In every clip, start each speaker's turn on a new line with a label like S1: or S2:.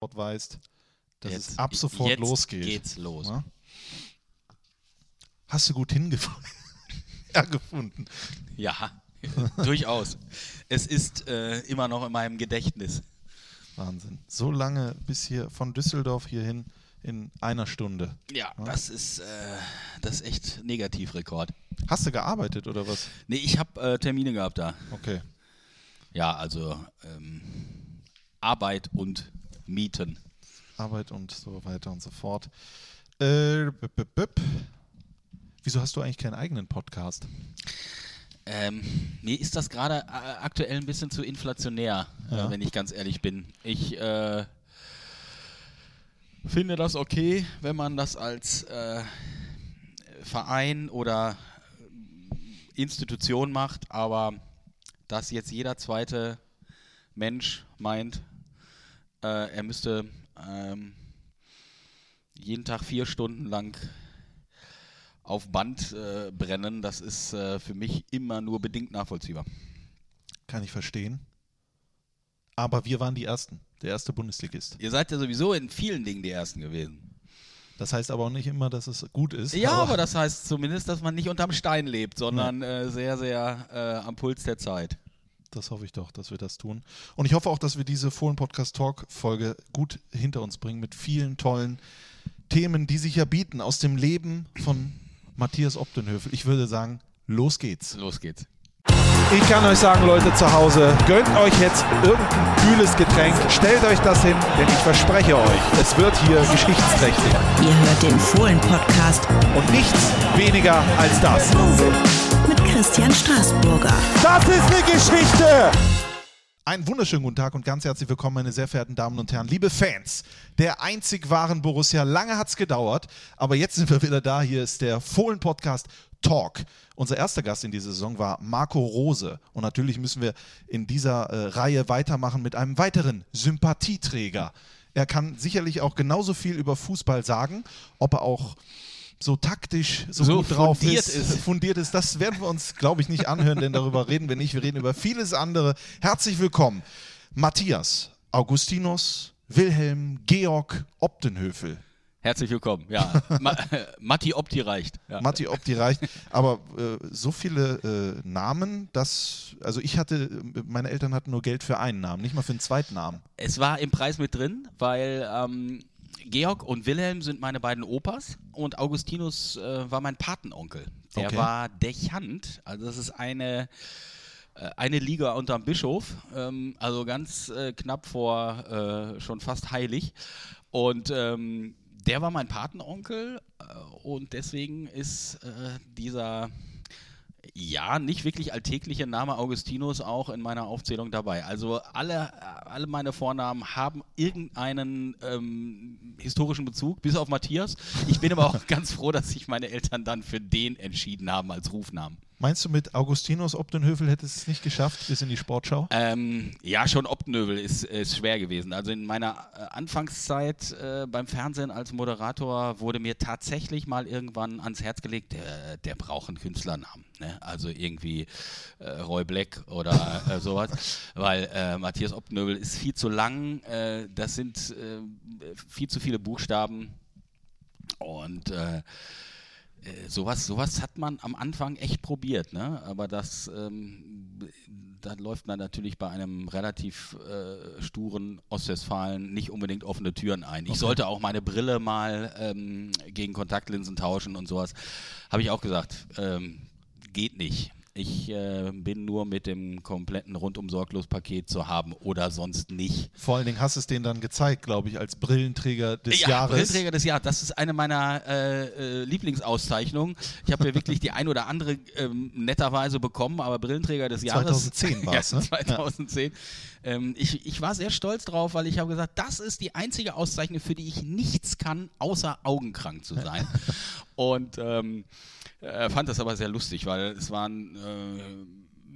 S1: weißt, dass
S2: Jetzt-
S1: es ab sofort
S2: jetzt
S1: losgeht.
S2: geht's los.
S1: Ja? Hast du gut hingefunden? ja, gefunden.
S2: Ja, durchaus. Es ist äh, immer noch in meinem Gedächtnis.
S1: Wahnsinn. So lange bis hier von Düsseldorf hierhin in einer Stunde.
S2: Ja, das ist, äh, das ist echt Negativrekord.
S1: Hast du gearbeitet oder was?
S2: Nee, ich habe äh, Termine gehabt da.
S1: Okay.
S2: Ja, also ähm, Arbeit und Mieten.
S1: Arbeit und so weiter und so fort. Äh, bip, bip, bip. Wieso hast du eigentlich keinen eigenen Podcast?
S2: Ähm, mir ist das gerade äh, aktuell ein bisschen zu inflationär,
S1: Ja.
S2: äh, wenn ich ganz ehrlich bin. Ich äh, finde das okay, wenn man das als äh, Verein oder Institution macht, aber dass jetzt jeder zweite Mensch meint, äh, er müsste ähm, jeden Tag vier Stunden lang auf Band äh, brennen, das ist äh, für mich immer nur bedingt nachvollziehbar.
S1: Kann ich verstehen. Aber wir waren die Ersten, der erste Bundesligist.
S2: Ihr seid ja sowieso in vielen Dingen die Ersten gewesen.
S1: Das heißt aber auch nicht immer, dass es gut ist.
S2: Ja, aber das heißt zumindest, dass man nicht unterm Stein lebt, sondern äh, sehr, sehr äh, am Puls der Zeit.
S1: Das hoffe ich doch, dass wir das tun. Und ich hoffe auch, dass wir diese Fohlen Podcast Talk Folge gut hinter uns bringen mit vielen tollen Themen, die sich ja bieten aus dem Leben von Matthias Obdenhöfel. Ich würde sagen, los geht's.
S2: Los geht's.
S3: Ich kann euch sagen, Leute zu Hause, gönnt euch jetzt irgendein kühles Getränk, stellt euch das hin, denn ich verspreche euch, es wird hier geschichtsträchtig.
S4: Ihr hört den Fohlen-Podcast
S3: Und nichts weniger als das.
S4: Christian Straßburger.
S3: Das ist eine Geschichte!
S1: Einen wunderschönen guten Tag und ganz herzlich willkommen, meine sehr verehrten Damen und Herren, liebe Fans der einzig wahren Borussia. Lange hat's gedauert, aber jetzt sind wir wieder da. Hier ist der Fohlen-Podcast Talk. Unser erster Gast in dieser Saison war Marco Rose. Und natürlich müssen wir in dieser äh, Reihe weitermachen mit einem weiteren Sympathieträger. Er kann sicherlich auch genauso viel über Fußball sagen, ob er auch so taktisch so,
S2: So
S1: gut drauf
S2: fundiert
S1: ist,
S2: ist.
S1: fundiert ist, das werden wir uns, glaube ich, nicht anhören, denn darüber reden wir nicht. Wir reden über vieles andere. Herzlich willkommen, Matthias, Augustinus, Wilhelm, Georg Optenhöfel.
S2: Herzlich willkommen. Ja, Ma Matti Opti reicht. Ja.
S1: Matti Opti reicht, aber äh, so viele äh, Namen, dass, also ich hatte, meine Eltern hatten nur Geld für einen Namen, nicht mal für einen zweiten Namen.
S2: Es war im Preis mit drin, weil ähm, Georg und Wilhelm sind meine beiden Opas und Augustinus äh, war mein Patenonkel. Der
S1: Okay.
S2: war Dechant, also das ist eine, äh, eine Liga unterm Bischof, ähm, also ganz äh, knapp vor äh, schon fast heilig. Und ähm, der war mein Patenonkel äh, und deswegen ist äh, dieser ja, nicht wirklich alltägliche Name Augustinus auch in meiner Aufzählung dabei. Also alle, alle meine Vornamen haben irgendeinen ähm, historischen Bezug, bis auf Matthias. Ich bin aber auch ganz froh, dass sich meine Eltern dann für den entschieden haben als Rufnamen.
S1: Meinst du, mit Augustinus Optenhöfel hättest du es nicht geschafft bis in die Sportschau?
S2: Ähm, ja, schon Optenövel ist, ist schwer gewesen. Also in meiner äh, Anfangszeit äh, beim Fernsehen als Moderator wurde mir tatsächlich mal irgendwann ans Herz gelegt, der, der braucht einen Künstlernamen. Ne? Also irgendwie äh, Roy Black oder äh, sowas. Weil äh, Matthias Optenövel ist viel zu lang. Äh, das sind viel zu viele Buchstaben. Und sowas, sowas hat man am Anfang echt probiert, ne? Aber das, ähm, da läuft man natürlich bei einem relativ äh, sturen Ostwestfalen nicht unbedingt offene Türen ein. Ich sollte auch meine Brille mal ähm, gegen Kontaktlinsen tauschen und sowas. Habe ich auch gesagt, ähm, geht nicht. Ich äh, bin nur mit dem kompletten Rundum-Sorglos-Paket zu haben oder sonst nicht.
S1: Vor allen Dingen hast du es denen dann gezeigt, glaube ich, als Brillenträger des
S2: ja,
S1: Jahres.
S2: Brillenträger des Jahres, das ist eine meiner äh, äh, Lieblingsauszeichnungen. Ich habe ja wirklich die ein oder andere ähm, netterweise bekommen, aber Brillenträger des Jahres.
S1: 2010 war's,
S2: ja,
S1: ne?
S2: 2010. Ähm, ich, ich war sehr stolz drauf, weil ich habe gesagt, das ist die einzige Auszeichnung, für die ich nichts kann, außer augenkrank zu sein. Und ähm, äh, fand das aber sehr lustig, weil es waren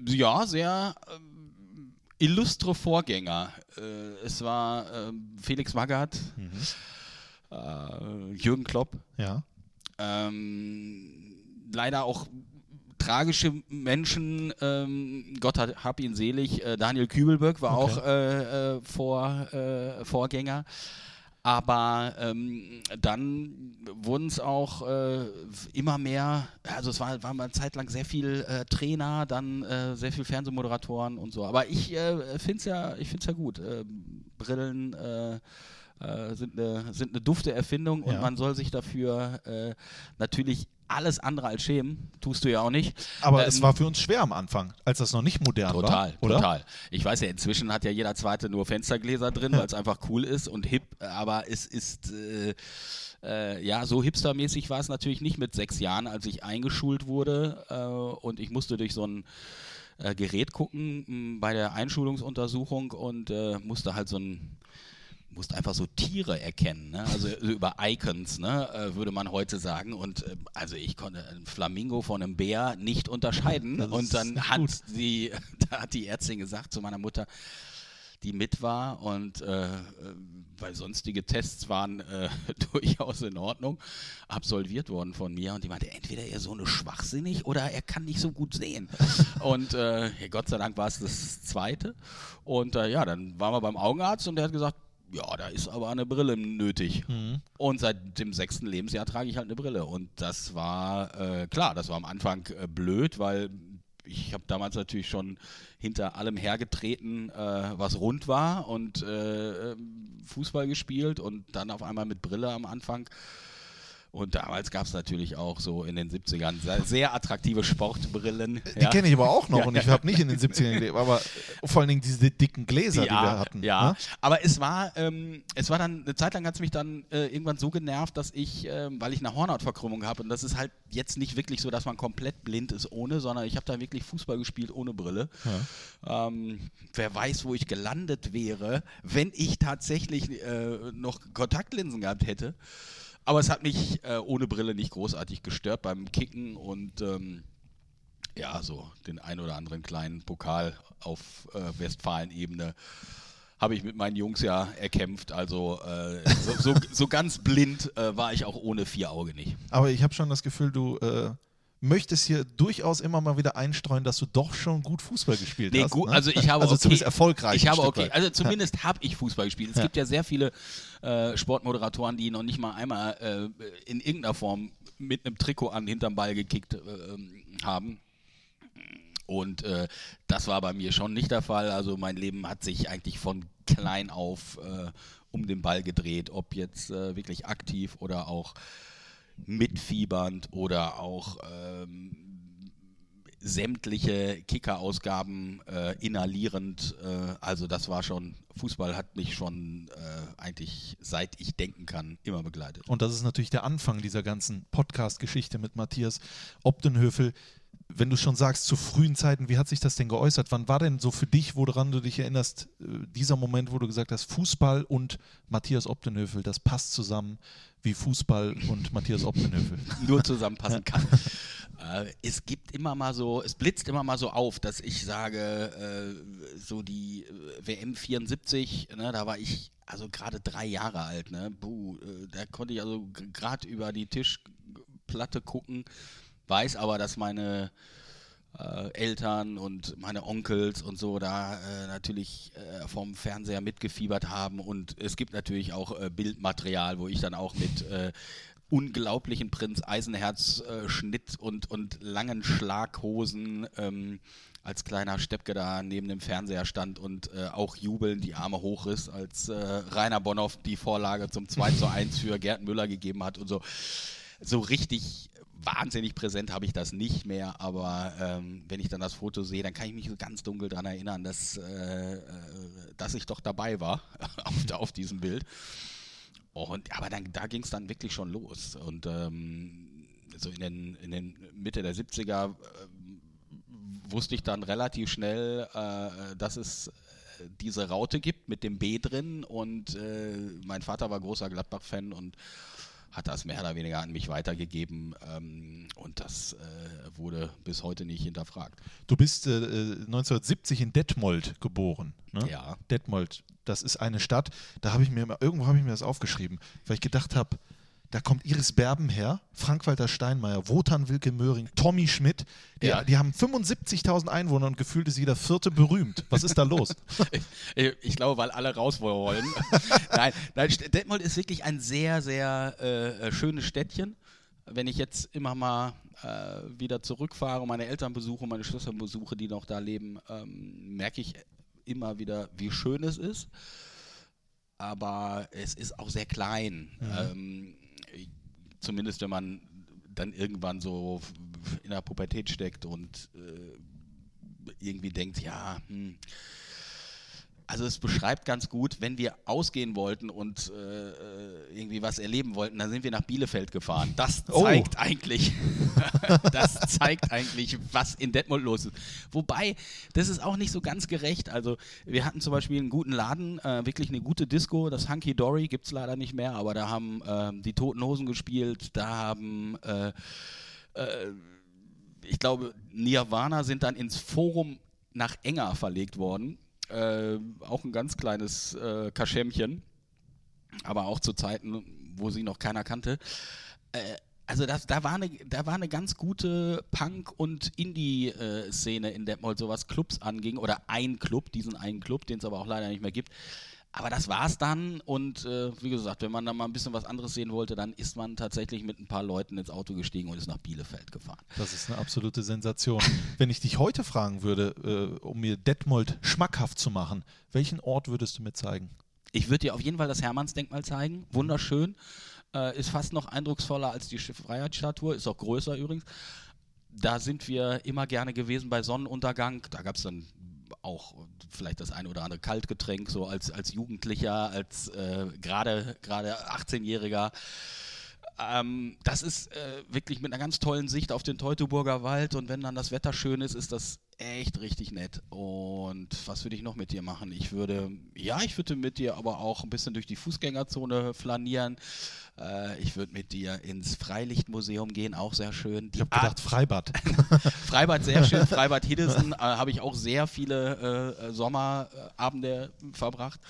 S2: äh, ja sehr ähm, illustre Vorgänger. Äh, es war ähm, Felix Magath, äh, Jürgen Klopp,
S1: Ja.
S2: ähm, leider auch tragische Menschen, ähm, Gott hat, hab ihn selig, äh, Daniel Kübelböck war
S1: Okay.
S2: auch äh, äh, Vor, äh, Vorgänger. Aber ähm, dann wurden es auch äh, immer mehr, also es war, war mal eine Zeit lang sehr viel äh, Trainer, dann äh, sehr viel Fernsehmoderatoren und so. Aber ich äh, finde es ja, ja gut. Äh, Brillen äh, sind, eine, sind eine dufte Erfindung und
S1: Ja.
S2: man soll sich dafür äh, natürlich alles andere als schämen. Tust du ja auch nicht.
S1: Aber
S2: Ähm,
S1: es war für uns schwer am Anfang, als das noch nicht modern
S2: Total,
S1: war. Oder?
S2: total. Ich weiß ja, inzwischen hat ja jeder zweite nur Fenstergläser drin, weil es einfach cool ist und hip, aber es ist. Äh, äh, ja, so hipstermäßig war es natürlich nicht mit sechs Jahren, als ich eingeschult wurde äh, und ich musste durch so ein äh, Gerät gucken mh, bei der Einschulungsuntersuchung und äh, musste halt so ein musste einfach so Tiere erkennen, ne? also über Icons, ne? äh, würde man heute sagen. Und äh, also ich konnte ein Flamingo von einem Bär nicht unterscheiden.
S1: Das ist
S2: Und dann hat die, da hat die Ärztin gesagt zu meiner Mutter, die mit war und äh, äh, weil sonstige Tests waren äh, durchaus in Ordnung, absolviert worden von mir und die meinte, entweder er ist so eine schwachsinnig oder er kann nicht so gut sehen. und äh, Gott sei Dank war es das Zweite. Und äh, ja, dann waren wir beim Augenarzt und der hat gesagt, ja, da ist aber eine Brille nötig. Und seit dem sechsten Lebensjahr trage ich halt eine Brille. Und das war, äh, klar, das war am Anfang äh, blöd, weil ich habe damals natürlich schon hinter allem hergetreten, äh, was rund war und äh, ähm, Fußball gespielt und dann auf einmal mit Brille am Anfang. Und damals gab es natürlich auch so in den 70ern sehr, attraktive Sportbrillen.
S1: Die kenne ich aber auch noch und ich habe nicht in den 70ern gelebt, aber vor allen Dingen diese dicken Gläser, die wir hatten.
S2: Ja,
S1: ne?
S2: aber es war, ähm, es war dann, eine Zeit lang hat es mich dann äh, irgendwann so genervt, dass ich, ähm, weil ich eine Hornhautverkrümmung habe und das ist halt jetzt nicht wirklich so, dass man komplett blind ist ohne, sondern ich habe da wirklich Fußball gespielt ohne Brille. Ähm, wer weiß, wo ich gelandet wäre, wenn ich tatsächlich äh, noch Kontaktlinsen gehabt hätte. Aber es hat mich äh, ohne Brille nicht großartig gestört beim Kicken und ähm, ja, so den ein oder anderen kleinen Pokal auf äh, Westfalen-Ebene habe ich mit meinen Jungs ja erkämpft. Also äh, so, so, so ganz blind äh, war ich auch ohne vier Auge nicht.
S1: Aber ich habe schon das Gefühl, du äh, möchtest hier durchaus immer mal wieder einstreuen, dass du doch schon gut Fußball gespielt
S2: Nee,
S1: hast.
S2: gut,
S1: ne?
S2: also ich habe
S1: also
S2: okay,
S1: zumindest erfolgreich.
S2: Ich habe okay,
S1: weit.
S2: also zumindest habe ich Fußball gespielt. Es
S1: Ja.
S2: gibt ja sehr viele äh, Sportmoderatoren, die noch nicht mal einmal äh, in irgendeiner Form mit einem Trikot an hinterm Ball gekickt äh, haben. Und äh, das war bei mir schon nicht der Fall. Also mein Leben hat sich eigentlich von klein auf äh, um den Ball gedreht, ob jetzt äh, wirklich aktiv oder auch mitfiebernd oder auch ähm, sämtliche Kicker-Ausgaben äh, inhalierend. Äh, also das war schon, Fußball hat mich schon äh, eigentlich seit ich denken kann immer begleitet.
S1: Und das ist natürlich der Anfang dieser ganzen Podcast-Geschichte mit Matthias Obdenhöfel. Wenn du schon sagst, zu frühen Zeiten, wie hat sich das denn geäußert? Wann war denn so für dich, woran du dich erinnerst, äh, dieser Moment, wo du gesagt hast, Fußball und Matthias Obdenhöfel, das passt zusammen wie Fußball und Matthias Obdenhöfel?
S2: nur zusammenpassen kann. äh, es gibt immer mal so, es blitzt immer mal so auf, dass ich sage, äh, so die äh, WM 74, ne, da war ich also gerade drei Jahre alt, ne, Buh, äh, da konnte ich also gerade über die Tischplatte gucken, weiß aber, dass meine äh, Eltern und meine Onkels und so da äh, natürlich äh, vom Fernseher mitgefiebert haben und es gibt natürlich auch äh, Bildmaterial, wo ich dann auch mit äh, unglaublichen Prinz Eisenherz äh, und, und langen Schlaghosen ähm, als kleiner Steppke da neben dem Fernseher stand und auch jubelnd die Arme hochriss, als Rainer Bonhoff die Vorlage zum 2 zu 1 für Gerd Müller gegeben hat und so. So richtig wahnsinnig präsent habe ich das nicht mehr, aber ähm, wenn ich dann das Foto sehe, dann kann ich mich so ganz dunkel daran erinnern, dass, äh, äh, dass ich doch dabei war auf, auf diesem Bild. Und, aber dann, da ging es dann wirklich schon los. Und ähm, so in den, in den Mitte der 70er äh, wusste ich dann relativ schnell, äh, dass es äh, diese Raute gibt mit dem B drin. Und äh, mein Vater war großer Gladbach-Fan und hat das mehr oder weniger an mich weitergegeben. Ähm, und das äh, wurde bis heute nicht hinterfragt.
S1: Du bist äh, äh, 1970 in Detmold geboren. Ne?
S2: Ja.
S1: Detmold, das ist eine Stadt, da habe ich mir, irgendwo habe ich mir das aufgeschrieben, weil ich gedacht habe, da kommt Iris Berben her, Frank-Walter Steinmeier, Wotan Wilke Möhring, Tommy Schmidt. Die,
S2: Ja.
S1: die haben 75.000 Einwohner und gefühlt ist jeder vierte berühmt. Was ist da los?
S2: Ich, ich glaube, weil alle raus wollen. nein, nein, Detmold ist wirklich ein sehr, sehr äh, äh, schönes Städtchen. Wenn ich jetzt immer mal äh, wieder zurückfahre, meine Eltern besuche, meine Schwestern besuche, die noch da leben, ähm, merke ich immer wieder, wie schön es ist. Aber es ist auch sehr klein. Ähm, ich- zumindest wenn man dann irgendwann so in der Pubertät steckt und äh, irgendwie denkt, ja, hm, also es beschreibt ganz gut, wenn wir ausgehen wollten und äh, äh, irgendwie was erleben wollten, dann sind wir nach Bielefeld gefahren. Das
S1: Oh.
S2: zeigt eigentlich, das zeigt eigentlich, was in Detmold los ist. Wobei, das ist auch nicht so ganz gerecht. Also wir hatten zum Beispiel einen guten Laden, äh, wirklich eine gute Disco, das Hunky Dory gibt es leider nicht mehr, aber da haben ähm, die Toten Hosen gespielt, da haben äh, äh, ich glaube, Nirvana sind dann ins Forum nach Enger verlegt worden. Äh, auch ein ganz kleines äh, Kaschämmchen, aber auch zu Zeiten, wo sie noch keiner kannte. Äh, also das, da, war eine, da war eine ganz gute Punk- und Indie-Szene in Detmold, so was Clubs anging. Oder ein Club, diesen einen Club, den es aber auch leider nicht mehr gibt. Aber das war's dann und äh, wie gesagt, wenn man dann mal ein bisschen was anderes sehen wollte, dann ist man tatsächlich mit ein paar Leuten ins Auto gestiegen und ist nach Bielefeld gefahren.
S1: Das ist eine absolute Sensation. Wenn ich dich heute fragen würde, äh, um mir Detmold schmackhaft zu machen, welchen Ort würdest du mir zeigen?
S2: Ich würde dir auf jeden Fall das Hermannsdenkmal zeigen. Wunderschön. Äh, ist fast noch eindrucksvoller als die Schiff- Freiheitsstatue. Ist auch größer übrigens. Da sind wir immer gerne gewesen bei Sonnenuntergang. Da gab es dann auch vielleicht das eine oder andere Kaltgetränk, so als, als Jugendlicher, als äh, gerade gerade 18-Jähriger. Ähm, das ist äh, wirklich mit einer ganz tollen Sicht auf den Teutoburger Wald und wenn dann das Wetter schön ist, ist das echt richtig nett. Und was würde ich noch mit dir machen? Ich würde, ja, ich würde mit dir aber auch ein bisschen durch die Fußgängerzone flanieren. Äh, ich würde mit dir ins Freilichtmuseum gehen, auch sehr schön. Die
S1: Ich habe gedacht, Freibad.
S2: Freibad sehr schön, Freibad Hiddesen äh, habe ich auch sehr viele äh, Sommerabende verbracht.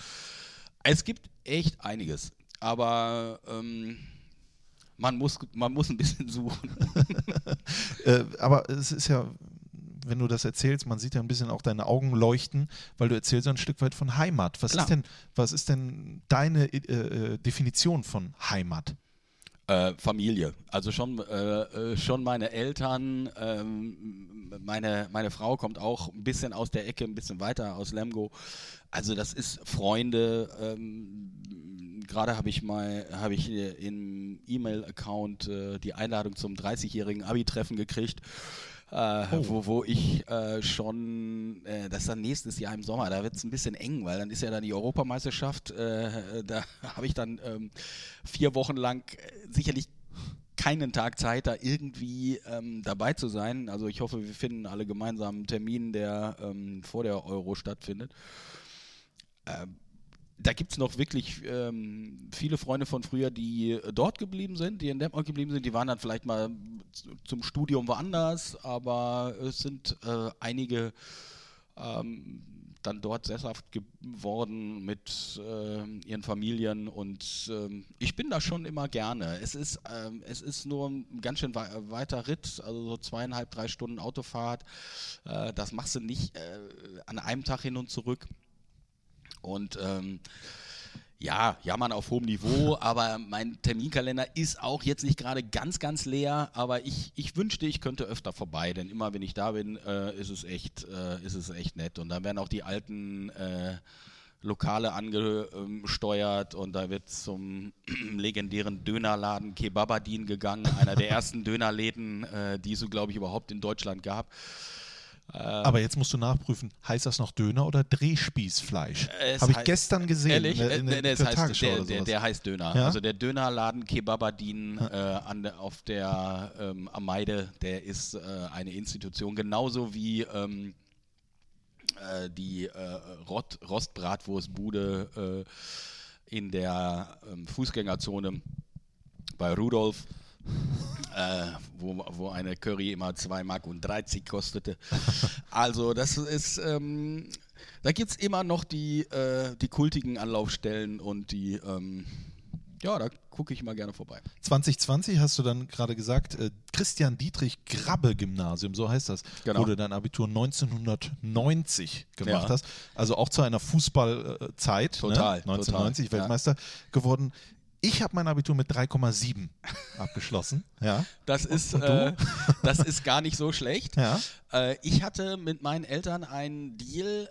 S2: Es gibt echt einiges, aber ähm, man, muss, man muss ein bisschen suchen.
S1: äh, aber es ist ja, wenn du das erzählst, man sieht ja ein bisschen auch deine Augen leuchten, weil du erzählst ja ein Stück weit von Heimat. Was
S2: Klar.
S1: ist denn, was ist denn deine äh, äh, Definition von Heimat?
S2: Äh, Familie. Also schon, äh, äh, schon meine Eltern, ähm, meine, meine Frau kommt auch ein bisschen aus der Ecke, ein bisschen weiter aus Lemgo. Also das ist Freunde. Ähm, Gerade habe ich mal habe ich im E-Mail-Account äh, die Einladung zum 30-jährigen Abi-Treffen gekriegt. Äh, wo, wo ich äh, schon, äh, das ist dann nächstes Jahr im Sommer, da wird es ein bisschen eng, weil dann ist ja dann die Europameisterschaft, äh, da habe ich dann ähm, vier Wochen lang äh, sicherlich keinen Tag Zeit, da irgendwie ähm, dabei zu sein. Also ich hoffe, wir finden alle gemeinsam einen Termin, der ähm, vor der Euro stattfindet. Ähm, da gibt es noch wirklich ähm, viele Freunde von früher, die äh, dort geblieben sind, die in Detmold geblieben sind. Die waren dann vielleicht mal zum Studium woanders, aber es sind äh, einige ähm, dann dort sesshaft geworden mit ähm, ihren Familien und ähm, ich bin da schon immer gerne. Es ist, ähm, es ist nur ein ganz schön wei weiter Ritt, also so zweieinhalb, drei Stunden Autofahrt. Äh, das machst du nicht äh, an einem Tag hin und zurück. Und ähm, ja, jammern auf hohem Niveau, aber mein Terminkalender ist auch jetzt nicht gerade ganz, ganz leer, aber ich, ich wünschte, ich könnte öfter vorbei, denn immer wenn ich da bin, äh, ist, es echt, äh, ist es echt nett. Und dann werden auch die alten äh, Lokale angesteuert und da wird zum legendären Dönerladen Kebabadin gegangen, einer der ersten Dönerläden, äh, die es so, glaube ich, überhaupt in Deutschland gab.
S1: Aber jetzt musst du nachprüfen, heißt das noch Döner oder Drehspießfleisch? Habe ich gestern gesehen.
S2: Ehrlich?
S1: in der-
S2: Äh,
S1: in der-
S2: heißt, der, der, der heißt Döner.
S1: Ja?
S2: Also der Dönerladen Kebabadin äh, an auf der ähm, am Meide, der ist äh, eine Institution, genauso wie ähm, äh, die äh, Rott, Rostbratwurstbude äh, in der ähm, Fußgängerzone bei Rudolf. Äh, wo, wo eine Curry immer 2 Mark und 30 kostete. Also das ist, ähm, da gibt es immer noch die, äh, die kultigen Anlaufstellen und die, ähm, Ja, da gucke ich mal gerne vorbei.
S1: 2020 hast du dann gerade gesagt, äh, Christian Dietrich Grabbe Gymnasium, so heißt das,
S2: Genau.
S1: wo du dein Abitur 1990 gemacht
S2: Ja.
S1: hast. Also auch zu einer Fußballzeit.
S2: Total,
S1: Ne? 1990
S2: total, ja.
S1: Weltmeister geworden. Ich habe mein Abitur mit 3,7 abgeschlossen. Ja.
S2: Das ist, äh, das ist gar nicht so schlecht.
S1: Ja.
S2: Äh, ich hatte mit meinen Eltern einen Deal.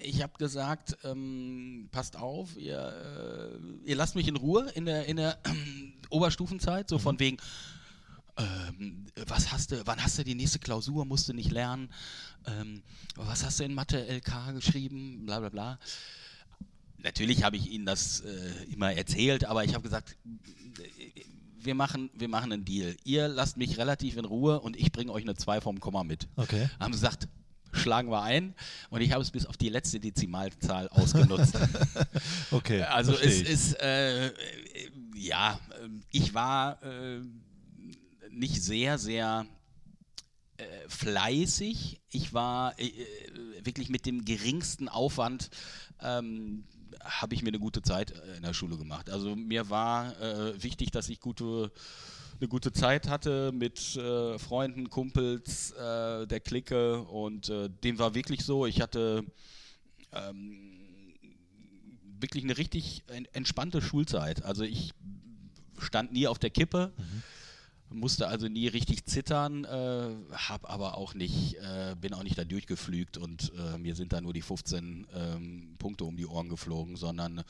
S2: Ich habe gesagt, ähm, passt auf, ihr, äh, ihr lasst mich in Ruhe in der, in der Oberstufenzeit, so von wegen, ähm, was hast du, wann hast du die nächste Klausur, musst du nicht lernen, ähm, was hast du in Mathe LK geschrieben, bla bla bla. Natürlich habe ich ihnen das äh, immer erzählt, aber ich habe gesagt, wir machen, wir machen einen Deal. Ihr lasst mich relativ in Ruhe und ich bringe euch eine 2 vom Komma mit.
S1: Okay.
S2: Haben sie gesagt, schlagen wir ein und ich habe es bis auf die letzte Dezimalzahl ausgenutzt.
S1: Okay.
S2: Also es ist, äh, ja, ich war äh, nicht sehr, sehr äh, fleißig. Ich war äh, äh, wirklich mit dem geringsten Aufwand, ähm, habe ich mir eine gute Zeit äh, in der Schule gemacht. Also mir war äh, wichtig, dass ich gute eine gute Zeit hatte mit äh, Freunden, Kumpels, äh, der Clique und äh, dem war wirklich so. Ich hatte ähm, wirklich eine richtig en- entspannte Schulzeit. Also ich stand nie auf der Kippe, musste also nie richtig zittern, äh, hab aber auch nicht, äh, bin auch nicht da durchgeflügt und äh, mir sind da nur die 15 ähm, Punkte um die Ohren geflogen, sondern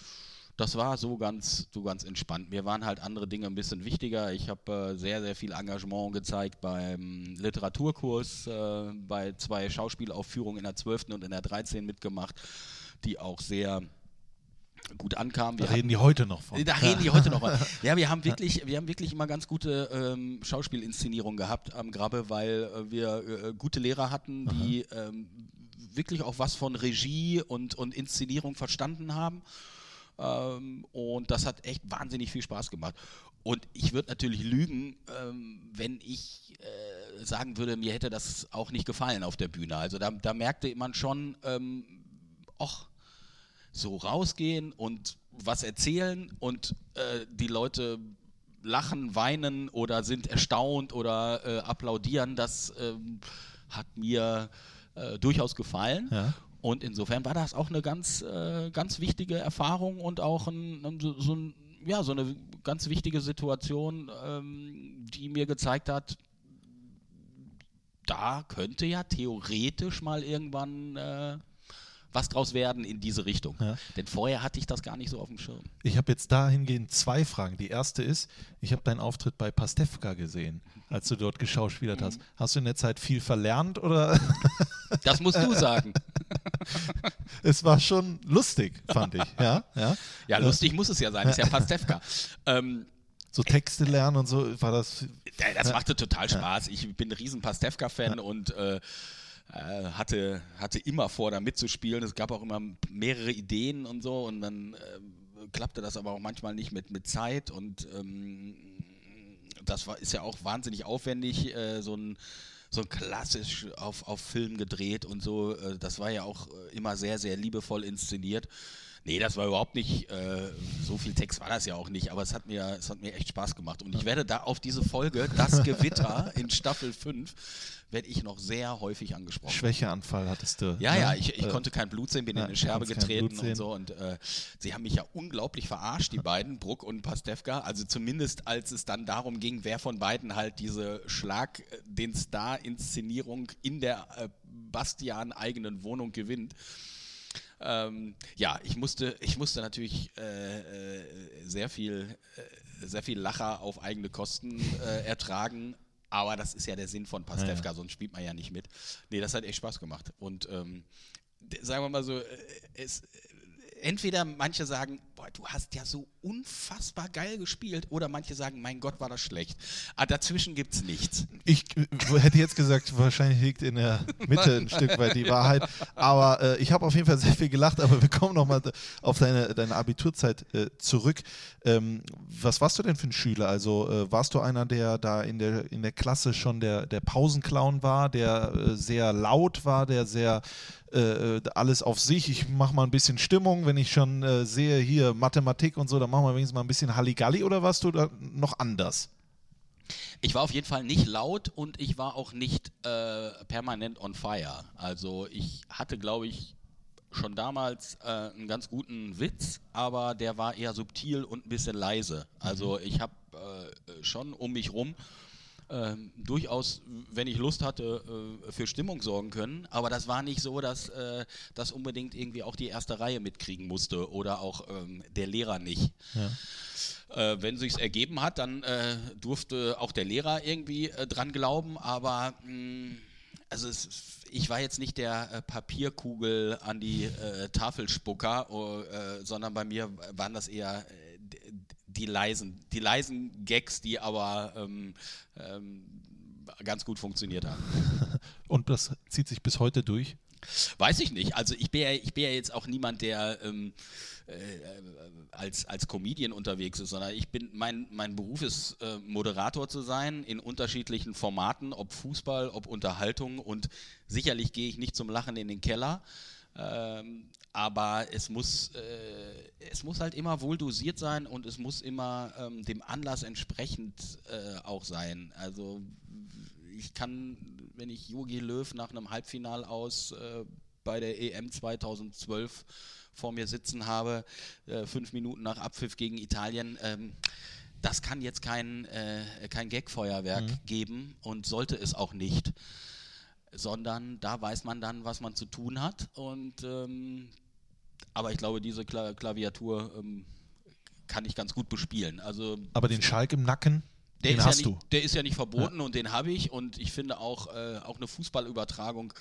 S2: das war so ganz, so ganz entspannt. Mir waren halt andere Dinge ein bisschen wichtiger. Ich habe äh, sehr, sehr viel Engagement gezeigt beim Literaturkurs, äh, bei zwei Schauspielaufführungen in der 12. und in der 13. mitgemacht, die auch sehr gut ankamen.
S1: da
S2: Wir
S1: reden die heute noch von.
S2: da reden die heute noch mal. Ja, wir haben wirklich, wir haben wirklich immer ganz gute ähm, Schauspielinszenierungen gehabt am Grabbe, weil äh, wir äh, gute Lehrer hatten, die ähm, wirklich auch was von Regie und, und Inszenierung verstanden haben. Ähm, und das hat echt wahnsinnig viel Spaß gemacht. Und ich würde natürlich lügen, ähm, wenn ich äh, sagen würde, mir hätte das auch nicht gefallen auf der Bühne. Also da, da merkte man schon, ähm, ach, so rausgehen und was erzählen und äh, die Leute lachen, weinen oder sind erstaunt oder äh, applaudieren, das ähm, hat mir äh, durchaus gefallen.
S1: Ja.
S2: Und insofern war das auch eine ganz, äh, ganz wichtige Erfahrung und auch ein, so, so, ein, ja, so eine ganz wichtige Situation, ähm, die mir gezeigt hat, da könnte ja theoretisch mal irgendwann äh, was draus werden in diese Richtung.
S1: Ja.
S2: Denn vorher hatte ich das gar nicht so auf dem Schirm.
S1: Ich habe jetzt dahingehend zwei Fragen. Die erste ist, ich habe deinen Auftritt bei Pastewka gesehen, als du dort geschauspielert
S2: Mhm.
S1: hast. Hast du in der Zeit viel verlernt oder
S2: Das musst du sagen.
S1: es war schon lustig, fand ich. Ja, ja.
S2: Ja, lustig muss es ja sein, ist ja Pastewka. ähm,
S1: So Texte lernen und so war das.
S2: Das machte total Spaß. Ich bin ein riesen Pastewka-Fan und äh, hatte, hatte immer vor, da mitzuspielen. Es gab auch immer mehrere Ideen und so und dann äh, klappte das aber auch manchmal nicht mit, mit Zeit und ähm, das war, ist ja auch wahnsinnig aufwendig, äh, so ein so klassisch auf, auf Film gedreht und so. Äh, das war ja auch äh, immer sehr, sehr liebevoll inszeniert. Nee, das war überhaupt nicht, äh, so viel Text war das ja auch nicht, aber es hat mir, es hat mir echt Spaß gemacht. Und ich werde da auf diese Folge, Das Gewitter in Staffel 5, werde ich noch sehr häufig angesprochen.
S1: Schwächeanfall hattest du.
S2: Ja,
S1: ne?
S2: ja, ich, ich
S1: Äh,
S2: konnte kein Blut sehen, bin
S1: ja,
S2: in eine Scherbe getreten und so. Und äh, sie haben mich ja unglaublich verarscht, die beiden, Bruck und Pastewka. Also zumindest als es dann darum ging, wer von beiden halt diese Schlag äh, den Star-Inszenierung in der äh, Bastian eigenen Wohnung gewinnt. Ähm, ja, ich musste, ich musste natürlich äh, äh, sehr viel, äh, sehr viel Lacher auf eigene Kosten äh, ertragen. Aber das ist ja der Sinn von Pastewka, sonst spielt man ja nicht mit. Nee, das hat echt Spaß gemacht. Und ähm, sagen wir mal so, äh, es, entweder manche sagen, boah, du hast ja so unfassbar geil gespielt, oder manche sagen, mein Gott, war das schlecht. Aber dazwischen gibt es nichts.
S1: Ich äh, hätte jetzt gesagt, wahrscheinlich liegt in der Mitte ein Stück weit die Wahrheit. Aber äh, ich habe auf jeden Fall sehr viel gelacht. Aber wir kommen nochmal auf deine, deine Abiturzeit äh, zurück. Ähm, was warst du denn für ein Schüler? Also äh, warst du einer, der da in der, in der Klasse schon der, der Pausenclown war, der äh, sehr laut war, der sehr äh, alles auf sich, ich mache mal ein bisschen Stimmung, wenn ich schon sehe, hier hier Mathematik und so, da machen wir wenigstens mal ein bisschen Halligalli oder warst du da noch anders?
S2: Ich war auf jeden Fall nicht laut und ich war auch nicht äh, permanent on fire. Also ich hatte, glaube ich, schon damals äh, einen ganz guten Witz, aber der war eher subtil und ein bisschen leise. Also ich habe äh, schon um mich rum äh, durchaus, wenn ich Lust hatte, äh, für Stimmung sorgen können. Aber das war nicht so, dass äh, das unbedingt irgendwie auch die erste Reihe mitkriegen musste oder auch ähm, der Lehrer nicht.
S1: Ja.
S2: Äh, wenn sich's ergeben hat, dann äh, durfte auch der Lehrer irgendwie äh, dran glauben, aber mh, also es, ich war jetzt nicht der äh, Papierkugel an die äh, Tafelspucker, oh, äh, sondern bei mir waren das eher äh, die leisen, die leisen Gags, die aber ähm, ähm, ganz gut funktioniert haben.
S1: Und das zieht sich bis heute durch.
S2: Weiß ich nicht. Also ich bin ja, ich bin ja jetzt auch niemand, der ähm, äh, als, als Comedian unterwegs ist, sondern ich bin, mein, mein Beruf ist äh, Moderator zu sein in unterschiedlichen Formaten, ob Fußball, ob Unterhaltung und sicherlich gehe ich nicht zum Lachen in den Keller. Ähm, aber es muss, äh, es muss halt immer wohl dosiert sein und es muss immer ähm, dem Anlass entsprechend äh, auch sein. Also ich kann, wenn ich Jogi Löw nach einem Halbfinal aus äh, bei der EM 2012 vor mir sitzen habe, äh, fünf Minuten nach Abpfiff gegen Italien, ähm, das kann jetzt kein, äh, kein Gagfeuerwerk geben und sollte es auch nicht, sondern da weiß man dann, was man zu tun hat und ähm, aber ich glaube, diese Kla Klaviatur ähm, kann ich ganz gut bespielen. Also
S1: Aber den Schalk im Nacken,
S2: der
S1: den hast
S2: ja
S1: du.
S2: nicht, der ist ja nicht verboten und den habe ich und ich finde auch, äh, auch eine Fußballübertragung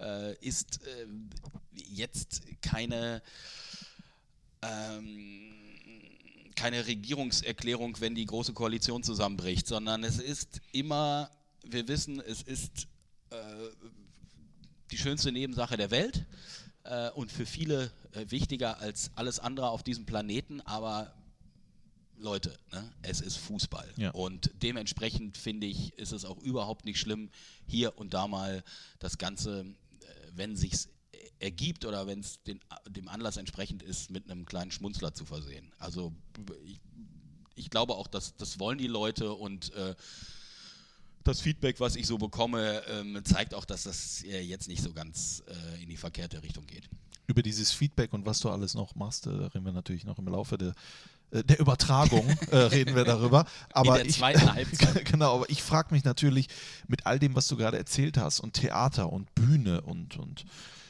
S2: äh, ist äh, jetzt keine, ähm, keine Regierungserklärung, wenn die große Koalition zusammenbricht, sondern es ist immer, wir wissen, es ist äh, die schönste Nebensache der Welt äh, und für viele äh, wichtiger als alles andere auf diesem Planeten, aber Leute, ne, es ist Fußball.
S1: Ja.
S2: Und dementsprechend finde ich, ist es auch überhaupt nicht schlimm, hier und da mal das Ganze, äh, wenn sich's ergibt oder wenn es dem Anlass entsprechend ist, mit einem kleinen Schmunzler zu versehen. Also ich, ich glaube auch, dass das wollen die Leute und äh, das Feedback, was ich so bekomme, ähm, zeigt auch, dass das äh, jetzt nicht so ganz äh, in die verkehrte Richtung geht.
S1: Über dieses Feedback und was du alles noch machst, äh, reden wir natürlich noch im Laufe der, der Übertragung, äh, reden wir darüber. Aber
S2: der
S1: ich,
S2: zweiten Halbzeit.
S1: genau, aber ich frage mich natürlich mit all dem, was du gerade erzählt hast und Theater und Bühne und, und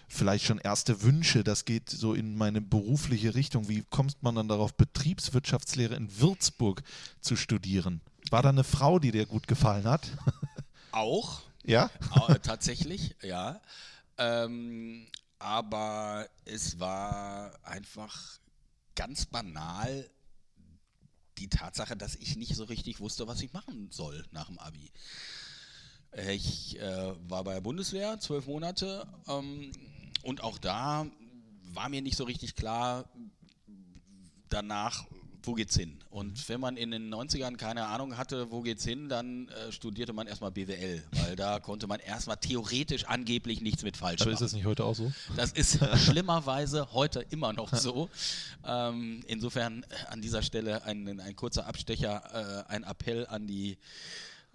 S1: vielleicht schon erste Wünsche, das geht so in meine berufliche Richtung. Wie kommt man dann darauf, Betriebswirtschaftslehre in Würzburg zu studieren? War da eine Frau, die dir gut gefallen hat?
S2: Auch,
S1: ja?
S2: äh, tatsächlich, ja. Ähm, aber es war einfach ganz banal die Tatsache, dass ich nicht so richtig wusste, was ich machen soll nach dem Abi. Ich äh, war bei der Bundeswehr zwölf Monate ähm, und auch da war mir nicht so richtig klar danach, wo geht's hin. Und wenn man in den 90ern keine Ahnung hatte, wo geht's hin, dann äh, studierte man erstmal BWL, weil da konnte man erstmal theoretisch angeblich nichts mit falsch
S1: Aber
S2: machen.
S1: ist das nicht heute auch so?
S2: Das ist schlimmerweise heute immer noch so. Ähm, insofern äh, an dieser Stelle ein, ein kurzer Abstecher, äh, ein Appell an die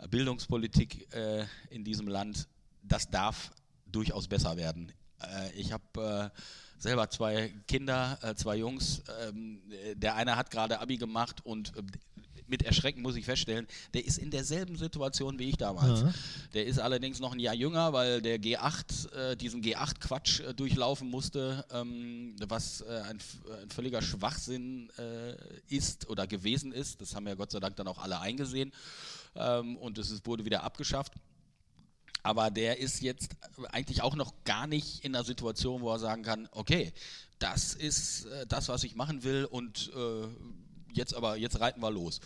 S2: Bildungspolitik äh, in diesem Land. Das darf durchaus besser werden. Äh, ich habe äh, selber zwei Kinder, äh, zwei Jungs. Ähm, äh, der eine hat gerade Abi gemacht und äh, mit Erschrecken muss ich feststellen, der ist in derselben Situation wie ich damals.
S1: Ja.
S2: Der ist allerdings noch ein Jahr jünger, weil der G8, äh, diesen G8-Quatsch äh, durchlaufen musste, ähm, was äh, ein, ein völliger Schwachsinn äh, ist oder gewesen ist. Das haben ja Gott sei Dank dann auch alle eingesehen ähm, und es wurde wieder abgeschafft. Aber der ist jetzt eigentlich auch noch gar nicht in einer Situation, wo er sagen kann, okay, das ist äh, das, was ich machen will und äh, jetzt aber, jetzt reiten wir los.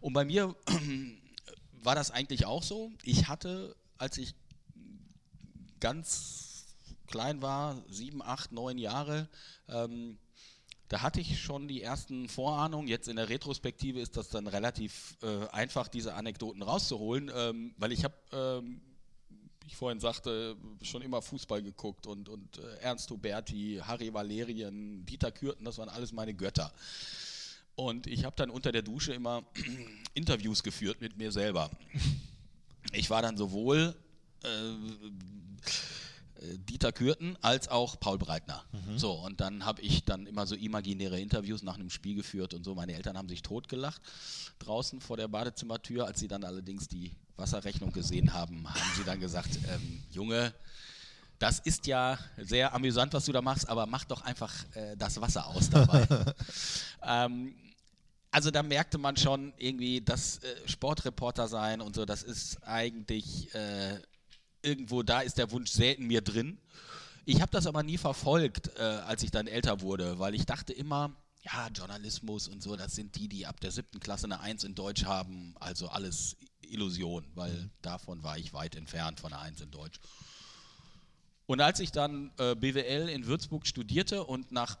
S2: Und bei mir war das eigentlich auch so. Ich hatte, als ich ganz klein war, sieben, acht, neun Jahre, ähm, da hatte ich schon die ersten Vorahnungen. Jetzt in der Retrospektive ist das dann relativ äh, einfach, diese Anekdoten rauszuholen, ähm, weil ich habe ähm, ich vorhin sagte, schon immer Fußball geguckt und, und äh, Ernst Huberti, Harry Valerien, Dieter Kürten, das waren alles meine Götter. Und ich habe dann unter der Dusche immer Interviews geführt mit mir selber. Ich war dann sowohl äh, Dieter Kürten als auch Paul Breitner. Mhm. So, und dann habe ich dann immer so imaginäre Interviews nach einem Spiel geführt und so. Meine Eltern haben sich totgelacht draußen vor der Badezimmertür. Als sie dann allerdings die Wasserrechnung gesehen haben, haben sie dann gesagt, ähm, Junge, das ist ja sehr amüsant, was du da machst, aber mach doch einfach äh, das Wasser aus dabei. ähm, also da merkte man schon irgendwie, dass äh, Sportreporter sein und so, das ist eigentlich äh, irgendwo da ist der Wunsch sehr in mir drin. Ich habe das aber nie verfolgt, äh, als ich dann älter wurde, weil ich dachte immer, ja, Journalismus und so, das sind die, die ab der siebten Klasse eine Eins in Deutsch haben, also alles Illusion, weil mhm. davon war ich weit entfernt von einer Eins in Deutsch. Und als ich dann äh, BWL in Würzburg studierte und nach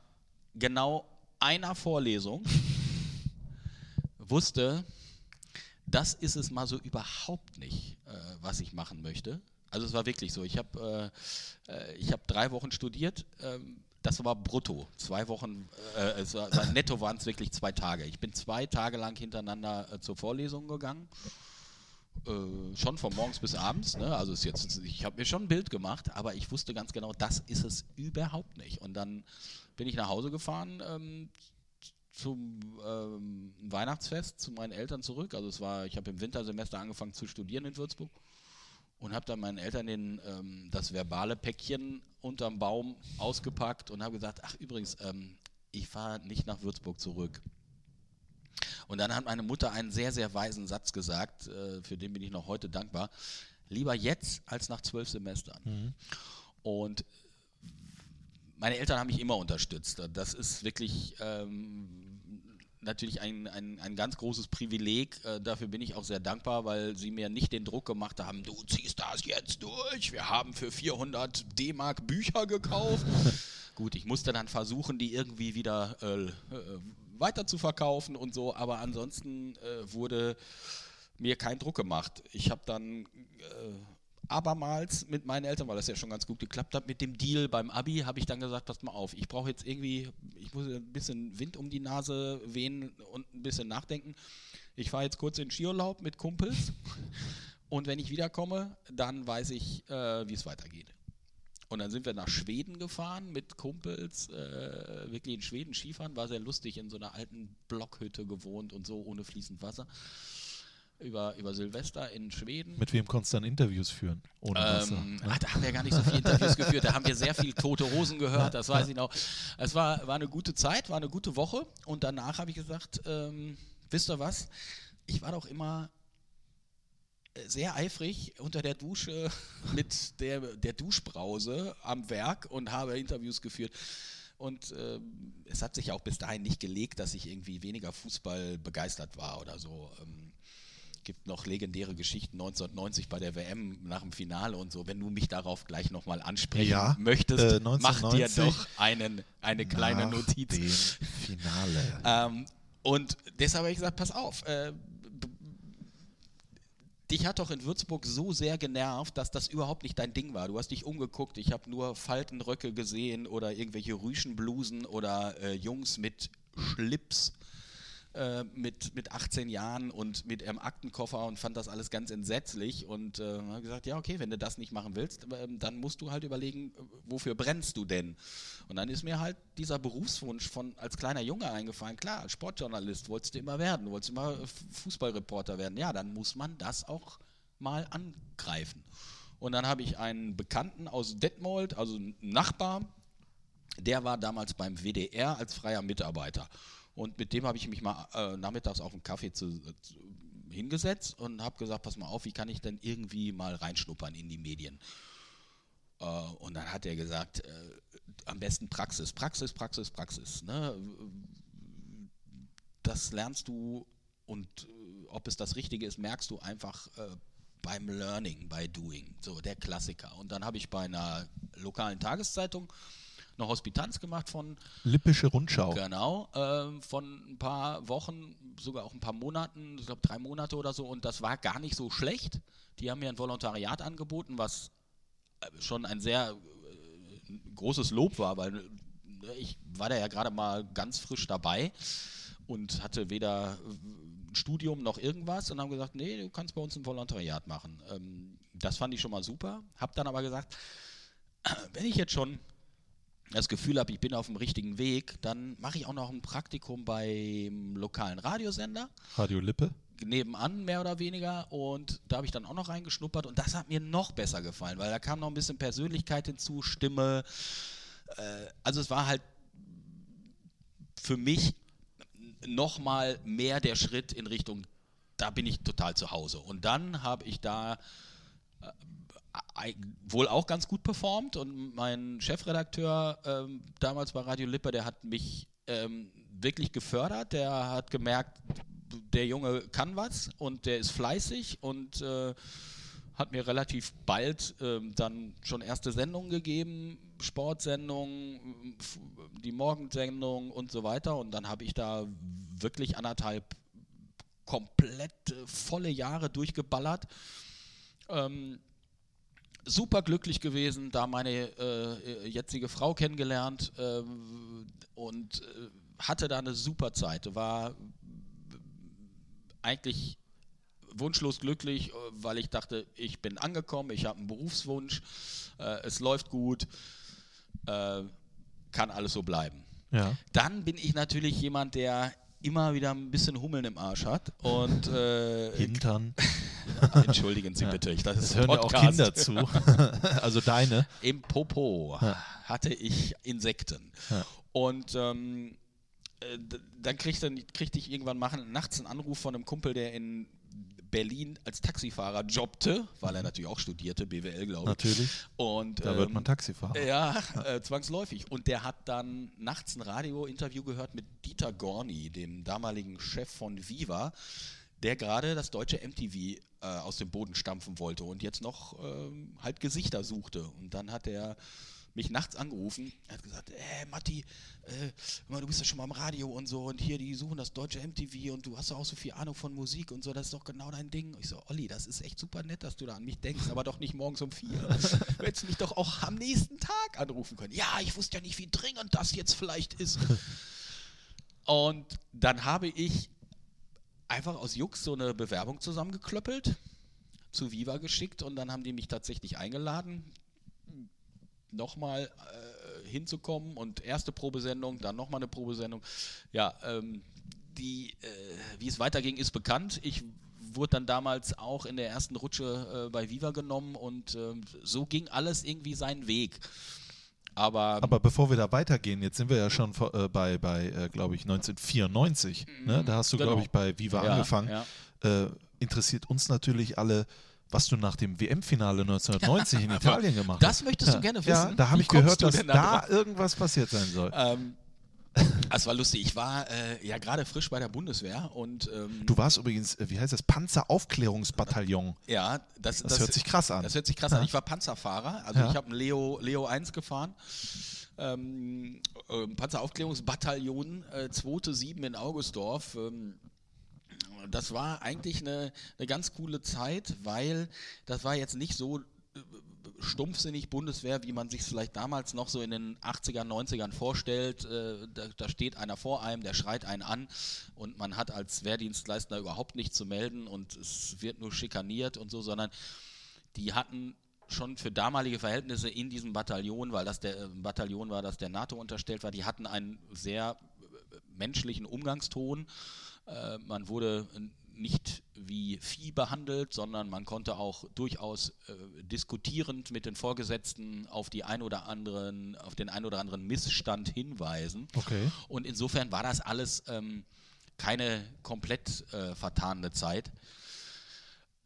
S2: genau einer Vorlesung wusste, das ist es mal so überhaupt nicht, äh, was ich machen möchte, also es war wirklich so. Ich habe äh, äh hab drei Wochen studiert. Ähm, das war brutto. Zwei Wochen, äh, es war, netto waren es wirklich zwei Tage. Ich bin zwei Tage lang hintereinander äh, zur Vorlesung gegangen. Äh, schon von morgens bis abends. Ne? Also ist jetzt, ich habe mir schon ein Bild gemacht, aber ich wusste ganz genau, das ist es überhaupt nicht. Und dann bin ich nach Hause gefahren ähm, zum ähm, Weihnachtsfest zu meinen Eltern zurück. Also es war, ich habe im Wintersemester angefangen zu studieren in Würzburg und habe dann meinen Eltern den, ähm, das verbale Päckchen unterm Baum ausgepackt und habe gesagt, ach übrigens, ähm, ich fahre nicht nach Würzburg zurück. Und dann hat meine Mutter einen sehr, sehr weisen Satz gesagt, äh, für den bin ich noch heute dankbar. Lieber jetzt als nach zwölf Semestern. Mhm. Und meine Eltern haben mich immer unterstützt. Das ist wirklich ähm, natürlich ein, ein, ein ganz großes Privileg. Äh, dafür bin ich auch sehr dankbar, weil sie mir nicht den Druck gemacht haben, du ziehst das jetzt durch. Wir haben für 400 D-Mark Bücher gekauft. Gut, ich musste dann versuchen, die irgendwie wieder äh, äh, weiter zu verkaufen und so, aber ansonsten äh, wurde mir kein Druck gemacht. Ich habe dann äh, abermals mit meinen Eltern, weil das ja schon ganz gut geklappt hat, mit dem Deal beim Abi, habe ich dann gesagt, passt mal auf, ich brauche jetzt irgendwie, ich muss ein bisschen Wind um die Nase wehen und ein bisschen nachdenken. Ich fahre jetzt kurz in Skiurlaub mit Kumpels und wenn ich wiederkomme, dann weiß ich, äh, wie es weitergeht. Und dann sind wir nach Schweden gefahren mit Kumpels, äh, wirklich in Schweden Skifahren, war sehr lustig, in so einer alten Blockhütte gewohnt und so ohne fließend Wasser über, über Silvester in Schweden.
S1: Mit wem konntest du dann Interviews führen?
S2: Ohne ähm, ach, da haben wir gar nicht so viele Interviews geführt. Da haben wir sehr viel Tote Hosen gehört, das weiß ich noch. Es war, war eine gute Zeit, war eine gute Woche. Und danach habe ich gesagt, ähm, wisst ihr was? Ich war doch immer äh, sehr eifrig unter der Dusche mit der, der Duschbrause am Werk und habe Interviews geführt. Und äh, es hat sich auch bis dahin nicht gelegt, dass ich irgendwie weniger Fußball begeistert war oder so. Ähm, gibt noch legendäre Geschichten 1990 bei der WM nach dem Finale und so. Wenn du mich darauf gleich nochmal ansprechen ja, möchtest, äh, mach dir doch einen, eine kleine Notiz.
S1: Finale.
S2: ähm, und deshalb habe ich gesagt, pass auf, äh, dich hat doch in Würzburg so sehr genervt, dass das überhaupt nicht dein Ding war. Du hast dich umgeguckt, ich habe nur Faltenröcke gesehen oder irgendwelche Rüschenblusen oder äh, Jungs mit Schlips äh, mit, mit 18 Jahren und mit ihrem Aktenkoffer und fand das alles ganz entsetzlich und äh, habe gesagt, ja okay, wenn du das nicht machen willst, äh, dann musst du halt überlegen, wofür brennst du denn? Und dann ist mir halt dieser Berufswunsch von als kleiner Junge eingefallen, klar, Sportjournalist wolltest du immer werden, du wolltest immer Fußballreporter werden, ja, dann muss man das auch mal angreifen. Und dann habe ich einen Bekannten aus Detmold, also einen Nachbar, der war damals beim WDR als freier Mitarbeiter. Und mit dem habe ich mich mal äh, nachmittags auf einen Kaffee zu, zu, hingesetzt und habe gesagt, pass mal auf, wie kann ich denn irgendwie mal reinschnuppern in die Medien? Äh, und dann hat er gesagt, äh, am besten Praxis, Praxis, Praxis, Praxis. Ne? Das lernst du und äh, ob es das Richtige ist, merkst du einfach äh, beim Learning, bei Doing. So der Klassiker. Und dann habe ich bei einer lokalen Tageszeitung eine Hospitanz gemacht von
S1: Lippische Rundschau.
S2: Genau, äh, von ein paar Wochen, sogar auch ein paar Monaten, ich glaube drei Monate oder so, und das war gar nicht so schlecht. Die haben mir ein Volontariat angeboten, was schon ein sehr äh, großes Lob war, weil äh, ich war da ja gerade mal ganz frisch dabei und hatte weder ein Studium noch irgendwas und haben gesagt, nee, du kannst bei uns ein Volontariat machen. Ähm, das fand ich schon mal super. Hab dann aber gesagt, wenn ich jetzt schon das Gefühl habe, ich bin auf dem richtigen Weg, dann mache ich auch noch ein Praktikum beim lokalen Radiosender
S1: Radio Lippe.
S2: nebenan mehr oder weniger und da habe ich dann auch noch reingeschnuppert und das hat mir noch besser gefallen, weil da kam noch ein bisschen Persönlichkeit hinzu, Stimme. Äh, also es war halt für mich nochmal mehr der Schritt in Richtung, da bin ich total zu Hause. Und dann habe ich da äh, wohl auch ganz gut performt. Und mein Chefredakteur ähm, damals bei Radio Lippe, der hat mich ähm, wirklich gefördert, der hat gemerkt, der Junge kann was und der ist fleißig und äh, hat mir relativ bald ähm, dann schon erste Sendungen gegeben, Sportsendungen, die Morgensendung und so weiter. Und dann habe ich da wirklich anderthalb komplett äh, volle Jahre durchgeballert. Ähm, super glücklich gewesen, da meine äh, jetzige Frau kennengelernt ähm, und äh, hatte da eine super Zeit. War eigentlich wunschlos glücklich, äh, weil ich dachte, ich bin angekommen, ich habe einen Berufswunsch, äh, es läuft gut, äh, kann alles so bleiben.
S1: Ja.
S2: Dann bin ich natürlich jemand, der immer wieder ein bisschen Hummeln im Arsch hat und äh,
S1: Hintern.
S2: entschuldigen Sie bitte, ich, das ein
S1: hören ja auch
S2: Podcast.
S1: Kinder zu. also deine.
S2: Im Popo hatte ich Insekten.
S1: Ja.
S2: Und ähm, äh, dann kriegte, kriegte ich irgendwann machen, nachts einen Anruf von einem Kumpel, der in Berlin als Taxifahrer jobbte, weil er natürlich auch studierte, BWL, glaube ich.
S1: Natürlich.
S2: Und,
S1: Da wird
S2: ähm,
S1: man Taxifahrer.
S2: ja, äh, zwangsläufig. Und der hat dann nachts ein Radio-Interview gehört mit Dieter Gorni, dem damaligen Chef von Viva, der gerade das deutsche MTV äh, aus dem Boden stampfen wollte und jetzt noch ähm, halt Gesichter suchte. Und dann hat er mich nachts angerufen, er hat gesagt, äh, Matti, äh, du bist ja schon mal im Radio und so und hier, die suchen das deutsche MTV und du hast ja auch so viel Ahnung von Musik und so, das ist doch genau dein Ding. Ich so, Olli, das ist echt super nett, dass du da an mich denkst, aber doch nicht morgens um vier. Du hättest mich doch auch am nächsten Tag anrufen können. Ja, ich wusste ja nicht, wie dringend das jetzt vielleicht ist. Und dann habe ich einfach aus Jux so eine Bewerbung zusammengeklöppelt, zu Viva geschickt und dann haben die mich tatsächlich eingeladen, nochmal äh, hinzukommen und erste Probesendung, dann nochmal eine Probesendung. Ja, ähm, die, äh, wie es weiterging, ist bekannt. Ich wurde dann damals auch in der ersten Rutsche äh, bei Viva genommen und ähm, so ging alles irgendwie seinen Weg. Aber,
S1: Aber bevor wir da weitergehen, jetzt sind wir ja schon vor- äh, bei, bei äh, glaube ich, 1994. Ne? Da hast du,
S2: Genau.
S1: glaube ich, bei Viva
S2: Ja,
S1: angefangen.
S2: ja.
S1: Äh, interessiert uns natürlich alle, was du nach dem WM-Finale 1990 in Italien gemacht hast.
S2: das möchtest du gerne
S1: Ja,
S2: wissen?
S1: da habe ich gehört, dass da
S2: drauf?
S1: irgendwas passiert sein soll.
S2: Ähm, es war lustig. Ich war äh, ja gerade frisch bei der Bundeswehr und ähm,
S1: Du warst übrigens, äh, wie heißt das, Panzeraufklärungsbataillon.
S2: ja, das,
S1: Das, hört sich krass an.
S2: Das hört sich krass an. Ich war Panzerfahrer, also
S1: Ja.
S2: ich habe einen Leo, Leo 1 gefahren. Ähm, ähm, Panzeraufklärungsbataillon, äh, 2. 7 in Augustdorf. Ähm, das war eigentlich eine, eine ganz coole Zeit, weil das war jetzt nicht so äh, stumpfsinnig Bundeswehr, wie man sich vielleicht damals noch so in den 80ern, 90ern vorstellt. Äh, da, da steht einer vor einem, der schreit einen an und man hat als Wehrdienstleister überhaupt nichts zu melden und es wird nur schikaniert und so, sondern die hatten schon für damalige Verhältnisse in diesem Bataillon, weil das der äh, Bataillon war, das der NATO unterstellt war, die hatten einen sehr äh, menschlichen Umgangston. Äh, man wurde nicht wie Vieh behandelt, sondern man konnte auch durchaus äh, diskutierend mit den Vorgesetzten auf die ein oder anderen, auf den ein oder anderen Missstand hinweisen.
S1: Okay.
S2: Und insofern war das alles ähm, keine komplett äh, vertane Zeit.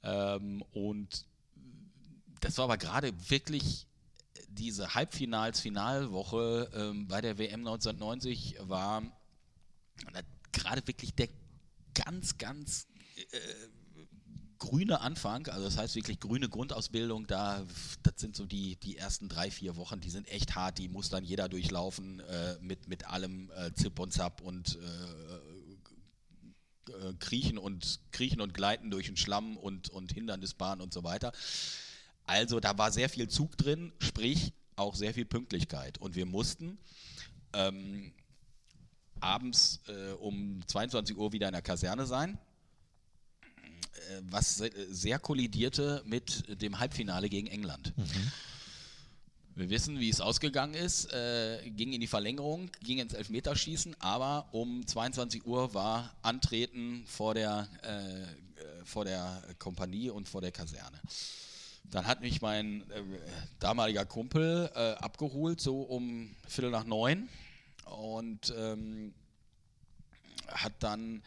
S2: Ähm, und das war aber gerade wirklich diese Halbfinals, Finalwoche ähm, bei der WM 1990 war gerade wirklich der ganz, ganz grüne Anfang, also das heißt wirklich grüne Grundausbildung, da, das sind so die, die ersten drei, vier Wochen, die sind echt hart, die muss dann jeder durchlaufen äh, mit, mit allem äh, Zip und Zap und äh, äh, Kriechen und Kriechen und Gleiten durch den Schlamm und, und Hindernisbahn und so weiter. Also da war sehr viel Zug drin, sprich auch sehr viel Pünktlichkeit. Und wir mussten ähm, abends äh, um 22 Uhr wieder in der Kaserne sein, äh, was se- sehr kollidierte mit dem Halbfinale gegen England. Wir wissen, wie es ausgegangen ist, äh, ging in die Verlängerung, ging ins Elfmeterschießen, aber um 22 Uhr war Antreten vor der, äh, äh, vor der Kompanie und vor der Kaserne. Dann hat mich mein äh, damaliger Kumpel äh, abgeholt, so um Viertel nach neun und ähm, hat dann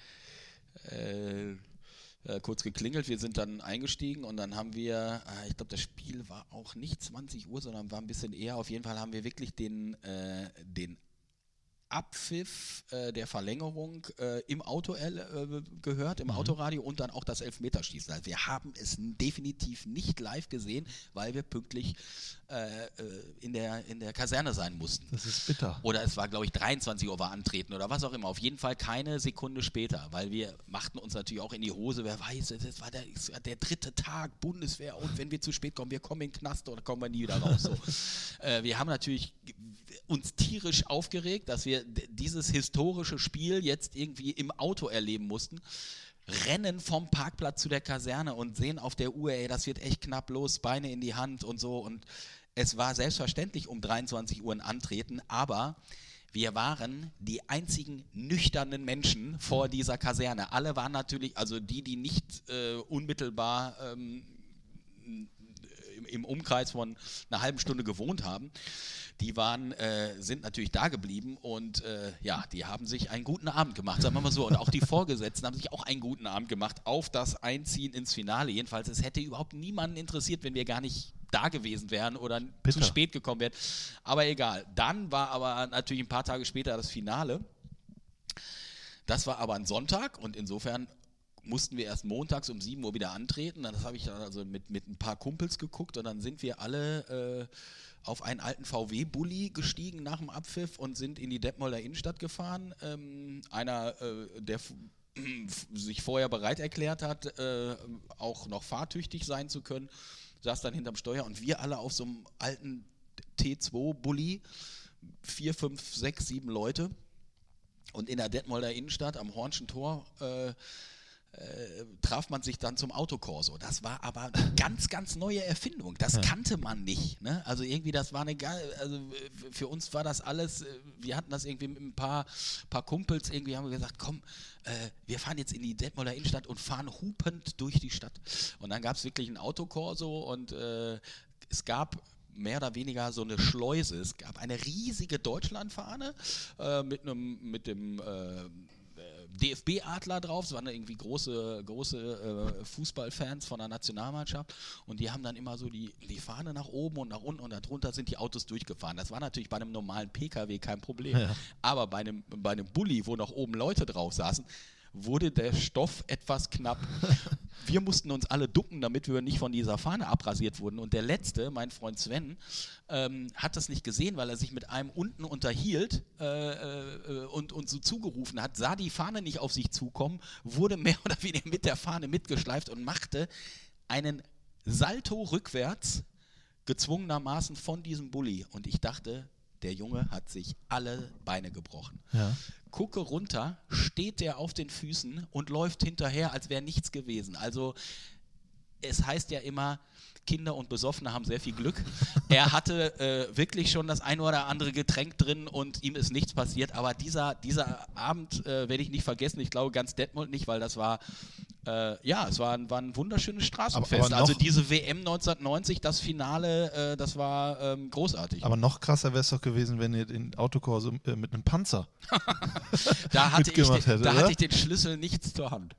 S2: äh, kurz geklingelt, wir sind dann eingestiegen und dann haben wir, äh, ich glaube, das Spiel war auch nicht 20 Uhr, sondern war ein bisschen eher. Auf jeden Fall haben wir wirklich den, äh, den Abpfiff äh, der Verlängerung äh, im Auto äh, gehört, im Autoradio und dann auch das Elfmeterschießen. Also wir haben es definitiv nicht live gesehen, weil wir pünktlich äh, äh, in, der, in der Kaserne sein mussten.
S1: Das ist bitter.
S2: Oder es war, glaube ich, 23 Uhr war antreten oder was auch immer. Auf jeden Fall keine Sekunde später, weil wir machten uns natürlich auch in die Hose. Wer weiß, es war der, war der dritte Tag Bundeswehr und wenn wir zu spät kommen, wir kommen in den Knast oder kommen wir nie wieder raus. So. äh, wir haben natürlich uns tierisch aufgeregt, dass wir dieses historische Spiel jetzt irgendwie im Auto erleben mussten. Rennen vom Parkplatz zu der Kaserne und sehen auf der Uhr, ey, das wird echt knapp los, Beine in die Hand und so. Und es war selbstverständlich um 23 Uhr ein Antreten, aber wir waren die einzigen nüchternen Menschen vor dieser Kaserne. Alle waren natürlich, also die, die nicht äh, unmittelbar ähm, im- Umkreis von einer halben Stunde gewohnt haben, die waren, äh, sind natürlich da geblieben und äh, ja, die haben sich einen guten Abend gemacht, sagen wir mal so. Und auch die Vorgesetzten haben sich auch einen guten Abend gemacht auf das Einziehen ins Finale. Jedenfalls, es hätte überhaupt niemanden interessiert, wenn wir gar nicht da gewesen wären oder
S1: Bitter.
S2: zu spät gekommen wären. Aber egal. Dann war aber natürlich ein paar Tage später das Finale. Das war aber ein Sonntag und insofern mussten wir erst montags um 7 Uhr wieder antreten. Das habe ich dann also mit, mit ein paar Kumpels geguckt und dann sind wir alle äh, auf einen alten VW-Bully gestiegen nach dem Abpfiff und sind in die Detmolder Innenstadt gefahren. Ähm, einer, äh, der sich vorher bereit erklärt hat, äh, auch noch fahrtüchtig sein zu können, saß dann hinterm Steuer und wir alle auf so einem alten T2-Bully, vier, fünf, sechs, sieben Leute. Und in der Detmolder Innenstadt am Hornschen Tor äh, äh, traf man sich dann zum Autokorso. Das war aber eine ganz, ganz neue Erfindung. Das kannte man nicht. Ne? Also irgendwie, das war eine geil, also für uns war das alles, äh, wir hatten das irgendwie mit ein paar, paar Kumpels, irgendwie haben wir gesagt, komm, äh, wir fahren jetzt in die Detmolder Innenstadt und fahren hupend durch die Stadt. Und dann gab es wirklich ein Autokorso und äh, es gab mehr oder weniger so eine Schleuse. Es gab eine riesige Deutschlandfahne äh, mit einem mit dem äh, DFB-Adler drauf. Es waren irgendwie große, große äh, Fußballfans von der Nationalmannschaft und die haben dann immer so die, die Fahne nach oben und nach unten und darunter sind die Autos durchgefahren. Das war natürlich bei einem normalen PKW kein Problem.
S1: Ja.
S2: Aber bei einem, bei einem Bulli, wo noch oben Leute drauf saßen, wurde der Stoff etwas knapp. Wir mussten uns alle ducken, damit wir nicht von dieser Fahne abrasiert wurden. Und der letzte, mein Freund Sven, ähm, hat das nicht gesehen, weil er sich mit einem unten unterhielt äh, äh, und, und so zugerufen hat, sah die Fahne nicht auf sich zukommen, wurde mehr oder weniger mit der Fahne mitgeschleift und machte einen Salto rückwärts, gezwungenermaßen von diesem Bulli. Und ich dachte, der Junge hat sich alle Beine gebrochen.
S1: Ja.
S2: Gucke runter, steht der auf den Füßen und läuft hinterher, als wäre nichts gewesen. Also es heißt ja immer, Kinder und Besoffene haben sehr viel Glück. Er hatte äh, wirklich schon das ein oder andere Getränk drin und ihm ist nichts passiert. Aber dieser, dieser Abend äh, werde ich nicht vergessen. Ich glaube ganz Detmold nicht, weil das war, äh, ja, es war, ein- war ein wunderschönes Straßenfest. Also diese WM 1990, das Finale, äh, das war ähm, großartig.
S1: Aber noch krasser wäre es doch gewesen, wenn ihr den Autokorso äh, mit einem Panzer.
S2: da hatte, ich den,
S1: mitgemacht hätte,
S2: da
S1: oder?
S2: hatte ich den Schlüssel nichts zur Hand.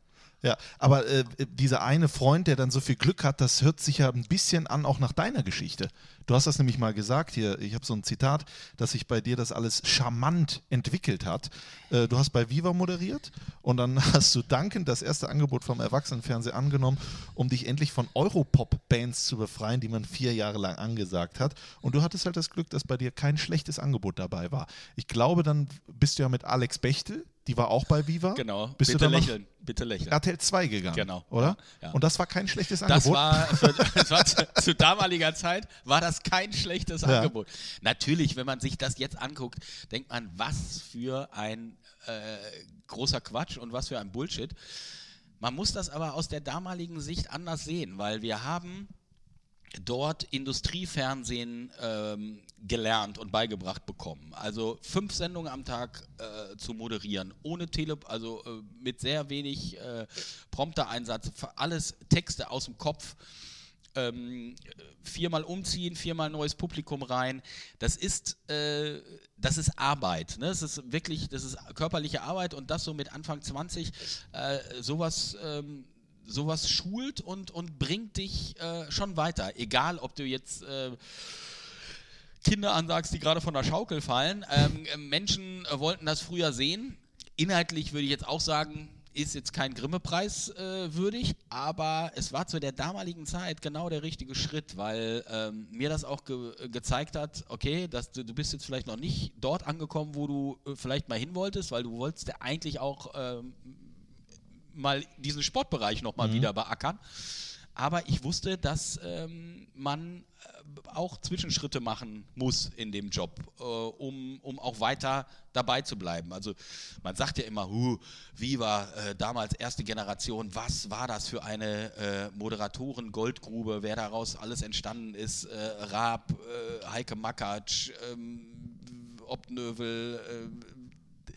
S1: Ja, aber äh, dieser eine Freund, der dann so viel Glück hat, das hört sich ja ein bisschen an auch nach deiner Geschichte. Du hast das nämlich mal gesagt hier, ich habe so ein Zitat, dass sich bei dir das alles charmant entwickelt hat. Äh, du hast bei Viva moderiert und dann hast du dankend das erste Angebot vom Erwachsenenfernsehen angenommen, um dich endlich von Europop-Bands zu befreien, die man vier Jahre lang angesagt hat. Und du hattest halt das Glück, dass bei dir kein schlechtes Angebot dabei war. Ich glaube, dann bist du ja mit Alex Bechtel die war auch bei Viva.
S2: Genau.
S1: Bist
S2: Bitte lächeln. Bitte lächeln.
S1: RTL 2 gegangen?
S2: Genau.
S1: Oder?
S2: Ja.
S1: Und das war kein schlechtes
S2: Das
S1: Angebot.
S2: war, für, das war zu, zu damaliger Zeit war das kein schlechtes
S1: Ja.
S2: Angebot. Natürlich, wenn man sich das jetzt anguckt, denkt man, was für ein äh, großer Quatsch und was für ein Bullshit. Man muss das aber aus der damaligen Sicht anders sehen, weil wir haben dort Industriefernsehen ähm, gelernt und beigebracht bekommen. Also fünf Sendungen am Tag äh, zu moderieren, ohne Tele, also äh, mit sehr wenig äh, Prompter-Einsatz, alles Texte aus dem Kopf. Ähm, viermal umziehen, viermal neues Publikum rein. Das ist, äh, das ist Arbeit. Ne? Das ist wirklich, das ist körperliche Arbeit und das so mit Anfang 20, äh, sowas, ähm, sowas schult und, und bringt dich äh, schon weiter. Egal, ob du jetzt äh, Kinder ansagst, die gerade von der Schaukel fallen. Ähm, äh, Menschen äh, wollten das früher sehen. Inhaltlich würde ich jetzt auch sagen, ist jetzt kein Grimme-Preis äh, würdig, aber es war zu der damaligen Zeit genau der richtige Schritt, weil ähm, mir das auch ge gezeigt hat, okay, dass du, du bist jetzt vielleicht noch nicht dort angekommen, wo du äh, vielleicht mal hin wolltest, weil du wolltest ja eigentlich auch ähm, mal diesen Sportbereich nochmal wieder beackern. Aber ich wusste, dass ähm, man äh, auch Zwischenschritte machen muss in dem Job, äh, um, um auch weiter dabei zu bleiben. Also man sagt ja immer, huh, Viva, äh, damals erste Generation, was war das für eine äh, Moderatoren-Goldgrube, wer daraus alles entstanden ist, äh, Raab, äh, Heike Makatsch, ähm, Obnövel, äh,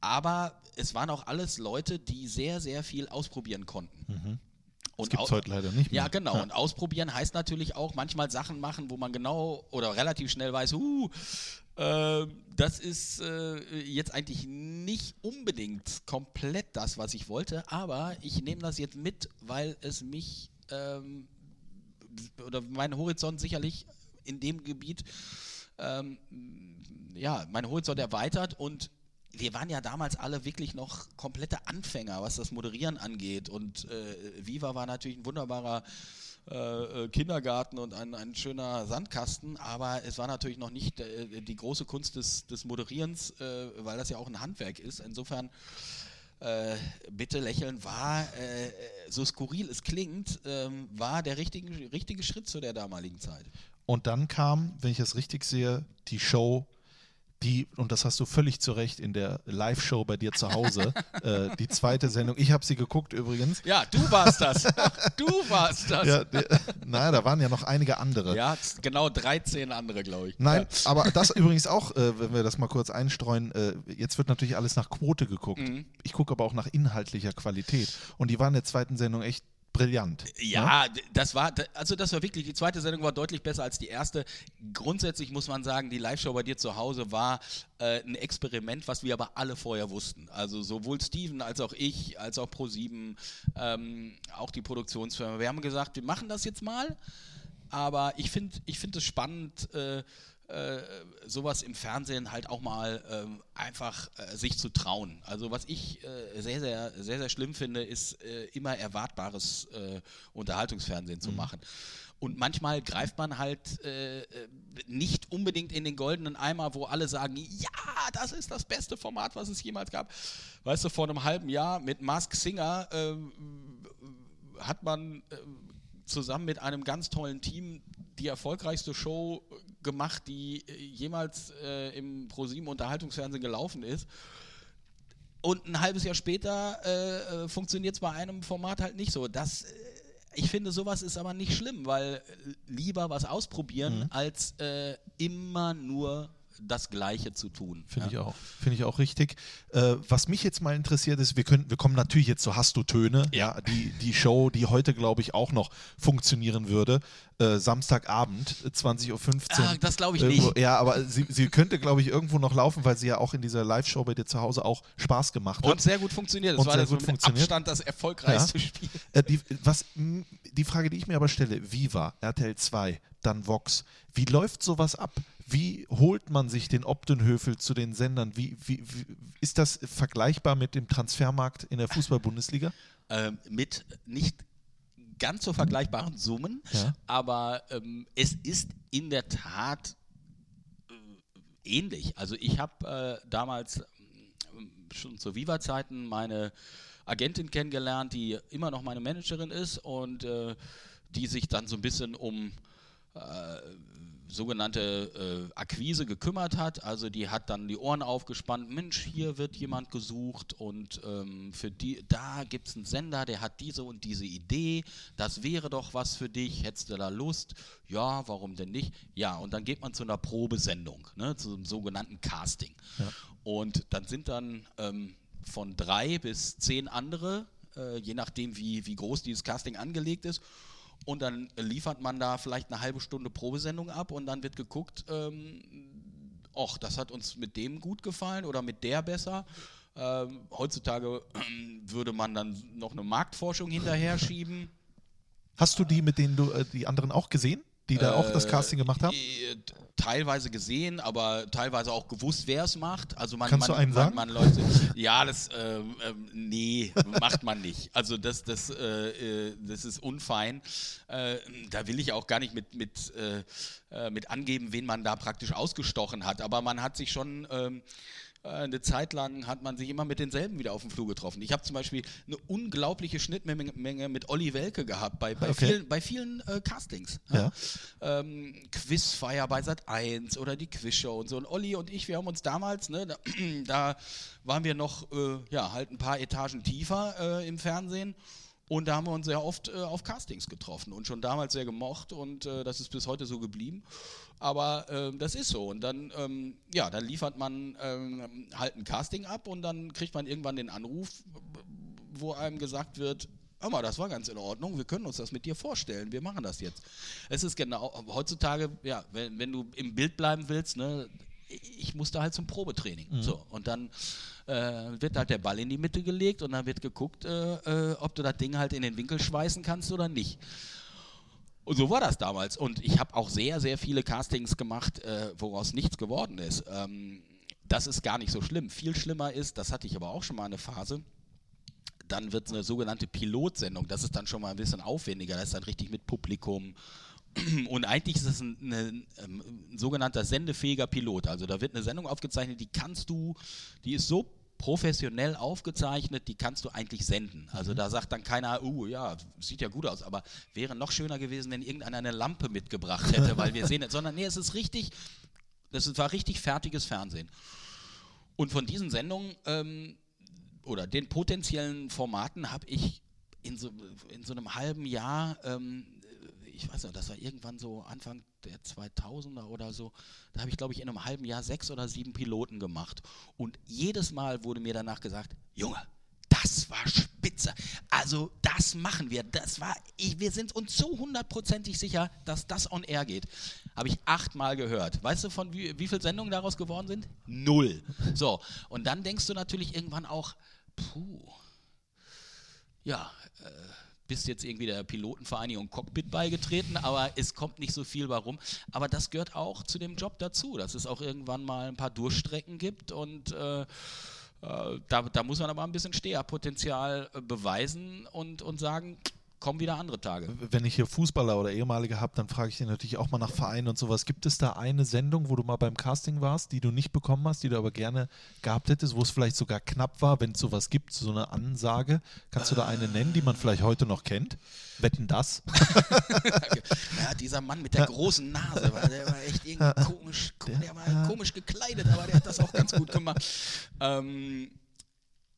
S2: aber es waren auch alles Leute, die sehr, sehr viel ausprobieren konnten. Und
S1: das gibt es heute leider nicht mehr.
S2: ja, genau. Und ausprobieren heißt natürlich auch manchmal Sachen machen, wo man genau oder relativ schnell weiß, uh, äh, das ist äh, jetzt eigentlich nicht unbedingt komplett das, was ich wollte, aber ich nehme das jetzt mit, weil es mich ähm, oder meinen Horizont sicherlich in dem Gebiet ähm, ja, mein Horizont erweitert und wir waren ja damals alle wirklich noch komplette Anfänger, was das Moderieren angeht. Und äh, Viva war natürlich ein wunderbarer äh, äh, Kindergarten und ein, ein schöner Sandkasten, aber es war natürlich noch nicht äh, die große Kunst des, des Moderierens, äh, weil das ja auch ein Handwerk ist. Insofern äh, bitte lächeln war, so skurril es klingt, ähm, war der richtige, richtige Schritt zu der damaligen Zeit.
S1: Und dann kam, wenn ich es richtig sehe, die Show, die, und das hast du völlig zu Recht in der Live-Show bei dir zu Hause, äh, die zweite Sendung. Ich habe sie geguckt übrigens.
S2: Ja, du warst das. du warst das.
S1: Ja, die, naja, da waren ja noch einige andere.
S2: Ja, genau 13 andere, glaube ich.
S1: Nein,
S2: Ja.
S1: aber das übrigens auch, äh, wenn wir das mal kurz einstreuen, äh, jetzt wird natürlich alles nach Quote geguckt.
S2: Mhm.
S1: Ich gucke aber auch nach inhaltlicher Qualität. Und die war in der zweiten Sendung echt brillant. ne?
S2: Ja, d- das war, also das war wirklich, die zweite Sendung war deutlich besser als die erste. Grundsätzlich muss man sagen, die Live-Show bei dir zu Hause war äh, ein Experiment, was wir aber alle vorher wussten. Also sowohl Steven als auch ich, als auch Pro7, ähm, auch die Produktionsfirma. Wir haben gesagt, wir machen das jetzt mal, aber ich finde ich find es spannend, äh, äh, sowas im Fernsehen halt auch mal ähm, einfach äh, sich zu trauen. Also was ich äh, sehr, sehr, sehr, sehr schlimm finde, ist äh, immer erwartbares äh, Unterhaltungsfernsehen zu machen. Und manchmal greift man halt äh, äh, nicht unbedingt in den goldenen Eimer, wo alle sagen, ja, das ist das beste Format, was es jemals gab. Weißt du, vor einem halben Jahr mit Mask Singer ähm, hat man äh, zusammen mit einem ganz tollen Team die erfolgreichste Show gemacht, die äh, jemals äh, im ProSieben Unterhaltungsfernsehen gelaufen ist. Und ein halbes Jahr später äh, funktioniert es bei einem Format halt nicht so. Das, äh, ich finde, sowas ist aber nicht schlimm, weil äh, lieber was ausprobieren, als äh, immer nur das Gleiche zu tun.
S1: Finde
S2: ja.
S1: ich auch. Finde ich auch richtig. Äh, was mich jetzt mal interessiert ist, wir, können, wir kommen natürlich jetzt zu Hast du Töne, ja. die, die Show, die heute, glaube ich, auch noch funktionieren würde. Äh, Samstagabend, äh, 20.15 Uhr.
S2: Ah, das glaube ich
S1: Irgendwo-
S2: nicht.
S1: Ja, aber sie, sie könnte, glaube ich, irgendwo noch laufen, weil sie ja auch in dieser Live-Show bei dir zu Hause auch Spaß gemacht hat.
S2: Und sehr gut funktioniert. Es
S1: Und
S2: war
S1: sehr
S2: das
S1: gut
S2: mit
S1: funktioniert.
S2: Abstand das erfolgreichste
S1: Ja.
S2: Spiel.
S1: Äh, die, was, die Frage, die ich mir aber stelle, Viva, RTL 2, dann Vox, wie läuft sowas ab? Wie holt man sich den Optenhöfel zu den Sendern? Wie, wie, wie ist das vergleichbar mit dem Transfermarkt in der Fußball-Bundesliga?
S2: ähm, mit nicht ganz so vergleichbaren Summen,
S1: Ja.
S2: aber ähm, es ist in der Tat äh, ähnlich. Also ich habe äh, damals, ähm, schon zu Viva-Zeiten meine Agentin kennengelernt, die immer noch meine Managerin ist und äh, die sich dann so ein bisschen um äh, sogenannte äh, Akquise gekümmert hat. Also die hat dann die Ohren aufgespannt, Mensch, hier wird jemand gesucht und ähm, für die, da gibt es einen Sender, der hat diese und diese Idee, das wäre doch was für dich, hättest du da Lust? Ja, warum denn nicht? Ja, und dann geht man zu einer Probesendung, ne, zu einem sogenannten Casting. Ja. Und dann sind dann ähm, von drei bis zehn andere, äh, je nachdem wie, wie groß dieses Casting angelegt ist, und dann liefert man da vielleicht eine halbe Stunde Probesendung ab und dann wird geguckt, ähm, och, das hat uns mit dem gut gefallen oder mit der besser. Ähm, heutzutage äh, würde man dann noch eine Marktforschung hinterher schieben.
S1: Hast du die, mit denen du äh, die anderen auch gesehen? Die da äh, auch das Casting gemacht haben?
S2: Äh, teilweise gesehen, aber teilweise auch gewusst, wer es macht. Also man,
S1: Kannst
S2: man,
S1: du einen sagen?
S2: Man, Leute, ja, das, äh, äh, nee, macht man nicht. Also das, das, äh, äh das ist unfein. da will ich auch gar nicht mit, mit, mit angeben, wen man da praktisch ausgestochen hat. Aber man hat sich schon ähm, äh, eine Zeit lang hat man sich immer mit denselben wieder auf dem Flur getroffen. Ich habe zum Beispiel eine unglaubliche Schnittmenge mit Olli Welke gehabt bei, bei okay. vielen, bei vielen äh, Castings. Ja. Ähm, Quizfeier bei Sat 1 oder die Quizshow und so. Und Olli und ich, wir haben uns damals, ne, da, da waren wir noch äh, ja, halt ein paar Etagen tiefer äh, im Fernsehen. Und da haben wir uns sehr oft äh, auf Castings getroffen und schon damals sehr gemocht und äh, das ist bis heute so geblieben. Aber äh, das ist so. Und dann, ähm, ja, dann liefert man ähm, halt ein Casting ab und dann kriegt man irgendwann den Anruf, wo einem gesagt wird, hör mal, das war ganz in Ordnung, wir können uns das mit dir vorstellen, wir machen das jetzt. Es ist genau, heutzutage, ja, wenn, wenn du im Bild bleiben willst, ne, ich musste halt zum Probetraining. Mhm. So, und dann äh, wird halt der Ball in die Mitte gelegt und dann wird geguckt, äh, äh, ob du das Ding halt in den Winkel schweißen kannst oder nicht. Und so war das damals. Und ich habe auch sehr, sehr viele Castings gemacht, äh, woraus nichts geworden ist. Ähm, das ist gar nicht so schlimm. Viel schlimmer ist, das hatte ich aber auch schon mal eine Phase, dann wird es eine sogenannte Pilotsendung. Das ist dann schon mal ein bisschen aufwendiger. Das ist dann richtig mit Publikum und eigentlich ist es ein, ein, ähm, ein, sogenannter sendefähiger Pilot. Also da wird eine Sendung aufgezeichnet, die kannst du, die ist so professionell aufgezeichnet, die kannst du eigentlich senden. Also mhm. da sagt dann keiner, oh ja, sieht ja gut aus, aber wäre noch schöner gewesen, wenn irgendeiner eine Lampe mitgebracht hätte, weil wir sehen, sondern nee, es ist richtig, das war richtig fertiges Fernsehen. Und von diesen Sendungen ähm, oder den potenziellen Formaten habe ich in so, in so einem halben Jahr ähm, ich weiß nicht, das war irgendwann so Anfang der 2000er oder so, da habe ich, glaube ich, in einem halben Jahr sechs oder sieben Piloten gemacht. Und jedes Mal wurde mir danach gesagt, Junge, das war spitze. Also das machen wir. Das war, ich, wir sind uns so hundertprozentig sicher, dass das on air geht. Habe ich achtmal gehört. Weißt du, von wie, wie viele Sendungen daraus geworden sind? Null. So, und dann denkst du natürlich irgendwann auch, puh, ja, äh, bist jetzt irgendwie der Pilotenvereinigung Cockpit beigetreten, aber es kommt nicht so viel warum. Aber das gehört auch zu dem Job dazu, dass es auch irgendwann mal ein paar Durchstrecken gibt und äh, äh da, da, muss man aber ein bisschen Steherpotenzial äh, beweisen und, und sagen, kommen wieder andere Tage.
S1: Wenn ich hier Fußballer oder ehemalige habe, dann frage ich dich natürlich auch mal nach Vereinen und sowas. Gibt es da eine Sendung, wo du mal beim Casting warst, die du nicht bekommen hast, die du aber gerne gehabt hättest, wo es vielleicht sogar knapp war, wenn es sowas gibt, so eine Ansage? Kannst du da eine nennen, die man vielleicht heute noch kennt? Wetten das?
S2: ja, dieser Mann mit der großen Nase, der war echt irgendwie komisch, der war komisch gekleidet, aber der hat das auch ganz gut gemacht. Ähm,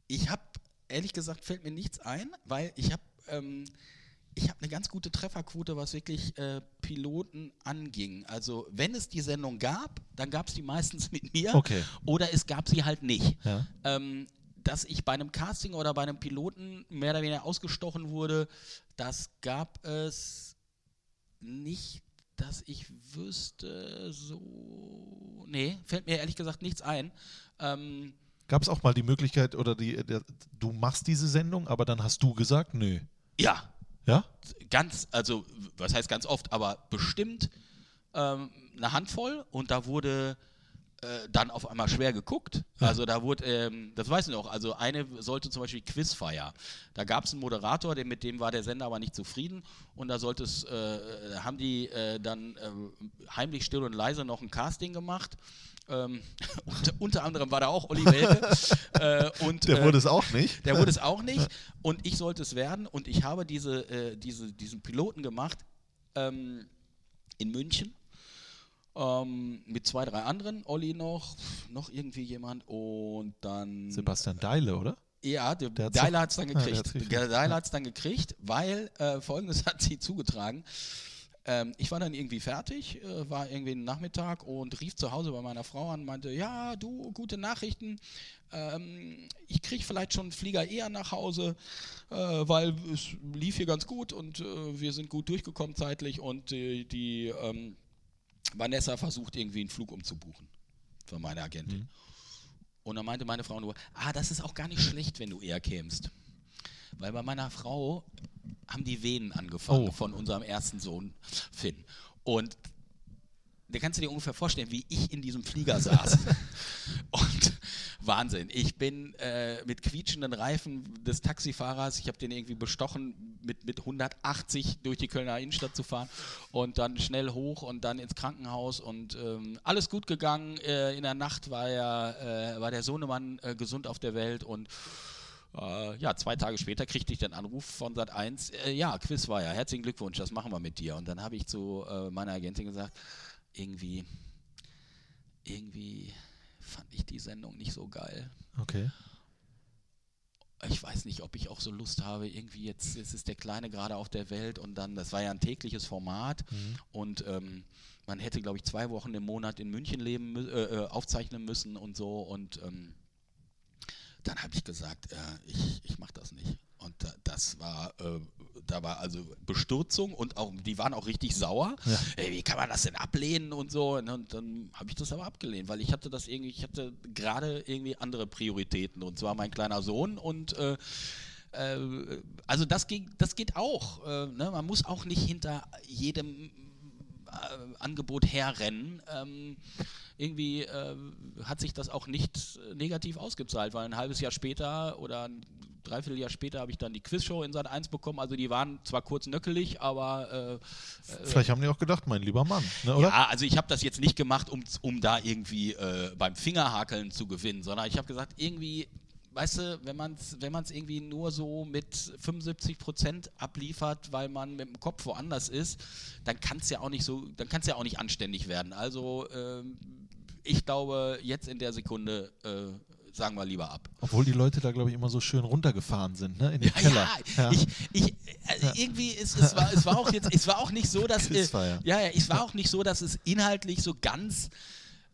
S2: ich habe, ehrlich gesagt, fällt mir nichts ein, weil ich habe ähm, ich habe eine ganz gute Trefferquote, was wirklich äh, Piloten anging. Also wenn es die Sendung gab, dann gab es die meistens mit mir
S1: okay.
S2: oder es gab sie halt nicht. Ja. Ähm, dass ich bei einem Casting oder bei einem Piloten mehr oder weniger ausgestochen wurde, das gab es nicht, dass ich wüsste, so. Nee, fällt mir ehrlich gesagt nichts ein. Ähm,
S1: Gab es auch mal die Möglichkeit, oder die, der, du machst diese Sendung, aber dann hast du gesagt, nö.
S2: Ja.
S1: Ja?
S2: Ganz, also, was heißt ganz oft, aber bestimmt ähm, eine Handvoll und da wurde äh, dann auf einmal schwer geguckt. Also da wurde, ähm, das weiß ich noch, also eine sollte zum Beispiel Quizfeier. Da gab es einen Moderator, der, mit dem war der Sender aber nicht zufrieden und da sollte es, äh, haben die äh, dann äh, heimlich still und leise noch ein Casting gemacht. Ähm, unter, unter anderem war da auch Olli Welke. äh, und,
S1: Der
S2: äh,
S1: wurde es auch nicht.
S2: der wurde es auch nicht und ich sollte es werden und ich habe diese, äh, diese, diesen Piloten gemacht ähm, in München ähm, mit zwei, drei anderen, Olli noch, noch irgendwie jemand und dann...
S1: Sebastian Deile, oder?
S2: Ja, der,
S1: Der
S2: Deiler hat es dann
S1: der
S2: gekriegt.
S1: hat's gekriegt.
S2: der Deiler hat es dann gekriegt, weil äh, folgendes hat sie zugetragen. Ähm, ich war dann irgendwie fertig, äh, war irgendwie ein Nachmittag und rief zu Hause bei meiner Frau an, meinte, ja, du, gute Nachrichten, ähm, ich kriege vielleicht schon einen Flieger eher nach Hause, äh, weil es lief hier ganz gut und äh, wir sind gut durchgekommen zeitlich und die ähm, Vanessa versucht irgendwie einen Flug umzubuchen für meine Agentin. Und dann meinte meine Frau nur, ah, das ist auch gar nicht schlecht, wenn du eher kämst. Weil bei meiner Frau haben die Venen angefangen
S1: Oh.
S2: von unserem ersten Sohn Finn. Und da kannst du dir ungefähr vorstellen, wie ich in diesem Flieger saß. Und Wahnsinn. Ich bin äh, mit quietschenden Reifen des Taxifahrers, ich habe den irgendwie bestochen, mit, mit 180 durch die Kölner Innenstadt zu fahren und dann schnell hoch und dann ins Krankenhaus und ähm, alles gut gegangen. Äh, in der Nacht war, er, äh, war der Sohnemann äh, gesund auf der Welt und äh, ja, zwei Tage später kriegte ich den Anruf von Sat 1, äh, ja, Quiz war ja, herzlichen Glückwunsch, das machen wir mit dir. Und dann habe ich zu äh, meiner Agentin gesagt, irgendwie, irgendwie fand ich die Sendung nicht so geil.
S1: Okay.
S2: Ich weiß nicht, ob ich auch so Lust habe, irgendwie jetzt, jetzt ist der Kleine gerade auf der Welt und dann, das war ja ein tägliches Format und ähm, man hätte, glaube ich, zwei Wochen im Monat in München leben, äh, äh, aufzeichnen müssen und so und ähm, dann habe ich gesagt, äh, ich, ich mache das nicht. Und da, das war, äh, da war also Bestürzung und auch, die waren auch richtig sauer.
S1: Ja.
S2: Ey, wie kann man das denn ablehnen und so? Und, und dann habe ich das aber abgelehnt, weil ich hatte das irgendwie, ich hatte gerade irgendwie andere Prioritäten und zwar mein kleiner Sohn und äh, äh, also das, ging, das geht auch. Äh, ne? Man muss auch nicht hinter jedem Angebot herrennen. Ähm, irgendwie äh, hat sich das auch nicht äh, negativ ausgezahlt, weil ein halbes Jahr später oder ein Dreivierteljahr später habe ich dann die Quizshow in Sat 1 bekommen. Also die waren zwar kurz nöckelig, aber äh,
S1: Vielleicht haben die auch gedacht, mein lieber Mann, ne, oder?
S2: ja, also ich habe das jetzt nicht gemacht, um, um da irgendwie äh, beim Fingerhakeln zu gewinnen, sondern ich habe gesagt, irgendwie, weißt du, wenn man es wenn man's irgendwie nur so mit 75 Prozent abliefert, weil man mit dem Kopf woanders ist, dann kann es ja auch nicht so, dann kann es ja auch nicht anständig werden. Also ähm, ich glaube, jetzt in der Sekunde äh, sagen wir lieber ab.
S1: Obwohl die Leute da, glaube ich, immer so schön runtergefahren sind, ne? In den Keller.
S2: Ja, ich, ich, also irgendwie ist es war, es war auch jetzt, es war auch nicht so, dass äh, ja, ja, es war auch nicht so, dass es inhaltlich so ganz,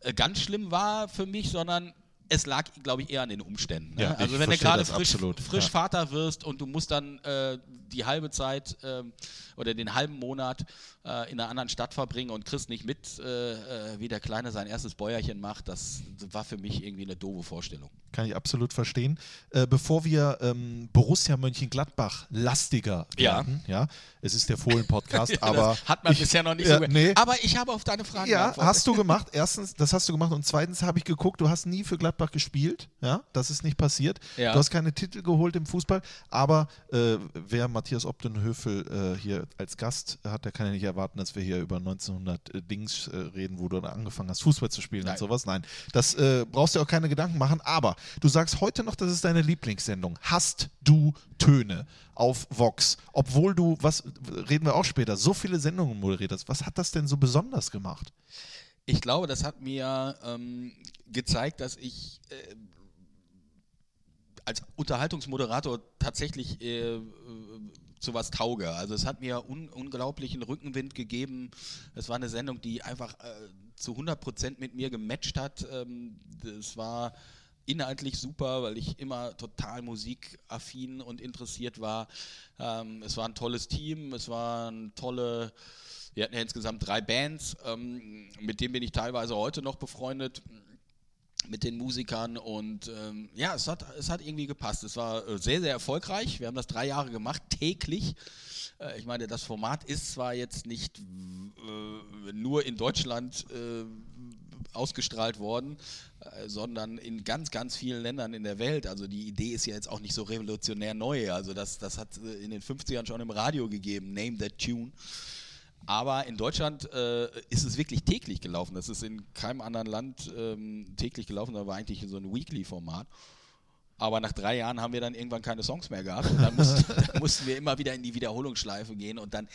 S2: äh, ganz schlimm war für mich, sondern es lag, glaube ich, eher an den Umständen. Ne?
S1: Ja,
S2: also wenn du gerade frisch, frisch
S1: ja.
S2: Vater wirst und du musst dann äh, die halbe Zeit ähm, oder den halben Monat äh, in einer anderen Stadt verbringen und kriegst nicht mit, äh, äh, wie der Kleine sein erstes Bäuerchen macht, das war für mich irgendwie eine doofe Vorstellung.
S1: Kann ich absolut verstehen. Äh, bevor wir ähm, Borussia Mönchengladbach lastiger
S2: Ja.
S1: werden, ja, es ist der Fohlen-Podcast,
S2: Ja,
S1: aber.
S2: hat man
S1: ich-
S2: bisher noch nicht
S1: ja,
S2: so.
S1: nee.
S2: Aber ich habe auf deine Frage
S1: Ja, hast du gemacht. Erstens, das hast du gemacht. Und zweitens habe ich geguckt, du hast nie für Gladbach gespielt. Ja, das ist nicht passiert.
S2: Ja.
S1: Du hast keine Titel geholt im Fußball. Aber äh, wer Matthias Obdenhöfel äh, hier als Gast hat, der kann ja nicht erwarten, dass wir hier über 1900 äh, Dings äh, reden, wo du angefangen hast, Fußball zu spielen
S2: Nein.
S1: und sowas. Nein, das äh, brauchst du auch keine Gedanken machen. Aber du sagst heute noch, das ist deine Lieblingssendung. Hast du Töne auf Vox? Obwohl du, was reden wir auch später, so viele Sendungen moderiert hast. Was hat das denn so besonders gemacht?
S2: Ich glaube, das hat mir ähm, gezeigt, dass ich äh, als Unterhaltungsmoderator tatsächlich äh, äh, zu was tauge. Also es hat mir un unglaublichen Rückenwind gegeben. Es war eine Sendung, die einfach äh, zu 100% mit mir gematcht hat. Ähm, das war inhaltlich super, weil ich immer total musikaffin und interessiert war. Ähm, es war ein tolles Team, es waren tolle, wir hatten ja insgesamt drei Bands, ähm, mit denen bin ich teilweise heute noch befreundet mit den Musikern und ähm, ja, es hat, es hat irgendwie gepasst. Es war äh, sehr, sehr erfolgreich. Wir haben das drei Jahre gemacht, täglich. Äh, ich meine, das Format ist zwar jetzt nicht äh, nur in Deutschland äh, ausgestrahlt worden, äh, sondern in ganz, ganz vielen Ländern in der Welt. Also die Idee ist ja jetzt auch nicht so revolutionär neu. Also das, das hat äh, in den 50ern schon im Radio gegeben, Name That Tune. Aber in Deutschland äh, ist es wirklich täglich gelaufen. Das ist in keinem anderen Land ähm, täglich gelaufen, da war eigentlich so ein Weekly-Format. Aber nach drei Jahren haben wir dann irgendwann keine Songs mehr gehabt. Und dann, mussten, dann mussten wir immer wieder in die Wiederholungsschleife gehen und dann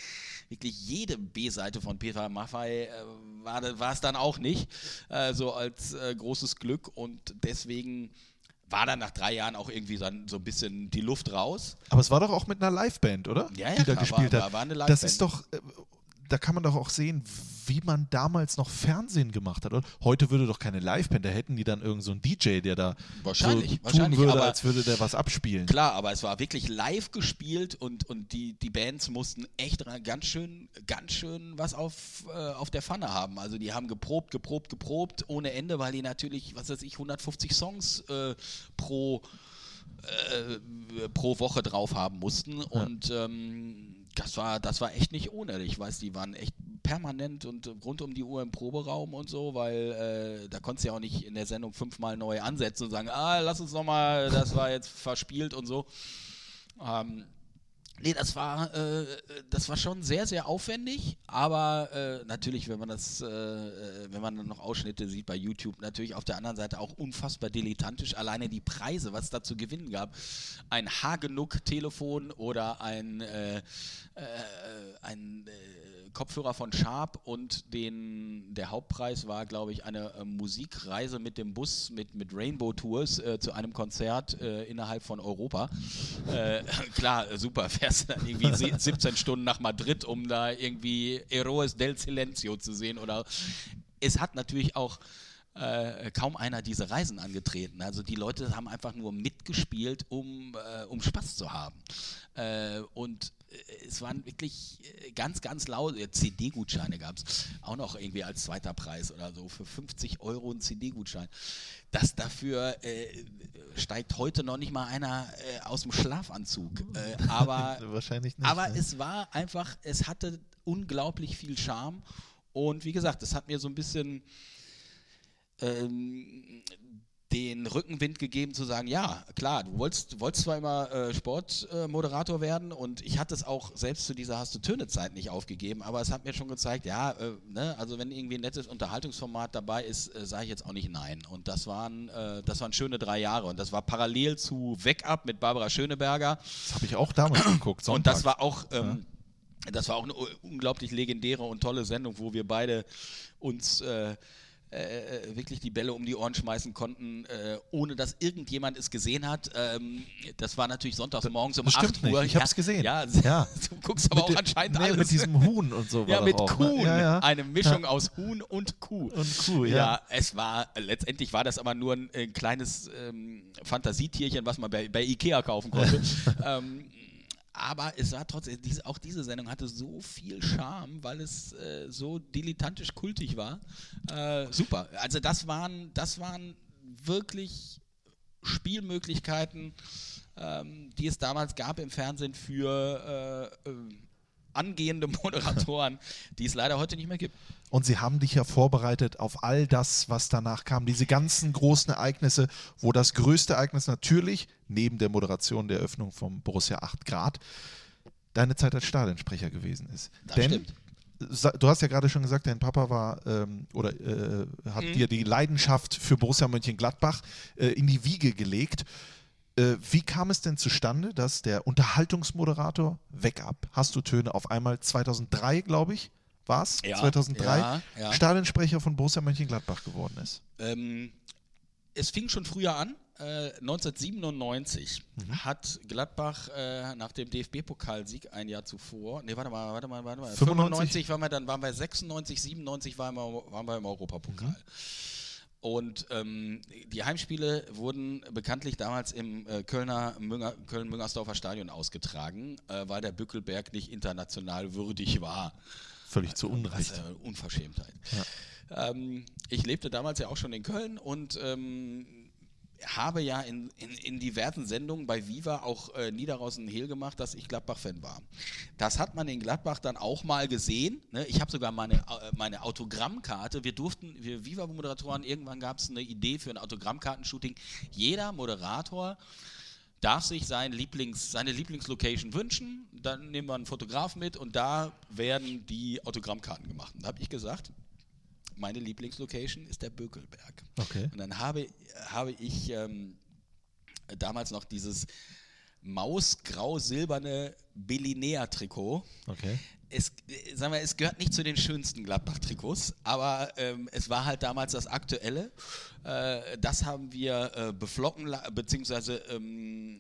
S2: wirklich jede B-Seite von Peter Maffei äh, war, es dann auch nicht. Äh, so als äh, großes Glück und deswegen war dann nach drei Jahren auch irgendwie dann so ein bisschen die Luft raus.
S1: Aber es war doch auch mit einer Liveband, oder?
S2: Ja, ja,
S1: Die da
S2: klar,
S1: gespielt
S2: war-
S1: hat.
S2: war eine
S1: das
S2: Liveband.
S1: ist doch, äh, da kann man doch auch sehen, wie man damals noch Fernsehen gemacht hat. Oder? Heute würde doch keine Liveband, da hätten die dann irgend so einen DJ, der da
S2: Wahrscheinlich,
S1: so tun
S2: wahrscheinlich,
S1: würde,
S2: aber-
S1: als würde der was abspielen.
S2: Klar, aber es war wirklich live gespielt und, und die, die Bands mussten echt ganz schön, ganz schön was auf, äh, auf der Pfanne haben. Also die haben geprobt, geprobt, geprobt ohne Ende, weil die natürlich, was weiß ich, 150 Songs äh, pro, äh, pro Woche drauf haben mussten. Und ähm, das war, das war echt nicht ohne. Ich weiß, die waren echt permanent und rund um die Uhr im Proberaum und so, weil äh, da konntest du ja auch nicht in der Sendung fünfmal neu ansetzen und sagen, ah, lass uns nochmal, das war jetzt verspielt und so. Ähm, nee, das war, äh, das war schon sehr, sehr aufwendig, aber äh, natürlich, wenn man das, äh, äh, wenn man dann noch Ausschnitte sieht bei YouTube, natürlich auf der anderen Seite auch unfassbar dilettantisch. Alleine die Preise, was es da zu gewinnen gab. Ein Hagenuk-Telefon oder ein, äh, äh, ein Kopfhörer von Sharp und den, der Hauptpreis war, glaube ich, eine äh, Musikreise mit dem Bus mit, mit Rainbow Tours äh, zu einem Konzert äh, innerhalb von Europa. Äh, klar, äh, super, fährst dann irgendwie se- 17 Stunden nach Madrid, um da irgendwie Heroes del Silencio zu sehen oder es hat natürlich auch äh, kaum einer diese Reisen angetreten. Also die Leute haben einfach nur mitgespielt, um, äh, um Spaß zu haben. Äh, und äh, es waren wirklich äh, ganz, ganz laut. äh, CD-Gutscheine gab es auch noch irgendwie als zweiter Preis oder so. Für 50 Euro ein CD-Gutschein. Das dafür äh, steigt heute noch nicht mal einer äh, aus dem Schlafanzug. Äh, aber
S1: Wahrscheinlich nicht.
S2: aber
S1: ne?
S2: es war einfach, es hatte unglaublich viel Charme. Und wie gesagt, es hat mir so ein bisschen ähm, den Rückenwind gegeben zu sagen, ja, klar, du wolltest, wolltest zwar immer äh, Sportmoderator werden und ich hatte es auch selbst zu dieser Hast du Töne-Zeit nicht aufgegeben, aber es hat mir schon gezeigt, ja, äh, ne, also wenn irgendwie ein nettes Unterhaltungsformat dabei ist, äh, sage ich jetzt auch nicht nein. Und das waren, äh, das waren schöne drei Jahre und das war parallel zu Wake-Up mit Barbara Schöneberger.
S1: das habe ich auch damals geguckt.
S2: Und das war auch, ähm, das war auch eine unglaublich legendäre und tolle Sendung, wo wir beide uns äh, äh, wirklich die Bälle um die Ohren schmeißen konnten, äh, ohne dass irgendjemand es gesehen hat. Ähm, das war natürlich sonntags morgens um
S1: das stimmt
S2: 8
S1: nicht.
S2: Uhr.
S1: Ich hab's gesehen.
S2: Ja,
S1: Ja.
S2: du guckst aber
S1: Mit
S2: auch anscheinend
S1: nee,
S2: alles.
S1: mit diesem Huhn und so
S2: ja, mit
S1: auch, ne?
S2: Kuhn.
S1: Ja, ja.
S2: Eine Mischung aus Huhn und Kuh.
S1: Und Kuh, ja.
S2: Ja, es war, letztendlich war das aber nur ein, ein kleines ähm, Fantasietierchen, was man bei, bei Ikea kaufen konnte. ähm, aber es war trotzdem, diese, auch diese Sendung hatte so viel Charme, weil es äh, so dilettantisch kultig war. Äh, super. Also das waren, das waren wirklich Spielmöglichkeiten, ähm, die es damals gab im Fernsehen für äh, äh, angehende Moderatoren, die es leider heute nicht mehr gibt.
S1: Und sie haben dich ja vorbereitet auf all das, was danach kam. Diese ganzen großen Ereignisse, wo das größte Ereignis natürlich, neben der Moderation der Eröffnung vom Borussia 8 Grad, deine Zeit als Stadionsprecher gewesen ist.
S2: Das
S1: Denn
S2: stimmt.
S1: du hast ja gerade schon gesagt, dein Papa war ähm, oder äh, hat dir die Leidenschaft für Borussia Mönchengladbach äh, in die Wiege gelegt. Äh, wie kam es denn zustande, dass der Unterhaltungsmoderator Weg ab, hast du Töne auf einmal 2003, glaube ich, war es?
S2: Ja,
S1: 2003
S2: ja, ja.
S1: Stadionsprecher von Borussia Mönchengladbach geworden ist.
S2: Ähm, es fing schon früher an. Äh, 1997
S1: Mhm.
S2: hat Gladbach äh, nach dem DFB-Pokalsieg ein Jahr zuvor, nee, warte mal, warte mal, warte mal,
S1: 95?
S2: 95 waren wir, dann waren wir 96, 97 waren wir, waren wir im Europapokal.
S1: Mhm.
S2: Und ähm, die Heimspiele wurden bekanntlich damals im äh, Kölner Münger, Köln-Müngersdorfer Stadion ausgetragen, äh, weil der Bückelberg nicht international würdig war.
S1: Völlig zu
S2: Das
S1: Unrecht.
S2: äh, Unverschämtheit. Ähm, ich lebte damals ja auch schon in Köln und ähm, habe ja in, in, in diversen Sendungen bei Viva auch äh, Niederaußen Hehl gemacht, dass ich Gladbach-Fan war. Das hat man in Gladbach dann auch mal gesehen. Ne? Ich habe sogar meine, äh, meine Autogrammkarte. Wir durften, wir Viva-Moderatoren, irgendwann gab es eine Idee für ein Autogrammkartenshooting. Jeder Moderator darf sich sein Lieblings, seine Lieblingslocation wünschen. Dann nehmen wir einen Fotograf mit und da werden die Autogrammkarten gemacht. Da habe ich gesagt, meine Lieblingslocation ist der Bökelberg.
S1: Okay.
S2: Und dann habe, habe ich ähm, damals noch dieses mausgrau-silberne Belinea-Trikot.
S1: Okay.
S2: Es, sagen wir, es gehört nicht zu den schönsten Gladbach-Trikots, aber ähm, es war halt damals das Aktuelle. Äh, das haben wir äh, beflocken, beziehungsweise ähm,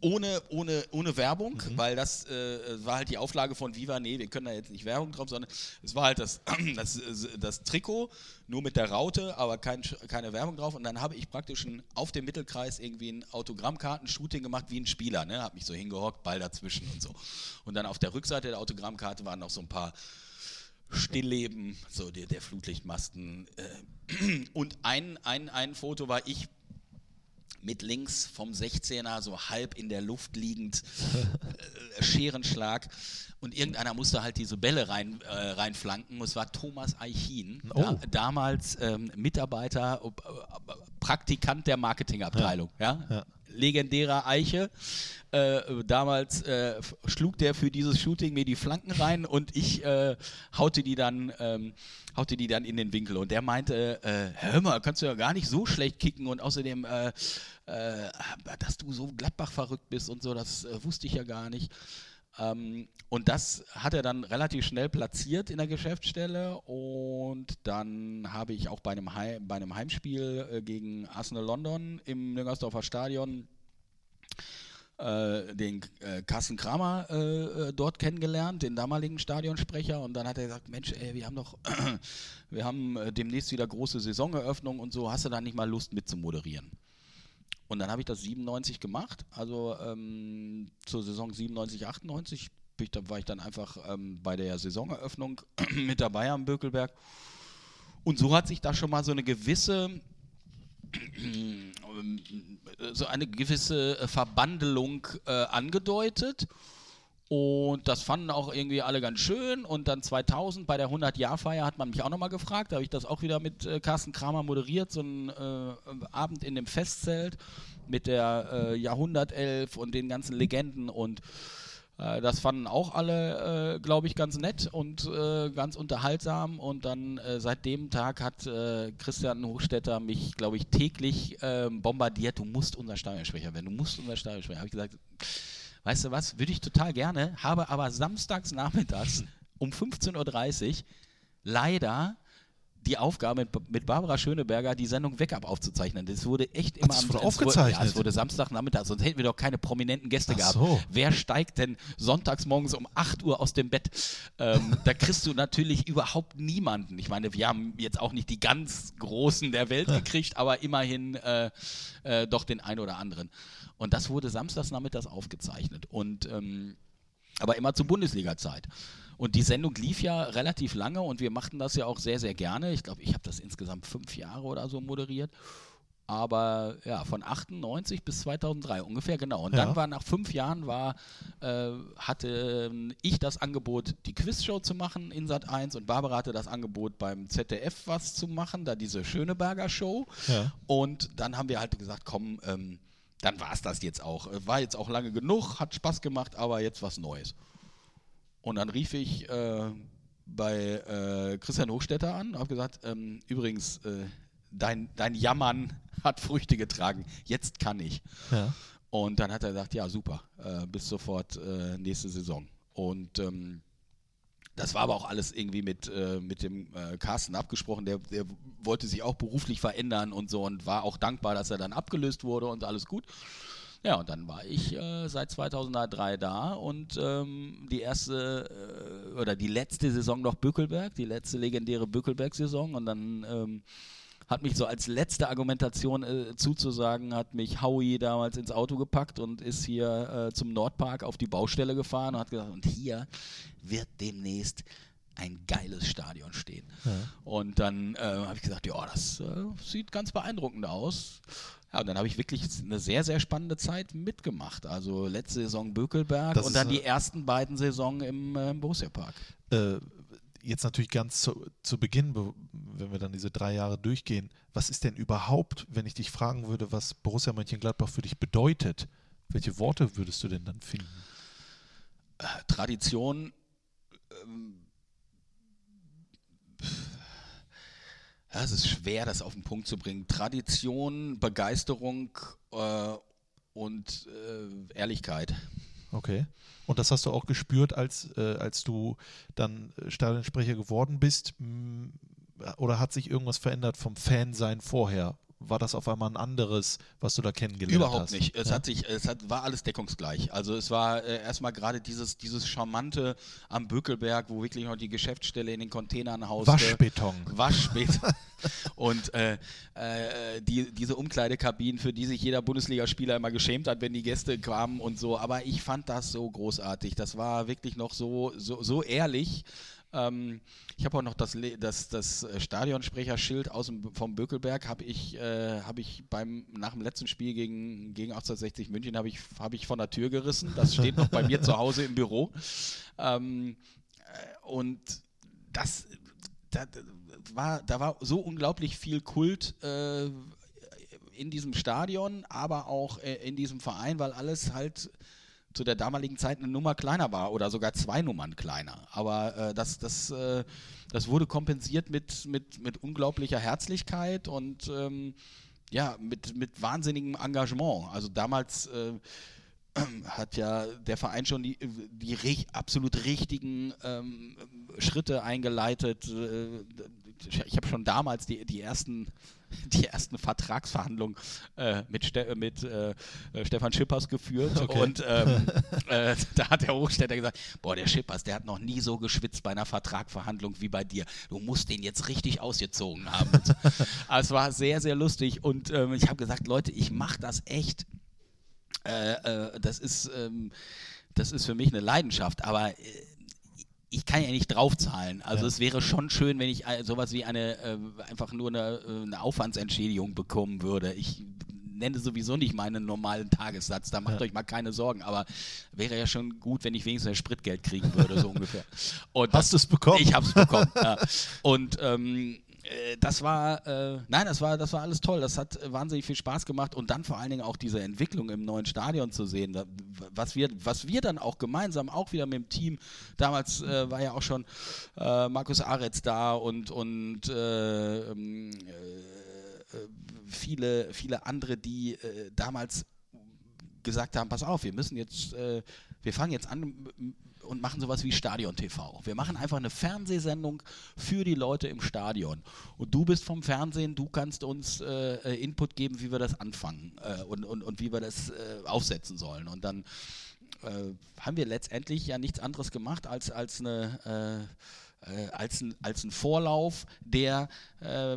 S2: ohne, ohne, ohne Werbung, weil das äh, war halt die Auflage von Viva, nee, wir können da jetzt nicht Werbung drauf, sondern es war halt das, das, das Trikot, nur mit der Raute, aber kein, keine Werbung drauf. Und dann habe ich praktisch ein, auf dem Mittelkreis irgendwie ein Autogrammkarten-Shooting gemacht wie ein Spieler, ne? Hab mich so hingehockt, Ball dazwischen und so. Und dann auf der Rückseite der Autogrammkarte waren noch so ein paar Stillleben, so der, der Flutlichtmasten. Äh, und ein, ein, ein Foto war ich mit links vom 16er, so halb in der Luft liegend, äh, Scherenschlag. Und irgendeiner musste halt diese Bälle rein, äh, reinflanken. Es war Thomas Eichin, da, damals ähm, Mitarbeiter, äh, Praktikant der Marketingabteilung. Ja.
S1: Ja.
S2: Legendärer Eiche. Äh, damals äh, schlug der für dieses Shooting mir die Flanken rein und ich äh, haute, die dann, ähm, haute die dann in den Winkel. Und der meinte, äh, hör mal, kannst du ja gar nicht so schlecht kicken und außerdem, äh, äh, dass du so Gladbach verrückt bist und so, das wusste ich ja gar nicht. Ähm, und das hat er dann relativ schnell platziert in der Geschäftsstelle und dann habe ich auch bei einem, Heim, bei einem Heimspiel äh, gegen Arsenal London im Nüngersdorfer Stadion äh, den äh, Carsten Kramer äh, äh, dort kennengelernt, den damaligen Stadionsprecher und dann hat er gesagt, Mensch, ey, wir haben doch, wir haben äh, demnächst wieder große Saisoneröffnung und so, hast du da nicht mal Lust mitzumoderieren? Und dann habe ich das 97 gemacht, also ähm, zur Saison 97, 98 bin ich, da war ich dann einfach ähm, bei der Saisoneröffnung mit dabei am Bökelberg. Und so hat sich da schon mal so eine gewisse so eine gewisse äh, Verbandelung äh, angedeutet. Und das fanden auch irgendwie alle ganz schön. Und dann 2000 bei der 100-Jahr-Feier hat man mich auch nochmal gefragt. Da habe ich das auch wieder mit äh, Carsten Kramer moderiert, so einen äh, Abend in dem Festzelt mit der äh, Jahrhundertelf und den ganzen Legenden. Und äh, das fanden auch alle, äh, glaube ich, ganz nett und äh, ganz unterhaltsam. Und dann äh, seit dem Tag hat Christian Hochstetter mich, glaube ich, täglich ähm, bombardiert. Du musst unser Stadionsprecher werden. Du musst unser Stadionsprecher. Habe ich gesagt, weißt du was? Würde ich total gerne. Habe aber samstags nachmittags um 15.30 Uhr leider die Aufgabe mit, Barbara Schöneberger die Sendung Wake Up aufzuzeichnen. Das wurde echt immer
S1: das
S2: am
S1: wurde
S2: Wurde,
S1: aufgezeichnet?
S2: ja, es wurde Samstagnachmittag, sonst hätten wir doch keine prominenten Gäste
S1: Ach
S2: gehabt.
S1: so.
S2: Wer steigt denn sonntags morgens um 8 Uhr aus dem Bett? Ähm, da kriegst du natürlich überhaupt niemanden. Ich meine, wir haben jetzt auch nicht die ganz Großen der Welt gekriegt, aber immerhin äh, äh, doch den einen oder anderen. Und das wurde samstags nachmittags aufgezeichnet. Und ähm, aber immer zur Bundesliga-Zeit. Und die Sendung lief ja relativ lange und wir machten das ja auch sehr, sehr gerne. Ich glaube, ich habe das insgesamt fünf Jahre oder so moderiert. Aber ja, von 98 bis 2003 ungefähr, genau. Und
S1: Ja.
S2: dann war nach fünf Jahren war, äh, hatte ähm, ich das Angebot, die Quizshow zu machen in Sat 1 und Barbara hatte das Angebot beim ZDF was zu machen, da diese Schöneberger Show.
S1: Ja.
S2: Und dann haben wir halt gesagt, komm, ähm, dann war es das jetzt auch. Äh, War jetzt auch lange genug, hat Spaß gemacht, aber jetzt was Neues. Und dann rief ich äh, bei äh, Christian Hochstetter an und habe gesagt, ähm, übrigens, äh, dein, dein Jammern hat Früchte getragen, jetzt kann ich.
S1: Ja.
S2: Und dann hat er gesagt, ja super, äh, bis sofort äh, nächste Saison. Und ähm, das war aber auch alles irgendwie mit, äh, mit dem äh, Carsten abgesprochen. Der, der wollte sich auch beruflich verändern und so und war auch dankbar, dass er dann abgelöst wurde und alles gut. Ja, und dann war ich äh, seit 2003 da und ähm, die erste äh, oder die letzte Saison noch Bückelberg, die letzte legendäre Bückelberg-Saison und dann ähm, hat mich so als letzte Argumentation äh, zuzusagen, hat mich Howie damals ins Auto gepackt und ist hier äh, zum Nordpark auf die Baustelle gefahren und hat gesagt, und hier wird demnächst ein geiles Stadion stehen. Und dann äh, habe ich gesagt, ja, das äh, sieht ganz beeindruckend aus. Ja, und dann habe ich wirklich eine sehr, sehr spannende Zeit mitgemacht. Also letzte Saison Bökelberg
S1: Das
S2: und dann die ersten beiden Saisonen im, äh, im Borussia Park.
S1: Äh, jetzt natürlich ganz zu, zu Beginn, be- wenn wir dann diese drei Jahre durchgehen, was ist denn überhaupt, wenn ich dich fragen würde, was Borussia Mönchengladbach für dich bedeutet? Welche Worte würdest du denn dann finden?
S2: Tradition. Ähm, ja, es ist schwer, das auf den Punkt zu bringen. Tradition, Begeisterung äh, und äh, Ehrlichkeit.
S1: Okay. Und das hast du auch gespürt, als, äh, als du dann äh, Stadionsprecher geworden bist? Oder hat sich irgendwas verändert vom Fansein vorher? War das auf einmal ein anderes, was du da kennengelernt
S2: Überhaupt
S1: hast?
S2: nicht. Es
S1: Ja?
S2: hat sich, es hat, war alles deckungsgleich. Also es war äh, erstmal gerade dieses, dieses charmante am Bökelberg, wo wirklich noch die Geschäftsstelle in den Containern hauste.
S1: Waschbeton.
S2: Waschbeton. Und äh, äh, die, diese Umkleidekabinen, für die sich jeder Bundesligaspieler immer geschämt hat, wenn die Gäste kamen und so. Aber ich fand das so großartig. Das war wirklich noch so, so, so ehrlich. Ähm, ich habe auch noch das, das, das äh, Stadionsprecherschild aus dem, vom Bökelberg habe ich, äh, hab ich beim, nach dem letzten Spiel gegen, gegen 1860 München habe ich, hab ich von der Tür gerissen. Das steht noch bei mir zu Hause im Büro. Ähm, äh, und das, da, da war, da war so unglaublich viel Kult äh, in diesem Stadion, aber auch äh, in diesem Verein, weil alles halt zu der damaligen Zeit eine Nummer kleiner war oder sogar zwei Nummern kleiner. Aber äh, das, das, äh, das wurde kompensiert mit, mit, mit unglaublicher Herzlichkeit und ähm, ja, mit, mit wahnsinnigem Engagement. Also damals äh, hat ja der Verein schon die, die ri- absolut richtigen ähm, Schritte eingeleitet. Äh, Ich habe schon damals die, die, ersten, die ersten Vertragsverhandlungen äh, mit, Ste mit äh, Stefan Schippers geführt.
S1: Okay.
S2: Und ähm, äh, da hat der Hochstädter gesagt, boah, der Schippers, der hat noch nie so geschwitzt bei einer Vertragverhandlung wie bei dir. Du musst den jetzt richtig ausgezogen haben. So. Aber es war sehr, sehr lustig. Und ähm, ich habe gesagt, Leute, ich mache das echt äh, äh, das ist, ähm, das ist für mich eine Leidenschaft, aber äh, ich kann ja nicht draufzahlen. Also
S1: Ja.
S2: es wäre schon schön, wenn ich äh, sowas wie eine äh, einfach nur eine, äh, eine Aufwandsentschädigung bekommen würde. Ich nenne sowieso nicht meinen normalen Tagessatz, da macht
S1: Ja.
S2: euch mal keine Sorgen, aber wäre ja schon gut, wenn ich wenigstens ein Spritgeld kriegen würde, so ungefähr. Und
S1: Hast du es bekommen?
S2: ich habe es bekommen. ja. Und ähm, äh, das war, äh, nein, das war, das war alles toll. Das hat äh, wahnsinnig viel Spaß gemacht und dann vor allen Dingen auch diese Entwicklung im neuen Stadion zu sehen, was wir, was wir dann auch gemeinsam, auch wieder mit dem Team. Damals äh, war ja auch schon äh, Markus Aretz da und und äh, ähm, äh, äh, viele, viele andere, die äh, damals gesagt haben, pass auf, wir müssen jetzt, äh, wir fangen jetzt an und machen sowas wie Stadion TV. Wir machen einfach eine Fernsehsendung für die Leute im Stadion. Und du bist vom Fernsehen, du kannst uns äh, äh, Input geben, wie wir das anfangen äh, und, und, und wie wir das äh, aufsetzen sollen. Und dann äh, haben wir letztendlich ja nichts anderes gemacht als, als eine äh, als, ein, als ein Vorlauf, der äh,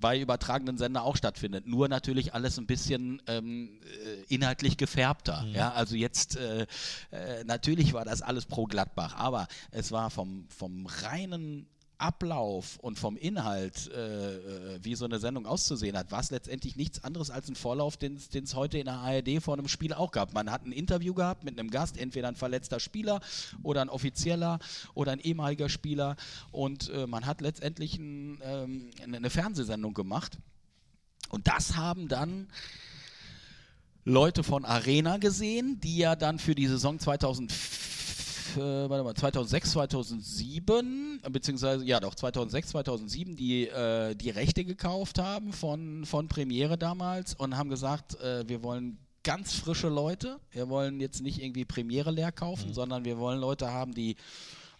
S2: bei übertragenen Sender auch stattfindet. Nur natürlich alles ein bisschen ähm, äh, inhaltlich gefärbter. Ja, also jetzt äh, äh, natürlich war das alles pro Gladbach, aber es war vom, vom reinen Ablauf und vom Inhalt, äh, äh, wie so eine Sendung auszusehen hat, war es letztendlich nichts anderes als ein Vorlauf, den es heute in der ARD vor einem Spiel auch gab. Man hat ein Interview gehabt mit einem Gast, entweder ein verletzter Spieler oder ein offizieller oder ein ehemaliger Spieler und äh, man hat letztendlich ein, ähm, eine Fernsehsendung gemacht. Und das haben dann Leute von Arena gesehen, die ja dann für die Saison 2004 äh, warte mal, 2006, 2007, äh, beziehungsweise, ja doch, 2006, 2007 die, äh, die Rechte gekauft haben von, von Premiere damals und haben gesagt, äh, wir wollen ganz frische Leute, wir wollen jetzt nicht irgendwie Premiere leer kaufen, sondern wir wollen Leute haben, die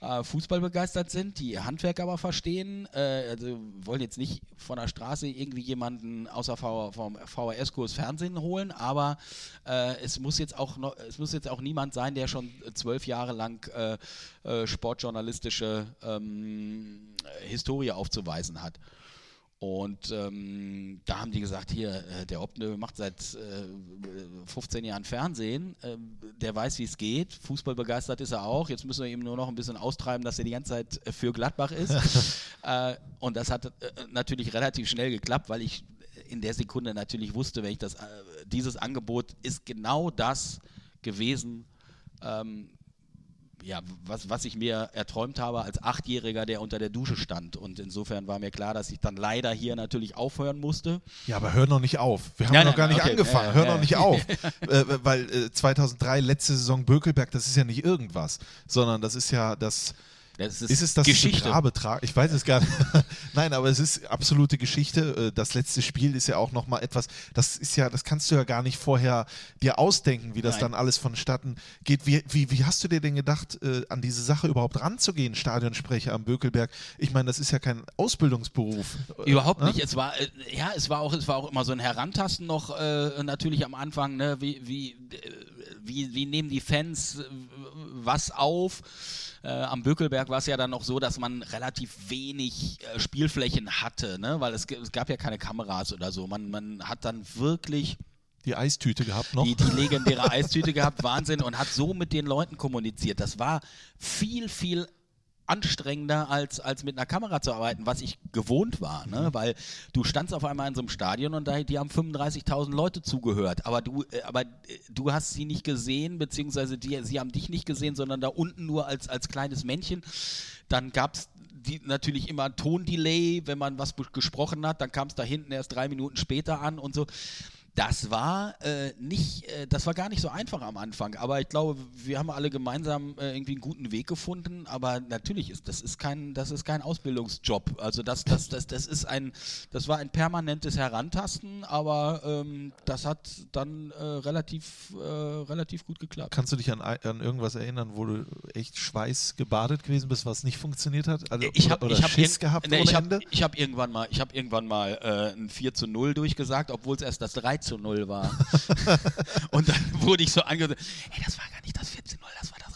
S2: äh, Fußball begeistert sind, die ihr Handwerk aber verstehen. Äh, also wollen jetzt nicht von der Straße irgendwie jemanden außer v vom VHS-Kurs Fernsehen holen, aber äh, es muss jetzt auch noch, es muss jetzt auch niemand sein, der schon zwölf Jahre lang äh, äh, sportjournalistische ähm, Historie aufzuweisen hat. Und ähm, da haben die gesagt, hier, äh, der Opne macht seit äh, 15 Jahren Fernsehen, äh, der weiß, wie es geht, Fußball begeistert ist er auch, jetzt müssen wir ihm nur noch ein bisschen austreiben, dass er die ganze Zeit äh, für Gladbach ist. Äh, und das hat äh, natürlich relativ schnell geklappt, weil ich in der Sekunde natürlich wusste, wenn ich das, dieses Angebot ist genau das gewesen, ähm, ja, was, was ich mir erträumt habe als Achtjähriger, der unter der Dusche stand. Und insofern war mir klar, dass ich dann leider hier natürlich aufhören musste.
S1: Ja, aber hör noch nicht auf. Wir haben
S2: Ja,
S1: noch
S2: nein,
S1: gar nicht
S2: okay.
S1: angefangen.
S2: Ja,
S1: hör
S2: ja,
S1: noch nicht auf. äh, weil äh, 2003, letzte Saison Bökelberg, das ist ja nicht irgendwas, sondern das ist ja das.
S2: Das ist,
S1: Ist es das
S2: Geschichte.
S1: Grabetrag? Ich weiß es gar nicht. Nein, aber es ist absolute Geschichte. Äh, Das letzte Spiel ist ja auch nochmal etwas, das ist ja, das kannst du ja gar nicht vorher dir ausdenken, wie das
S2: Nein.
S1: dann alles vonstatten geht. Wie, wie, wie hast du dir denn gedacht, äh, an diese Sache überhaupt ranzugehen, Stadionsprecher am Bökelberg? Ich meine, das ist ja kein Ausbildungsberuf. Äh,
S2: Überhaupt
S1: ne?
S2: nicht. Es war, äh, ja, es war auch, es war auch immer so ein Herantasten noch äh, natürlich am Anfang. Ne? Wie, wie, äh, wie, wie nehmen die Fans äh, was auf? Äh, am Bökelberg war es ja dann noch so, dass man relativ wenig äh, Spielflächen hatte, ne? weil es, es gab ja keine Kameras oder so. Man, man hat dann wirklich
S1: Die Eistüte gehabt noch.
S2: die, die legendäre Eistüte gehabt, Wahnsinn, und hat so mit den Leuten kommuniziert. Das war viel, viel anstrengender als, als mit einer Kamera zu arbeiten, was ich gewohnt war, ne? weil du standst auf einmal in so einem Stadion und da, die haben 35.000 Leute zugehört, aber du, äh, aber äh, du hast sie nicht gesehen, beziehungsweise die, sie haben dich nicht gesehen, sondern da unten nur als, als kleines Männchen. Dann gab es die, natürlich immer ein Tondelay, wenn man was gesprochen hat, dann kam es da hinten erst drei Minuten später an und so. Das war äh, nicht, äh, das war gar nicht so einfach am Anfang, aber ich glaube, wir haben alle gemeinsam äh, irgendwie einen guten Weg gefunden. Aber natürlich ist das ist kein, das ist kein Ausbildungsjob. Also das, das, das, das ist ein, das war ein permanentes Herantasten, aber ähm, das hat dann äh, relativ, äh, relativ gut geklappt.
S1: Kannst du dich an, an irgendwas erinnern, wo du echt schweißgebadet gewesen bist, was nicht funktioniert hat? Also,
S2: Ich habe ich hab
S1: Schiss gehabt
S2: nee, ich hab,
S1: Ende?
S2: ich hab irgendwann mal, ich hab irgendwann mal äh, ein 4 zu 0 durchgesagt, obwohl es erst das 3 zu 0 war. und dann wurde ich so angesagt, hey, das war gar nicht das 4 zu 0, das war das.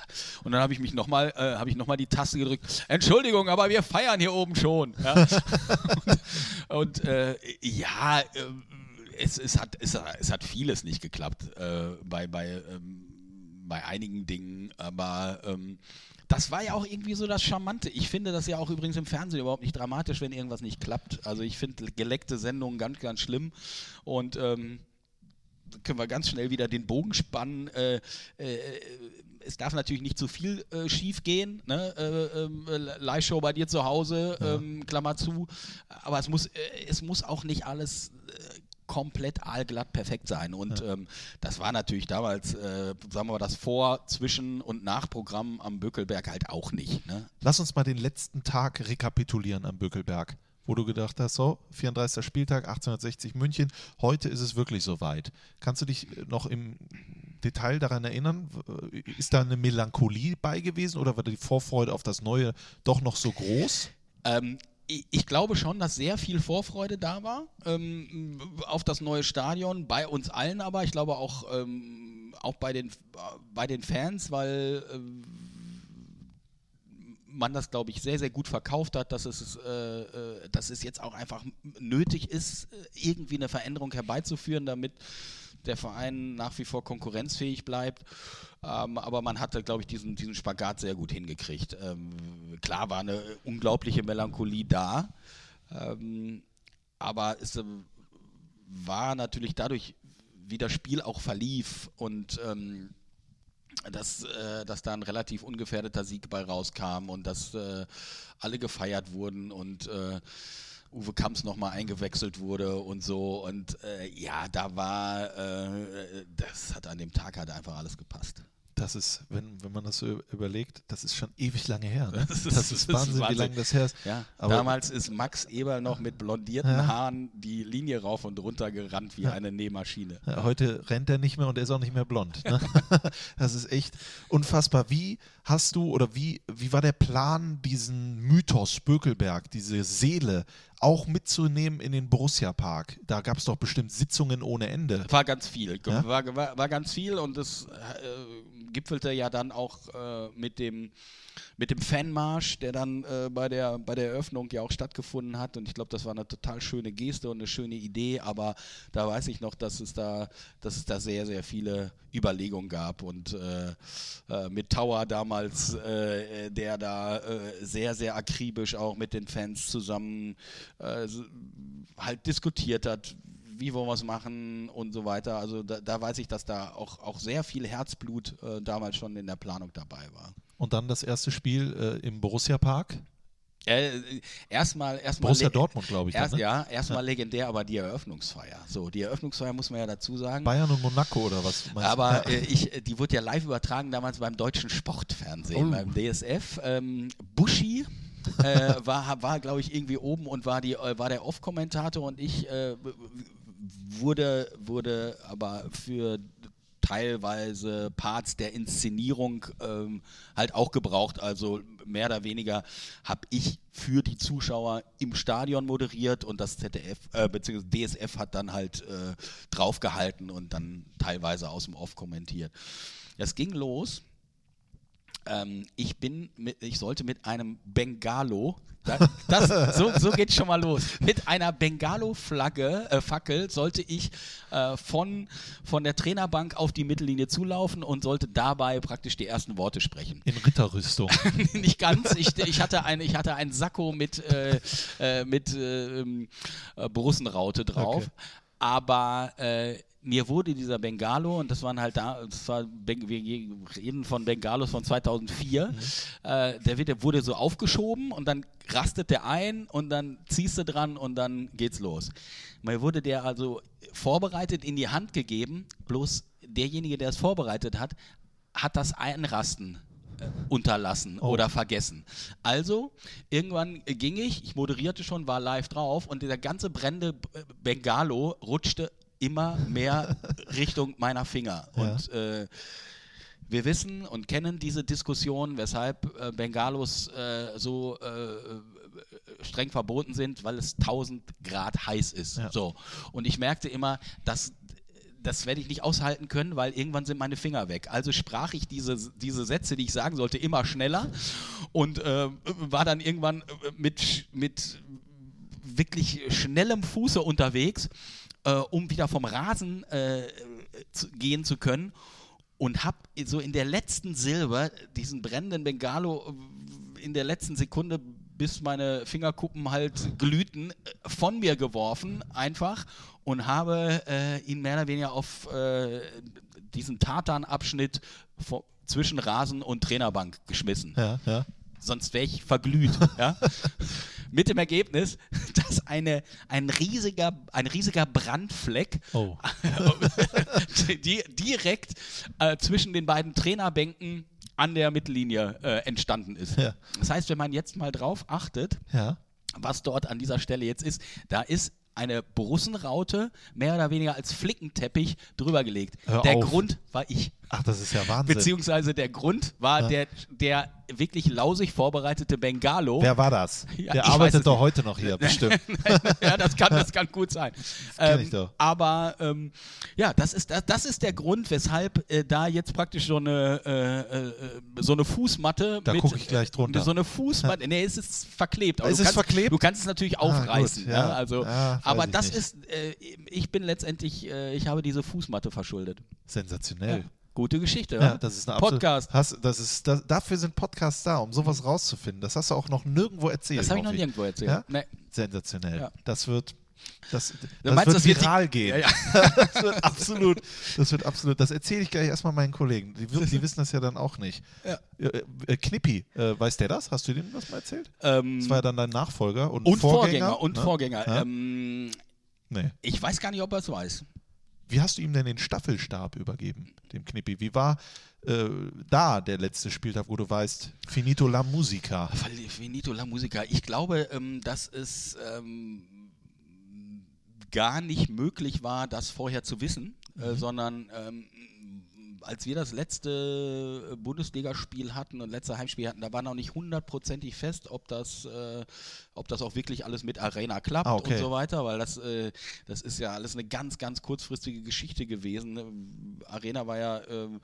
S2: Und dann habe ich mich nochmal, äh, habe ich die Taste gedrückt. Entschuldigung, aber wir feiern hier oben schon. Ja? und äh, ja, äh, es, es, hat, es, es hat vieles nicht geklappt äh, bei, bei, ähm, bei einigen Dingen, aber ähm, das war ja auch irgendwie so das Charmante. Ich finde das ja auch übrigens im Fernsehen überhaupt nicht dramatisch, wenn irgendwas nicht klappt. Also ich finde geleckte Sendungen ganz, ganz schlimm und ähm, können wir ganz schnell wieder den Bogen spannen. Äh, äh, es darf natürlich nicht zu viel äh, schief gehen. Ne? Äh, ähm, Live-Show bei dir zu Hause, ähm, Klammer zu. Aber es muss, äh, es muss auch nicht alles äh, komplett aalglatt perfekt sein. Und ähm, das war natürlich damals, äh, sagen wir mal, das Vor-, Zwischen- und Nachprogramm am Böckelberg halt auch nicht. Ne?
S1: Lass uns mal den letzten Tag rekapitulieren am Bökelberg, wo du gedacht hast, so, 34. Spieltag, 1860 München, heute ist es wirklich soweit. Kannst du dich noch im Detail daran erinnern? Ist da eine Melancholie bei gewesen oder war die Vorfreude auf das Neue doch noch so groß?
S2: Ähm, ich, glaube schon, dass sehr viel Vorfreude da war ähm, auf das neue Stadion, bei uns allen aber, ich glaube auch, ähm, auch bei, den, bei den Fans, weil ähm, man das, glaube ich, sehr, sehr gut verkauft hat, dass es, äh, äh, dass es jetzt auch einfach nötig ist, äh, irgendwie eine Veränderung herbeizuführen, damit der Verein nach wie vor konkurrenzfähig bleibt. Ähm, aber man hatte, glaube ich, diesen, diesen Spagat sehr gut hingekriegt. Ähm, klar war eine unglaubliche Melancholie da, ähm, aber es ähm, war natürlich dadurch, wie das Spiel auch verlief und ähm, dass, äh, dass da ein relativ ungefährdeter Sieg bei rauskam und dass äh, alle gefeiert wurden und äh, Uwe Kamps nochmal eingewechselt wurde und so. Und äh, ja, da war, äh, das hat an dem Tag halt einfach alles gepasst.
S1: Das ist, wenn, wenn man das so überlegt, das ist schon ewig lange her. Ne?
S2: Das
S1: Das
S2: ist-
S1: ist,
S2: das ist
S1: Wahnsinn, wie
S2: Wahnsinn.
S1: lange das her ist.
S2: Ja, damals ist Max Eberl noch mit blondierten
S1: Ja.
S2: Haaren die Linie rauf und runter gerannt wie eine Nähmaschine.
S1: Ja, Heute rennt er nicht mehr und er ist auch nicht mehr blond. Ne? Das ist echt unfassbar. Wie hast du oder wie, wie war der Plan, diesen Mythos Bökelberg, diese Seele auch mitzunehmen in den Borussia Park? Da gab es doch bestimmt Sitzungen ohne Ende.
S2: War ganz viel.
S1: Ja?
S2: War, war, war ganz viel und es äh, gipfelte ja dann auch äh, mit dem mit dem Fanmarsch, der dann äh, bei, der, bei der Eröffnung ja auch stattgefunden hat. Und ich glaube, das war eine total schöne Geste und eine schöne Idee. Aber da weiß ich noch, dass es da, dass es da sehr, sehr viele Überlegungen gab. Und äh, äh, mit Tower damals, äh, der da äh, sehr, sehr akribisch auch mit den Fans zusammen äh, halt diskutiert hat, wie wollen wir es machen und so weiter. Also da, da, weiß ich, dass da auch, auch sehr viel Herzblut äh, damals schon in der Planung dabei war.
S1: Und dann das erste Spiel äh, im Borussia Park.
S2: Äh, erstmal, erstmal
S1: Borussia Dortmund, glaube ich.
S2: Erst,
S1: dann, ne?
S2: Ja, erstmal ja. legendär, aber die Eröffnungsfeier. So, die Eröffnungsfeier muss man ja dazu sagen.
S1: Bayern und Monaco oder was?
S2: aber ja. äh, ich, die wurde ja live übertragen damals beim deutschen Sportfernsehen, oh. beim DSF. Ähm, Buschi. äh, war, war glaube ich, irgendwie oben und war, die, äh, war der Off-Kommentator und ich äh, wurde, wurde aber für teilweise Parts der Inszenierung ähm, halt auch gebraucht. Also mehr oder weniger habe ich für die Zuschauer im Stadion moderiert und das ZDF äh, bzw. DSF hat dann halt äh, draufgehalten und dann teilweise aus dem Off kommentiert. Es ging los. Ähm, ich bin, mit, ich sollte mit einem Bengalo das, so, so geht schon mal los. Mit einer Bengalo-Flagge, äh, Fackel, sollte ich äh, von, von der Trainerbank auf die Mittellinie zulaufen und sollte dabei praktisch die ersten Worte sprechen.
S1: In Ritterrüstung.
S2: Nicht ganz. Ich, ich, hatte ein, ich hatte einen Sakko mit, äh, äh mit ähm, äh, Brussenraute drauf. Okay. Aber äh, mir wurde dieser Bengalo, und das waren halt da, das war, wir reden von Bengalos von 2004, mhm. äh, der wurde so aufgeschoben und dann rastet der ein und dann ziehst du dran und dann geht's los. Mir wurde der also vorbereitet in die Hand gegeben, bloß derjenige, der es vorbereitet hat, hat das Einrasten äh, unterlassen oh. oder vergessen. Also, irgendwann ging ich, ich moderierte schon, war live drauf und der ganze brennende Bengalo rutschte immer mehr Richtung meiner Finger. Ja. Und äh, wir wissen und kennen diese Diskussion, weshalb äh, Bengalos äh, so äh, streng verboten sind, weil es 1000 Grad heiß ist. Ja. So. Und ich merkte immer, dass das werde ich nicht aushalten können, weil irgendwann sind meine Finger weg. Also sprach ich diese, diese Sätze, die ich sagen sollte, immer schneller und äh, war dann irgendwann äh, mit, mit wirklich schnellem Fuße unterwegs äh, um wieder vom Rasen äh, zu, gehen zu können. Und habe so in der letzten Silbe diesen brennenden Bengalo äh, in der letzten Sekunde, bis meine Fingerkuppen halt glühten, äh, von mir geworfen, einfach. Und habe äh, ihn mehr oder weniger auf äh, diesen Tartan-Abschnitt zwischen Rasen und Trainerbank geschmissen.
S1: Ja, ja
S2: sonst wäre ich verglüht. ja? Mit dem Ergebnis, dass eine, ein, riesiger, ein riesiger Brandfleck oh. die, direkt äh, zwischen den beiden Trainerbänken an der Mittellinie äh, entstanden ist. Ja. Das heißt, wenn man jetzt mal drauf achtet, ja. was dort an dieser Stelle jetzt ist, da ist eine Brussenraute mehr oder weniger als Flickenteppich drüber gelegt.
S1: Hör
S2: der
S1: auf.
S2: Grund war ich.
S1: Ach, das ist ja Wahnsinn.
S2: Beziehungsweise der Grund war ja. der, der wirklich lausig vorbereitete Bengalo.
S1: Wer war das? Ja, der arbeitet doch heute noch hier, bestimmt.
S2: ja, das kann, das kann gut sein.
S1: Das ähm, ich doch.
S2: Aber ähm, ja, das ist, das, ist der Grund, weshalb äh, da jetzt praktisch so eine, äh, äh, so eine Fußmatte.
S1: Da gucke ich gleich drunter.
S2: So eine Fußmatte. Nee, es ist verklebt.
S1: Aber ist es kannst, verklebt?
S2: Du kannst es natürlich ah, aufreißen. Gut, ja. Also, aber das
S1: nicht.
S2: ist, äh, ich bin letztendlich, äh, ich habe diese Fußmatte verschuldet.
S1: Sensationell.
S2: Gute Geschichte.
S1: Ja, das ist eine
S2: Podcast.
S1: Hast, das ist, das, dafür sind Podcasts da, um sowas rauszufinden. Das hast du auch noch nirgendwo erzählt.
S2: Das habe ich noch nirgendwo erzählt.
S1: Ja? Nee. Sensationell. Ja. Das wird. Das,
S2: das meinst,
S1: wird
S2: das
S1: viral
S2: wird
S1: gehen.
S2: Ja,
S1: das wird absolut. Das wird absolut. Das erzähle ich gleich erstmal meinen Kollegen. Die, die, wissen das ja dann auch nicht. Äh, äh, Knippi, äh, weiß der das? Hast du dem das mal erzählt?
S2: Ähm,
S1: das war ja dann dein Nachfolger und,
S2: und
S1: Vorgänger.
S2: Vorgänger und
S1: ne?
S2: Vorgänger. Ähm,
S1: nee.
S2: Ich weiß gar nicht, ob er es weiß.
S1: Wie hast du ihm denn den Staffelstab übergeben, dem Knippi? Wie war äh, da der letzte Spieltag, wo du weißt, finito la musica?
S2: Finito la musica. Ich glaube, ähm, dass es ähm, gar nicht möglich war, das vorher zu wissen, äh, mhm. äh, sondern ähm, als wir das letzte Bundesligaspiel hatten und letzte Heimspiel hatten, da war noch nicht hundertprozentig fest, ob das, äh, ob das auch wirklich alles mit Arena klappt
S1: Ah, okay.
S2: und so weiter, weil das, äh, das ist ja alles eine ganz, ganz kurzfristige Geschichte gewesen. ne? Arena war ja ähm,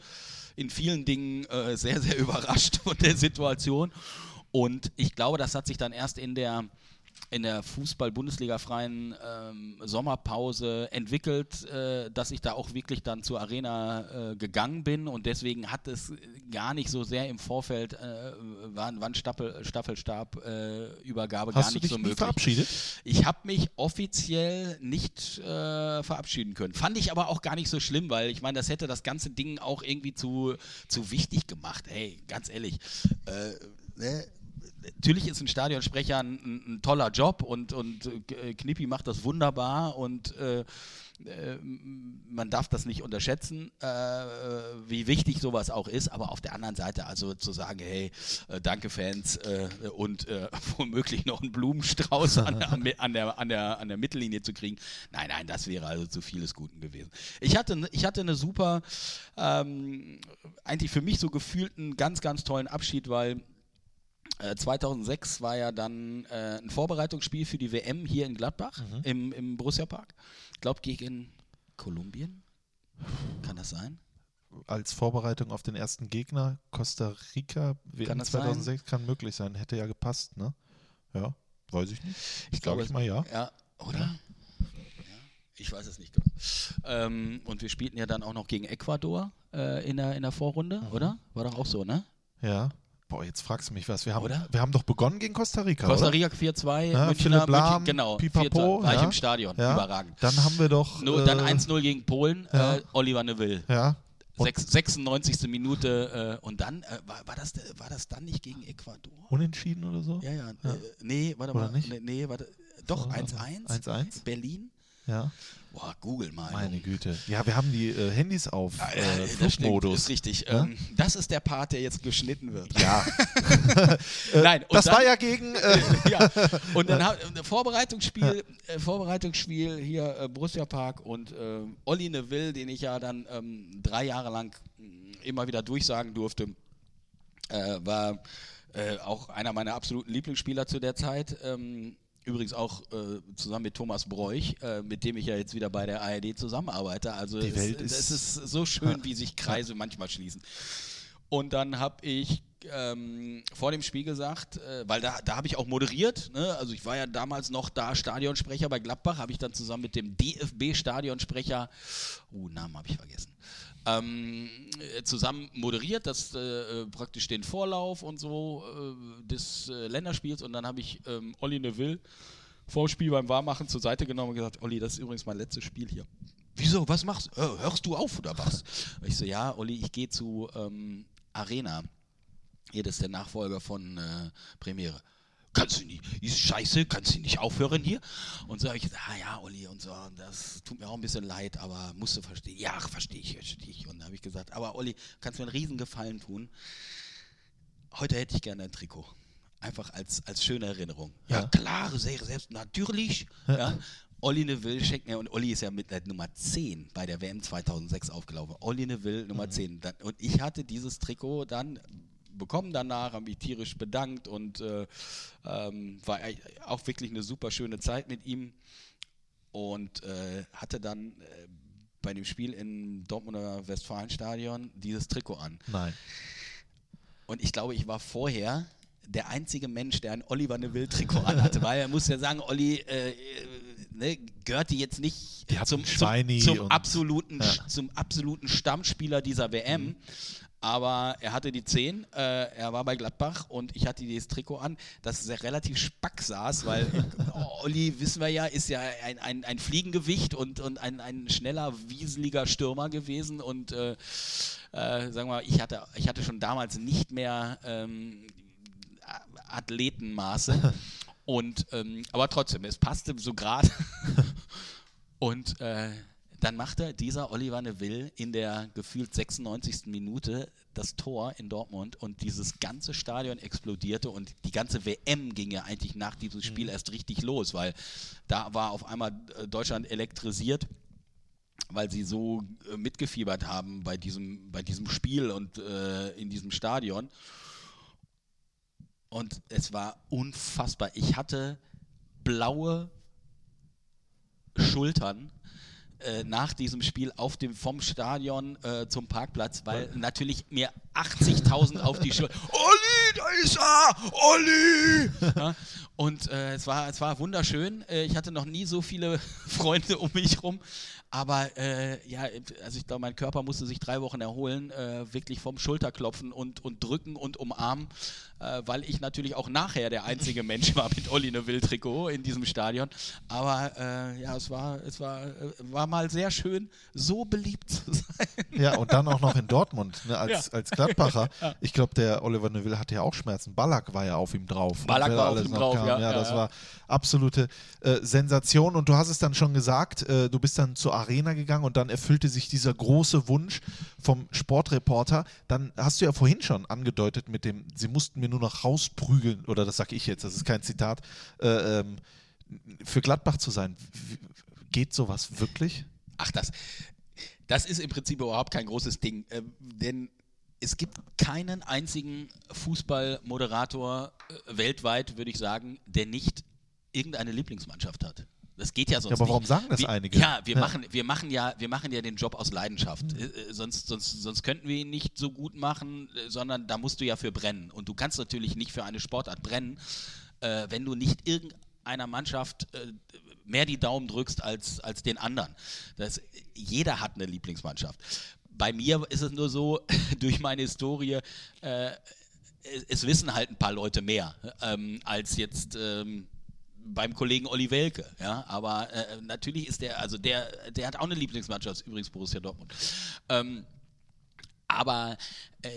S2: in vielen Dingen äh, sehr, sehr überrascht von der Situation. Und ich glaube, das hat sich dann erst in der in der Fußball-Bundesliga-freien ähm, Sommerpause entwickelt, äh, dass ich da auch wirklich dann zur Arena äh, gegangen bin und deswegen hat es gar nicht so sehr im Vorfeld, äh, wann, wann Staffel, Staffelstab-Übergabe gar
S1: Hast du
S2: nicht
S1: dich
S2: so möglich.
S1: verabschiedet?
S2: Ich habe mich offiziell nicht äh, verabschieden können. Fand ich aber auch gar nicht so schlimm, weil ich meine, das hätte das ganze Ding auch irgendwie zu, zu wichtig gemacht. Hey, ganz ehrlich. Äh, ne? Natürlich ist ein Stadionsprecher ein, ein, ein toller Job und, und äh, Knippi macht das wunderbar und äh, äh, man darf das nicht unterschätzen, äh, wie wichtig sowas auch ist, aber auf der anderen Seite also zu sagen, hey, äh, danke Fans äh, und äh, womöglich noch einen Blumenstrauß an, der- an, der, an, der, an, der, Mittellinie zu kriegen, nein, nein, das wäre also zu vieles Guten gewesen. Ich hatte, ich hatte eine super, ähm, eigentlich für mich so gefühlt einen ganz, ganz tollen Abschied, weil äh, 2006 war ja dann äh, ein Vorbereitungsspiel für die WM hier in Gladbach im, im Borussia Park. Ich glaube gegen Kolumbien. Kann das sein?
S1: Als Vorbereitung auf den ersten Gegner, Costa Rica, WM
S2: Kann das
S1: 2006, kann möglich sein. Hätte ja gepasst, ne? Ja, weiß ich nicht.
S2: Ich
S1: Glaub
S2: glaube
S1: ich mal, ja.
S2: Ja, oder? Ja. Ich weiß es nicht genau. Ähm, und wir spielten ja dann auch noch gegen Ecuador äh, in, der, in der Vorrunde,
S1: Mhm.
S2: oder? War doch auch so, ne?
S1: Ja. Boah, jetzt fragst du mich was. Wir haben,
S2: Oder?
S1: wir haben doch begonnen gegen Costa Rica,
S2: Costa? Rica 4-2,
S1: Ja,
S2: Münchner,
S1: Philipp Lahm,
S2: München, genau,
S1: Pipapo,
S2: 4-2, war ich
S1: ja.
S2: im Stadion,
S1: Ja.
S2: überragend.
S1: Dann haben wir doch.
S2: Dann
S1: äh,
S2: 1-0 gegen Polen,
S1: ja.
S2: äh, Oliver Neville.
S1: Ja. Und
S2: Sechs, 96. Minute äh, und dann, äh, war, war, das, war das dann nicht gegen Ecuador?
S1: unentschieden oder so?
S2: Ja, ja. Äh, nee, warte
S1: Oder
S2: mal.
S1: nicht?
S2: Nee, warte. Doch,
S1: Oder?
S2: 1-1.
S1: 1-1?
S2: Berlin.
S1: Ja.
S2: Boah, google mal.
S1: Meine. Güte. Ja, wir haben die äh, Handys auf
S2: Ja,
S1: äh,
S2: das stimmt,
S1: Flugmodus.
S2: ist richtig.
S1: Ja?
S2: Ähm, das ist der Part, der jetzt geschnitten wird.
S1: Ja.
S2: Nein, und
S1: das
S2: dann,
S1: war ja gegen. Äh,
S2: ja. Und dann hab, äh, Vorbereitungsspiel, äh, Vorbereitungsspiel hier äh, Borussia Park und äh, Olli Neville, den ich ja dann ähm, drei Jahre lang immer wieder durchsagen durfte, äh, war äh, auch einer meiner absoluten Lieblingsspieler zu der Zeit. Ähm, übrigens auch äh, zusammen mit Thomas Bräuch, äh, mit dem ich ja jetzt wieder bei der ARD zusammenarbeite. Also
S1: Die
S2: es,
S1: Welt
S2: es
S1: ist-
S2: ist so schön, wie sich Kreise manchmal schließen. Und dann habe ich ähm, vor dem Spiel gesagt, äh, weil da, da habe ich auch moderiert, ne? also ich war ja damals noch da Stadionsprecher bei Gladbach, habe ich dann zusammen mit dem DFB-Stadionsprecher, oh, Namen habe ich vergessen, ähm, äh, zusammen moderiert, das äh, äh, praktisch den Vorlauf und so äh, des äh, Länderspiels und dann habe ich ähm, Olli Neville vor dem Spiel beim Warmmachen zur Seite genommen und gesagt, Olli, das ist übrigens mein letztes Spiel hier. Wieso, was machst du? Äh, hörst du auf oder was? Und ich so, ja, Olli, ich gehe zu ähm, Arena. Hier, das ist der Nachfolger von äh, Premiere. Kannst du nicht, ist scheiße, kannst du nicht aufhören hier? Und so habe ich gesagt, ah ja, Olli und so, das tut mir auch ein bisschen leid, aber musst du verstehen. Ja, verstehe ich, verstehe ich. Und dann habe ich gesagt, aber Olli, kannst du mir einen Riesengefallen tun? Heute hätte ich gerne ein Trikot. Einfach als, als schöne Erinnerung. Ja,
S1: Ja.
S2: klar, sehr selbst natürlich. Ja. Olli Neville schenkt mir, und Olli ist ja mit der Nummer 10 bei der WM 2006 aufgelaufen. Olli Neville, Nummer 10. Dann, und ich hatte dieses Trikot dann bekommen danach, habe mich tierisch bedankt und äh, ähm, war ei- auch wirklich eine super schöne Zeit mit ihm und äh, hatte dann äh, bei dem Spiel im Dortmunder Westfalenstadion dieses Trikot an.
S1: nein.
S2: Und ich glaube, ich war vorher der einzige Mensch, der ein Oliver Neville-Trikot anhatte, weil er muss ja sagen, Olli äh, äh, ne, gehörte jetzt nicht zum, zum, zum, absoluten,
S1: Ja.
S2: zum absoluten Stammspieler dieser WM. Aber er hatte die 10, äh, er war bei Gladbach und ich hatte dieses Trikot an, das sehr relativ spack saß, weil äh, Olli, wissen wir ja, ist ja ein, ein, ein Fliegengewicht und, und ein, ein schneller, wieseliger Stürmer gewesen und äh, äh, sagen wir mal, ich hatte, ich hatte schon damals nicht mehr ähm, Athletenmaße. Und ähm, aber trotzdem, es passte so gerade. Und äh, dann machte dieser Oliver Neville in der gefühlt 96. Minute das Tor in Dortmund und dieses ganze Stadion explodierte und die ganze WM ging ja eigentlich nach diesem Spiel erst richtig los, weil da war auf einmal äh, Deutschland elektrisiert weil sie so äh, mitgefiebert haben bei diesem, bei diesem Spiel und äh, in diesem Stadion. Und es war unfassbar. Ich hatte blaue Schultern äh, nach diesem Spiel auf dem vom Stadion äh, zum Parkplatz, weil natürlich mir 80.000 auf die Schulter. Olli, da ist er! Olli! Ja, und äh, es, war, es war wunderschön. Äh, ich hatte noch nie so viele Freunde um mich rum. Aber äh, ja, also ich glaube, mein Körper musste sich drei Wochen erholen, äh, wirklich vom Schulterklopfen und, und drücken und umarmen, äh, weil ich natürlich auch nachher der einzige Mensch war mit Olli Neville-Trikot in diesem Stadion. Aber ja, es war, es war, war mal sehr schön, so beliebt zu sein.
S1: Ja, und dann auch noch in Dortmund ne, als,
S2: Ja.
S1: als Gladbacher. Ich glaube, der Oliver Neville hatte ja auch Schmerzen. Ballack war ja auf ihm drauf.
S2: Ballack war auf ihm drauf, ja,
S1: ja.
S2: ja,
S1: das
S2: ja.
S1: war absolute äh, Sensation. Und du hast es dann schon gesagt, äh, du bist dann zur Arena gegangen und dann erfüllte sich dieser große Wunsch vom Sportreporter. Dann hast du ja vorhin schon angedeutet mit dem, sie mussten mir nur noch rausprügeln, oder das sage ich jetzt, das ist kein Zitat, äh, ähm, für Gladbach zu sein. Wie- Geht sowas wirklich?
S2: Ach, das, das ist im Prinzip überhaupt kein großes Ding, äh, denn es gibt keinen einzigen Fußballmoderator äh, weltweit, würde ich sagen, der nicht irgendeine Lieblingsmannschaft hat. Das geht ja sonst
S1: Ja, aber
S2: nicht.
S1: warum sagen das
S2: wir,
S1: einige?
S2: Ja, wir,
S1: Ja.
S2: Machen, wir, machen ja, wir machen ja den Job aus Leidenschaft. Äh, äh, sonst, sonst, sonst könnten wir ihn nicht so gut machen, äh, sondern da musst du ja für brennen. Und du kannst natürlich nicht für eine Sportart brennen, äh, wenn du nicht irgendeiner Mannschaft äh, mehr die Daumen drückst als, als den anderen. Das, jeder hat eine Lieblingsmannschaft. Bei mir ist es nur so, durch meine Historie, äh, es, wissen halt ein paar Leute mehr ähm, als jetzt ähm, beim Kollegen Olli Welke. Ja? Aber äh, natürlich ist der, also der, der hat auch eine Lieblingsmannschaft, übrigens Borussia Dortmund. Ähm, aber äh,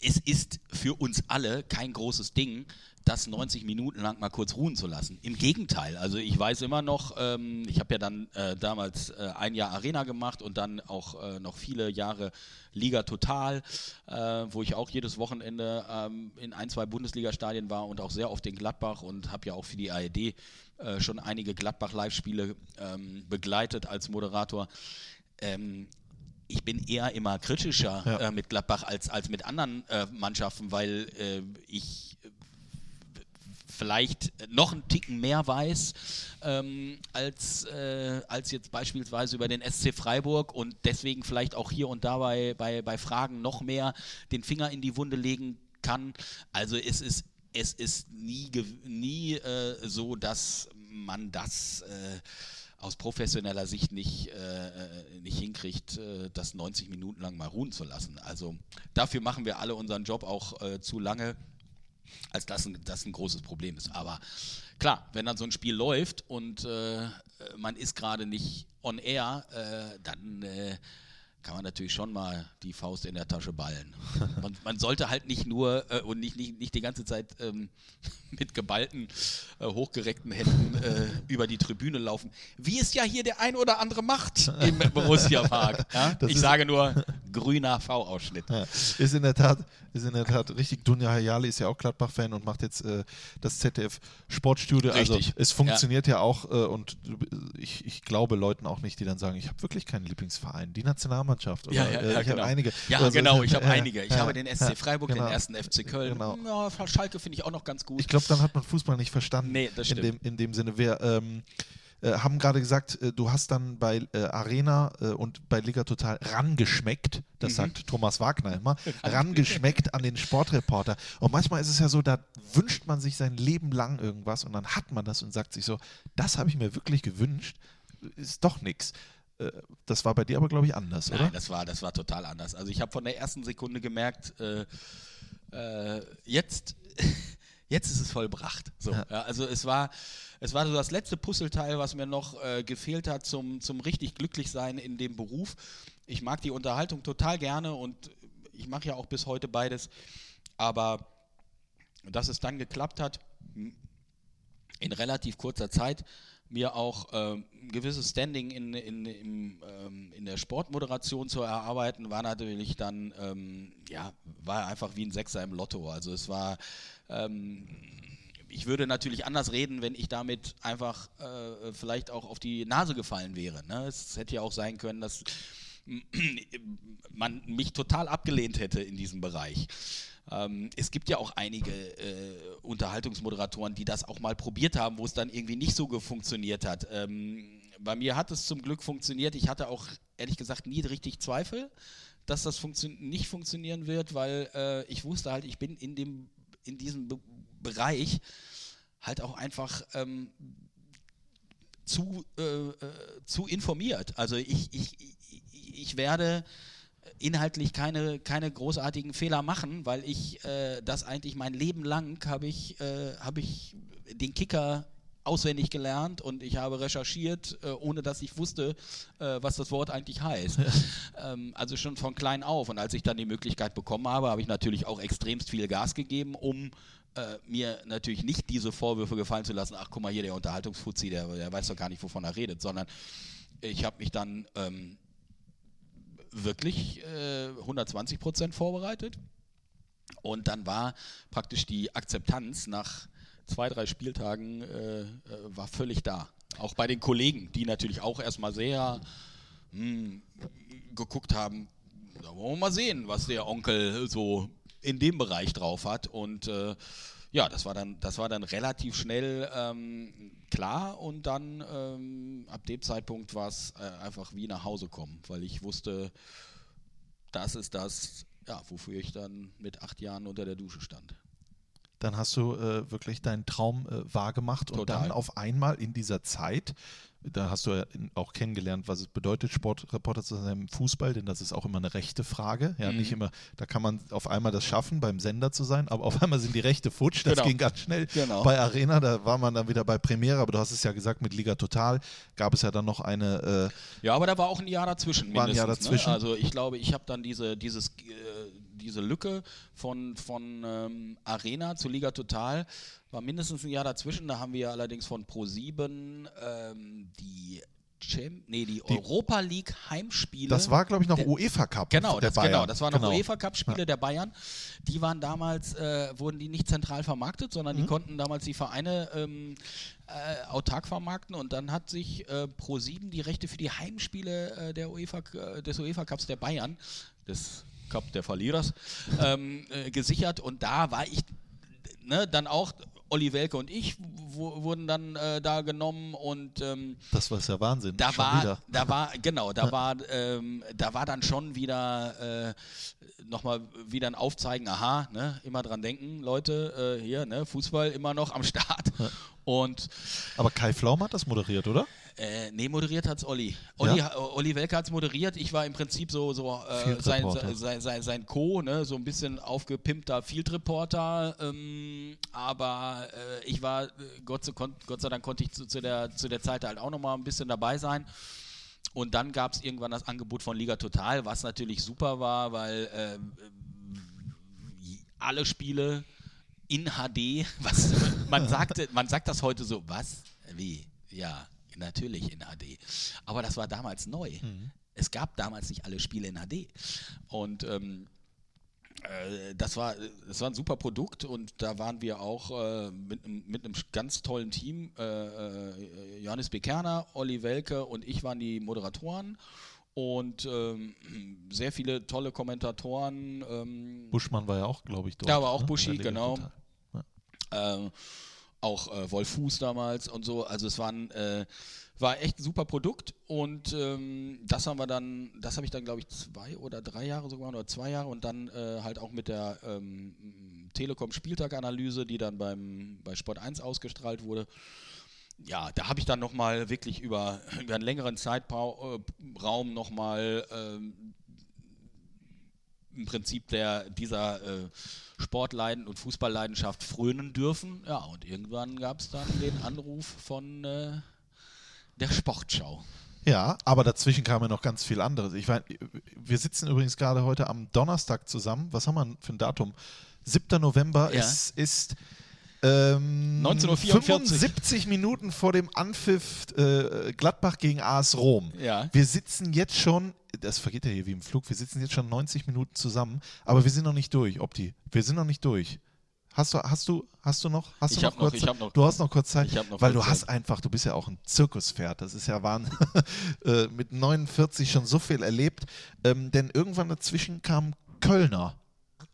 S2: es ist für uns alle kein großes Ding, das 90 Minuten lang mal kurz ruhen zu lassen. Im Gegenteil, also ich weiß immer noch, ähm, ich habe ja dann äh, damals äh, ein Jahr Arena gemacht und dann auch äh, noch viele Jahre Liga Total, äh, wo ich auch jedes Wochenende ähm, in ein, zwei Bundesliga-Stadien war und auch sehr oft in Gladbach und habe ja auch für die ARD äh, schon einige Gladbach-Live-Spiele ähm, begleitet als Moderator. Ähm, ich bin eher immer kritischer
S1: Ja.
S2: äh, mit Gladbach als, als mit anderen äh, Mannschaften, weil äh, ich vielleicht noch einen Ticken mehr weiß ähm, als, äh, als jetzt beispielsweise über den SC Freiburg und deswegen vielleicht auch hier und da bei, bei, bei Fragen noch mehr den Finger in die Wunde legen kann. Also es ist, es ist nie, nie äh, so, dass man das äh, aus professioneller Sicht nicht, äh, äh, nicht hinkriegt, äh, das 90 Minuten lang mal ruhen zu lassen. Also dafür machen wir alle unseren Job auch äh, zu lange, als dass ein, das ein großes Problem ist. Aber klar, wenn dann so ein Spiel läuft und äh, man ist gerade nicht on air, äh, dann äh, kann man natürlich schon mal die Faust in der Tasche ballen. Man, man sollte halt nicht nur äh, und nicht, nicht, nicht die ganze Zeit ähm, mit geballten, äh, hochgereckten Händen äh, über die Tribüne laufen, wie es ja hier der ein oder andere macht im Borussia Park. Ja? Ich sage nur grüner V-Ausschnitt.
S1: Ja, ist in der Tat, ist in der Tat richtig. Dunja Hayali ist ja auch Gladbach-Fan und macht jetzt äh, das ZDF Sportstudio. Also es funktioniert ja, auch äh, und ich, ich glaube Leuten auch nicht, die dann sagen, ich habe wirklich keinen Lieblingsverein. Die Nationalmannschaft. Oder,
S2: Ja, ja,
S1: äh,
S2: ja,
S1: ich
S2: genau.
S1: habe einige.
S2: Ja,
S1: Also,
S2: genau, ich habe
S1: ja,
S2: einige. Ich
S1: ja,
S2: habe den SC
S1: ja,
S2: Freiburg,
S1: genau.
S2: den ersten FC Köln.
S1: Genau.
S2: Ja, Schalke finde ich auch noch ganz gut.
S1: Ich glaube, dann hat man Fußball nicht verstanden.
S2: Nee, das
S1: in dem,
S2: stimmt.
S1: in dem Sinne. Wir ähm, äh, haben gerade gesagt, äh, du hast dann bei äh, Arena äh, und bei Liga Total rangeschmeckt,
S2: Mhm.
S1: das sagt Thomas Wagner immer, rangeschmeckt an den Sportreporter. Und manchmal ist es ja so, da wünscht man sich sein Leben lang irgendwas und dann hat man das und sagt sich so, das habe ich mir wirklich gewünscht, ist doch nichts. Das war bei dir aber, glaube ich, anders, oder?
S2: Nein, das war, das war total anders. Also ich habe von der ersten Sekunde gemerkt, äh, äh, jetzt, jetzt ist es vollbracht. So,
S1: Ja.
S2: ja. also es war, es war so das letzte Puzzleteil, was mir noch äh, gefehlt hat zum, zum richtig glücklich sein in dem Beruf. Ich mag die Unterhaltung total gerne und ich mache ja auch bis heute beides. Aber dass es dann geklappt hat, in relativ kurzer Zeit mir auch ähm, ein gewisses Standing in, in, im, ähm, in der Sportmoderation zu erarbeiten, war natürlich dann, ähm, ja, war einfach wie ein Sechser im Lotto. Also es war, ähm, ich würde natürlich anders reden, wenn ich damit einfach äh, vielleicht auch auf die Nase gefallen wäre. Ne? Es hätte ja auch sein können, dass man mich total abgelehnt hätte in diesem Bereich. Ähm, es gibt ja auch einige äh, Unterhaltungsmoderatoren, die das auch mal probiert haben, wo es dann irgendwie nicht so funktioniert hat. Ähm, bei mir hat es zum Glück funktioniert. Ich hatte auch ehrlich gesagt nie richtig Zweifel, dass das funktio nicht funktionieren wird, weil äh, ich wusste halt, ich bin in, dem, in diesem Bereich halt auch einfach ähm, zu, äh, äh zu informiert. Also ich, ich, ich werde inhaltlich keine, keine großartigen Fehler machen, weil ich äh, das eigentlich mein Leben lang habe ich, äh, hab ich den Kicker auswendig gelernt und ich habe recherchiert, äh, ohne dass ich wusste, äh, was das Wort eigentlich heißt. ähm, also schon von klein auf. Und als ich dann die Möglichkeit bekommen habe, habe ich natürlich auch extremst viel Gas gegeben, um äh, mir natürlich nicht diese Vorwürfe gefallen zu lassen, ach guck mal hier, der Unterhaltungsfuzzi, der, der weiß doch gar nicht, wovon er redet, sondern ich habe mich dann ähm, wirklich äh, 120 Prozent vorbereitet. Und dann war praktisch die Akzeptanz nach zwei, drei Spieltagen äh, äh, war völlig da. Auch bei den Kollegen, die natürlich auch erstmal sehr mh, hm, geguckt haben, da wollen wir mal sehen, was der Onkel so in dem Bereich drauf hat. Und äh, ja, das war dann, das war dann relativ schnell ähm, klar und dann ähm, ab dem Zeitpunkt war es äh, einfach wie nach Hause kommen, weil ich wusste, das ist das, ja, wofür ich dann mit acht Jahren unter der Dusche stand.
S1: Dann hast du äh, wirklich deinen Traum äh, wahrgemacht und dann auf einmal in dieser Zeit da hast du ja auch kennengelernt, was es bedeutet, Sportreporter zu sein im Fußball, denn das ist auch immer eine rechte Frage. Ja, mhm. nicht immer, da kann man auf einmal das schaffen, beim Sender zu sein, aber auf einmal sind die Rechte futsch. Das genau. ging ganz schnell. Genau. Bei Arena, da war man dann wieder bei Premiere, aber du hast es ja gesagt, mit Liga Total gab es ja dann noch eine.
S2: Äh, ja, aber da war auch ein Jahr dazwischen.
S1: War ein Jahr ne? dazwischen.
S2: Ne? Also ich glaube, ich habe dann diese, dieses. Äh, diese Lücke von, von ähm, Arena zu Liga Total war mindestens ein Jahr dazwischen. Da haben wir allerdings von Pro7 ähm, die Cham nee, die, die, Europa League Heimspiele.
S1: Das war, glaube ich, noch der, UEFA Cup.
S2: Genau, das, genau, das waren noch genau. UEFA Cup Spiele ja. der Bayern. Die waren damals, äh, wurden die nicht zentral vermarktet, sondern mhm. die konnten damals die Vereine ähm, äh, autark vermarkten und dann hat sich äh, Pro7 die Rechte für die Heimspiele äh, der UEFA, äh, des UEFA Cups der Bayern, des Cup der Verlierers, ähm, äh, gesichert und da war ich ne, dann auch Olli Welke und ich wurden dann äh, da genommen und ähm,
S1: das war ja Wahnsinn.
S2: Da schon war, wieder. da war genau, da war, ähm, da war dann schon wieder äh, nochmal wieder ein Aufzeigen. Aha, ne, immer dran denken, Leute, äh, hier, ne, Fußball immer noch am Start. Und
S1: aber Kai Flaum hat das moderiert, oder?
S2: Äh, nee, moderiert hat es Olli. Olli, ja? Olli Welke hat es moderiert. Ich war im Prinzip so, so äh, sein, sein, sein, sein, Co., ne? so ein bisschen aufgepimpter Field Reporter. Ähm, aber äh, ich war, Gott, Gott, sei Dank konnte ich zu, zu, der, zu der Zeit halt auch nochmal ein bisschen dabei sein. Und dann gab es irgendwann das Angebot von Liga Total, was natürlich super war, weil äh, alle Spiele in HD, was man sagte, man sagt das heute so, was? Wie? Ja, natürlich in HD. Aber das war damals neu. Mhm. Es gab damals nicht alle Spiele in HD. Und ähm, äh, das, war, das war ein super Produkt und da waren wir auch äh, mit, mit, einem ganz tollen Team. Äh, äh, Johannes Bekerner, Olli Welke und ich waren die Moderatoren und ähm, sehr viele tolle Kommentatoren. Ähm,
S1: Buschmann war ja auch, glaube ich, dort.
S2: Ja, war auch ne? Buschi, genau. Ja. Ähm, auch äh, Wolf Fuß damals und so. Also es waren, äh, war echt ein super Produkt und ähm, das haben wir dann, das habe ich dann glaube ich zwei oder drei Jahre sogar oder zwei Jahre und dann äh, halt auch mit der ähm, Telekom Spieltaganalyse, die dann beim bei Sport 1 ausgestrahlt wurde. Ja, da habe ich dann nochmal wirklich über, über einen längeren Zeitraum äh, nochmal ähm, im Prinzip der, dieser äh, Sportleiden und Fußballleidenschaft frönen dürfen. Ja, und irgendwann gab es dann den Anruf von äh, der Sportschau.
S1: Ja, aber dazwischen kam ja noch ganz viel anderes. Ich mein, wir sitzen übrigens gerade heute am Donnerstag zusammen. Was haben wir für ein Datum? 7. November. Ja. Es ist ähm, 75 Minuten vor dem Anpfiff äh, Gladbach gegen AS Rom.
S2: Ja.
S1: Wir sitzen jetzt schon, das vergeht ja hier wie im Flug, wir sitzen jetzt schon 90 Minuten zusammen, aber wir sind noch nicht durch, Opti. Wir sind noch nicht durch. Hast du, hast du, hast du noch? Hast
S2: Ich
S1: du noch
S2: noch,
S1: kurz
S2: ich noch-
S1: du hast noch kurz Zeit,
S2: noch
S1: weil
S2: kurz
S1: du hast
S2: Zeit.
S1: einfach, du bist ja auch ein Zirkuspferd. Das ist ja Wahnsinn. Äh, Mit 49 schon so viel erlebt. Ähm, denn irgendwann dazwischen kam Kölner.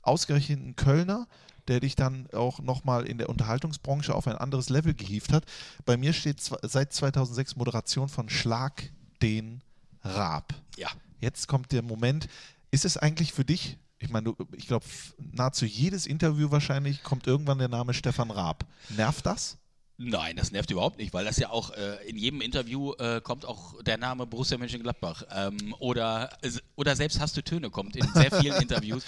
S1: Ausgerechnet ein Kölner, der dich dann auch nochmal in der Unterhaltungsbranche auf ein anderes Level gehievt hat. Bei mir steht seit 2006 Moderation von Schlag den Raab.
S2: Ja.
S1: Jetzt kommt der Moment. Ist es eigentlich für dich, ich meine, du- ich glaube, nahezu jedes Interview wahrscheinlich kommt irgendwann der Name Stefan Raab. Nervt das?
S2: Nein, das nervt überhaupt nicht, weil das ja auch äh, in jedem Interview äh, kommt auch der Name Borussia Mönchengladbach ähm, oder oder selbst hast du Töne kommt in sehr vielen Interviews.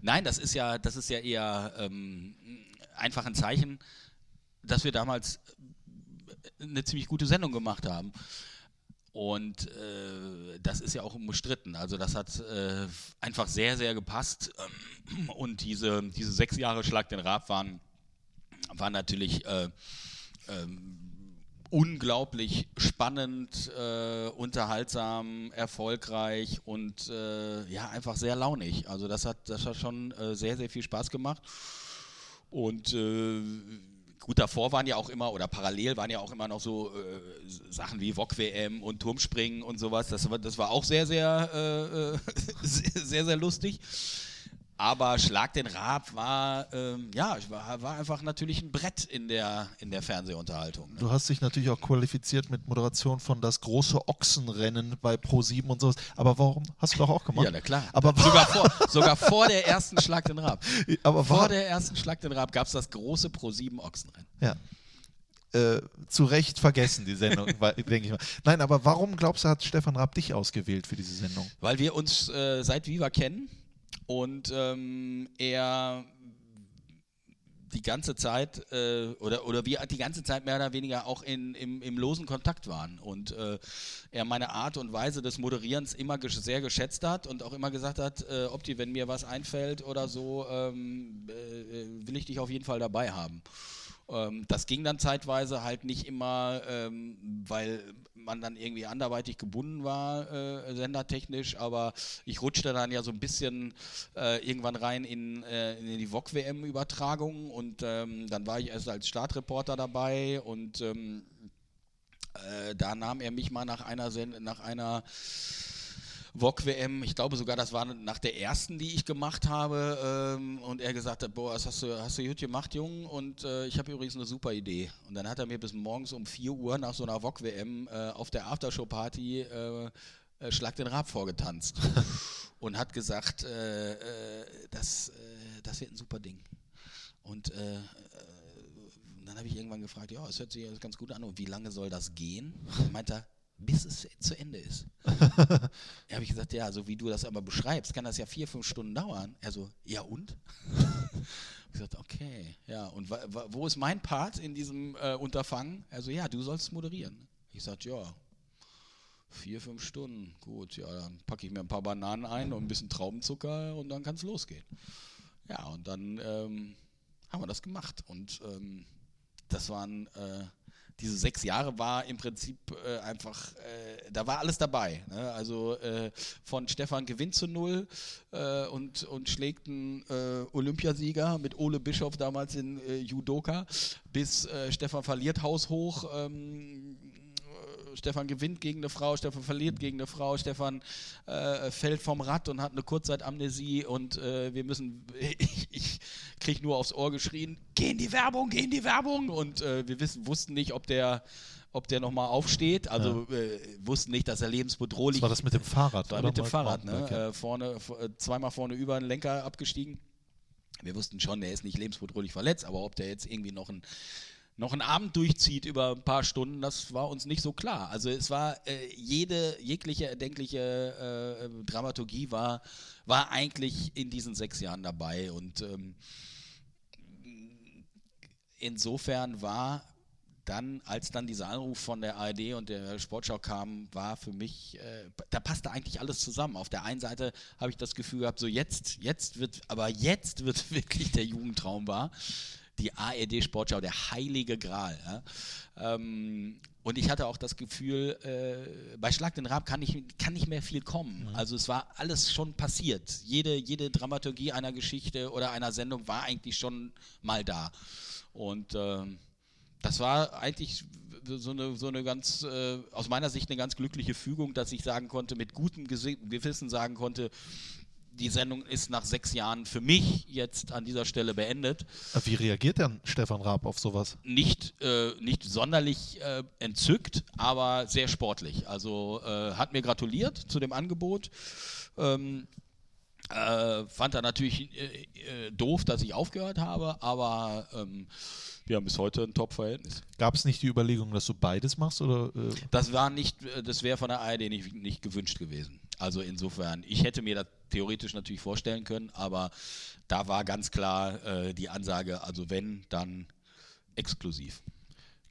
S2: Nein, das ist ja das ist ja eher ähm, einfach ein Zeichen, dass wir damals eine ziemlich gute Sendung gemacht haben. Und äh, das ist ja auch umstritten. Also das hat äh, einfach sehr, sehr gepasst. Und diese, diese sechs Jahre Schlag den Raab waren, waren natürlich äh, ähm, unglaublich spannend, äh, unterhaltsam, erfolgreich und äh, ja, einfach sehr launig. Also das hat, das hat schon äh, sehr, sehr viel Spaß gemacht. Und gut, davor waren ja auch immer, oder parallel waren ja auch immer noch so äh, Sachen wie VOG-WM und Turmspringen und sowas. Das war, das war auch sehr, sehr, äh, äh, sehr, sehr, sehr lustig. Aber Schlag den Raab war, ähm, ja, war, war einfach natürlich ein Brett in der, in der Fernsehunterhaltung. Ne?
S1: Du hast dich natürlich auch qualifiziert mit Moderation von das große Ochsenrennen bei Pro7 und sowas. Aber warum? Hast du doch auch gemacht.
S2: Ja, na klar.
S1: Aber,
S2: sogar, vor, sogar vor der ersten Schlag den Raab.
S1: aber
S2: Vor der ersten Schlag den Raab gab es das große Pro7 Ochsenrennen.
S1: ja. Äh, zu Recht vergessen, die Sendung, denke ich mal. Nein, aber warum glaubst du, hat Stefan Raab dich ausgewählt für diese Sendung?
S2: Weil wir uns äh, seit Viva kennen und ähm, er die ganze Zeit äh, oder, oder wir die ganze Zeit mehr oder weniger auch in, im, im losen Kontakt waren und äh, er meine Art und Weise des Moderierens immer gesch sehr geschätzt hat und auch immer gesagt hat, äh, Opti, wenn mir was einfällt oder so, ähm, äh, will ich dich auf jeden Fall dabei haben. Ähm, das ging dann zeitweise halt nicht immer, ähm, weil man dann irgendwie anderweitig gebunden war, äh, sendertechnisch, aber ich rutschte dann ja so ein bisschen äh, irgendwann rein in, äh, in die VOG-WM-Übertragung und ähm, dann war ich erst als Startreporter dabei und ähm, äh, da nahm er mich mal nach einer, Sen nach einer VOG-WM, ich glaube sogar, das war nach der ersten, die ich gemacht habe, ähm, und er gesagt hat, boah, das hast du, hast du gut gemacht, Jung, und äh, ich habe übrigens eine super Idee. Und dann hat er mir bis morgens um 4 Uhr nach so einer VOG-WM äh, auf der Aftershow-Party äh, äh, Schlag den Rab vorgetanzt und hat gesagt, äh, äh, das, das wird ein super Ding. Und dann habe ich irgendwann gefragt, ja, es hört sich ganz gut an, und wie lange soll das gehen? Meint er, bis es zu Ende ist. Da habe ich gesagt, ja, so wie du das aber beschreibst, kann das ja vier, fünf Stunden dauern. Er so, ja und? ich gesagt, okay, ja, und wo ist mein Part in diesem äh, Unterfangen? Er so, ja, du sollst moderieren. Ich sagte, ja, vier, fünf Stunden, gut, ja, dann packe ich mir ein paar Bananen ein und ein bisschen Traubenzucker und dann kann es losgehen. Ja, und dann ähm, haben wir das gemacht und ähm, das waren äh, diese sechs Jahre war im Prinzip äh, einfach, äh, da war alles dabei. Ne? Also äh, von Stefan gewinnt zu null äh, und, und schlägt einen äh, Olympiasieger mit Ole Bischof damals in äh, Judoka, bis Stefan verliert haushoch. Ähm, äh, Stefan gewinnt gegen eine Frau, Stefan verliert gegen eine Frau, Stefan äh, fällt vom Rad und hat eine Kurzzeitamnesie und äh, wir müssen, ich, ich kriege nur aufs Ohr geschrien, geh in die Werbung, geh in die Werbung und äh, wir wissen, wussten nicht, ob der, ob der nochmal aufsteht, also äh, wussten nicht, dass er lebensbedrohlich
S1: Das war das mit dem Fahrrad,
S2: war
S1: oder?
S2: mit dem Fahrrad, ne?
S1: Okay.
S2: Äh, vorne, äh, zweimal vorne über den Lenker abgestiegen. Wir wussten schon, der ist nicht lebensbedrohlich verletzt, aber ob der jetzt irgendwie noch ein noch einen Abend durchzieht über ein paar Stunden, das war uns nicht so klar. Also es war äh, jede jegliche erdenkliche äh, Dramaturgie war war eigentlich in diesen sechs Jahren dabei und ähm, insofern war dann, als dann dieser Anruf von der ARD und der Sportschau kam, war für mich, äh, da passte eigentlich alles zusammen. Auf der einen Seite habe ich das Gefühl gehabt, so jetzt, jetzt wird, aber jetzt wird wirklich der Jugendtraum wahr. Die ARD Sportschau, der heilige Gral. Ja? Ähm, und ich hatte auch das Gefühl, äh, bei Schlag den Rab kann nicht, kann nicht mehr viel kommen. Mhm. Also es war alles schon passiert. Jede, jede Dramaturgie einer Geschichte oder einer Sendung war eigentlich schon mal da. Und äh, das war eigentlich so eine, so eine ganz, äh, aus meiner Sicht eine ganz glückliche Fügung, dass ich sagen konnte, mit gutem Gewissen sagen konnte, die Sendung ist nach sechs Jahren für mich jetzt an dieser Stelle beendet.
S1: Wie reagiert denn Stefan Raab auf sowas?
S2: Nicht, äh, nicht sonderlich äh, entzückt, aber sehr sportlich. Also äh, hat mir gratuliert zu dem Angebot. Ähm, äh, fand er natürlich äh, äh, doof, dass ich aufgehört habe, aber ähm, wir haben bis heute ein Top-Verhältnis.
S1: Gab es nicht die Überlegung, dass du beides machst? Oder,
S2: äh? Das war nicht, das wäre von der ARD nicht, nicht gewünscht gewesen. Also insofern, ich hätte mir das theoretisch natürlich vorstellen können, aber da war ganz klar äh, die Ansage, also wenn, dann exklusiv.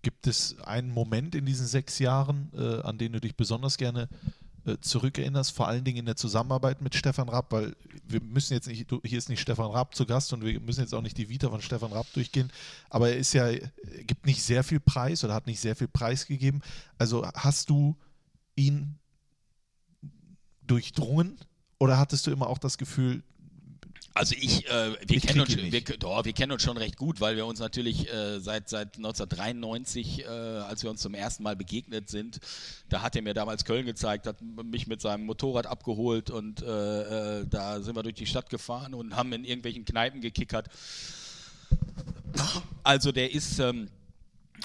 S1: Gibt es einen Moment in diesen sechs Jahren, äh, an den du dich besonders gerne äh, zurückerinnerst, vor allen Dingen in der Zusammenarbeit mit Stefan Rapp, weil wir müssen jetzt nicht, hier ist nicht Stefan Rapp zu Gast und wir müssen jetzt auch nicht die Vita von Stefan Rapp durchgehen, aber er ist ja, gibt nicht sehr viel Preis oder hat nicht sehr viel Preis gegeben. Also hast du ihn durchdrungen oder hattest du immer auch das Gefühl,
S2: also ich, äh, wir, ich kennen uns, wir, doch, wir kennen uns schon recht gut, weil wir uns natürlich äh, seit, seit 1993, äh, als wir uns zum ersten Mal begegnet sind, da hat er mir damals Köln gezeigt, hat mich mit seinem Motorrad abgeholt und äh, äh, da sind wir durch die Stadt gefahren und haben in irgendwelchen Kneipen gekickert. Also der ist, ähm,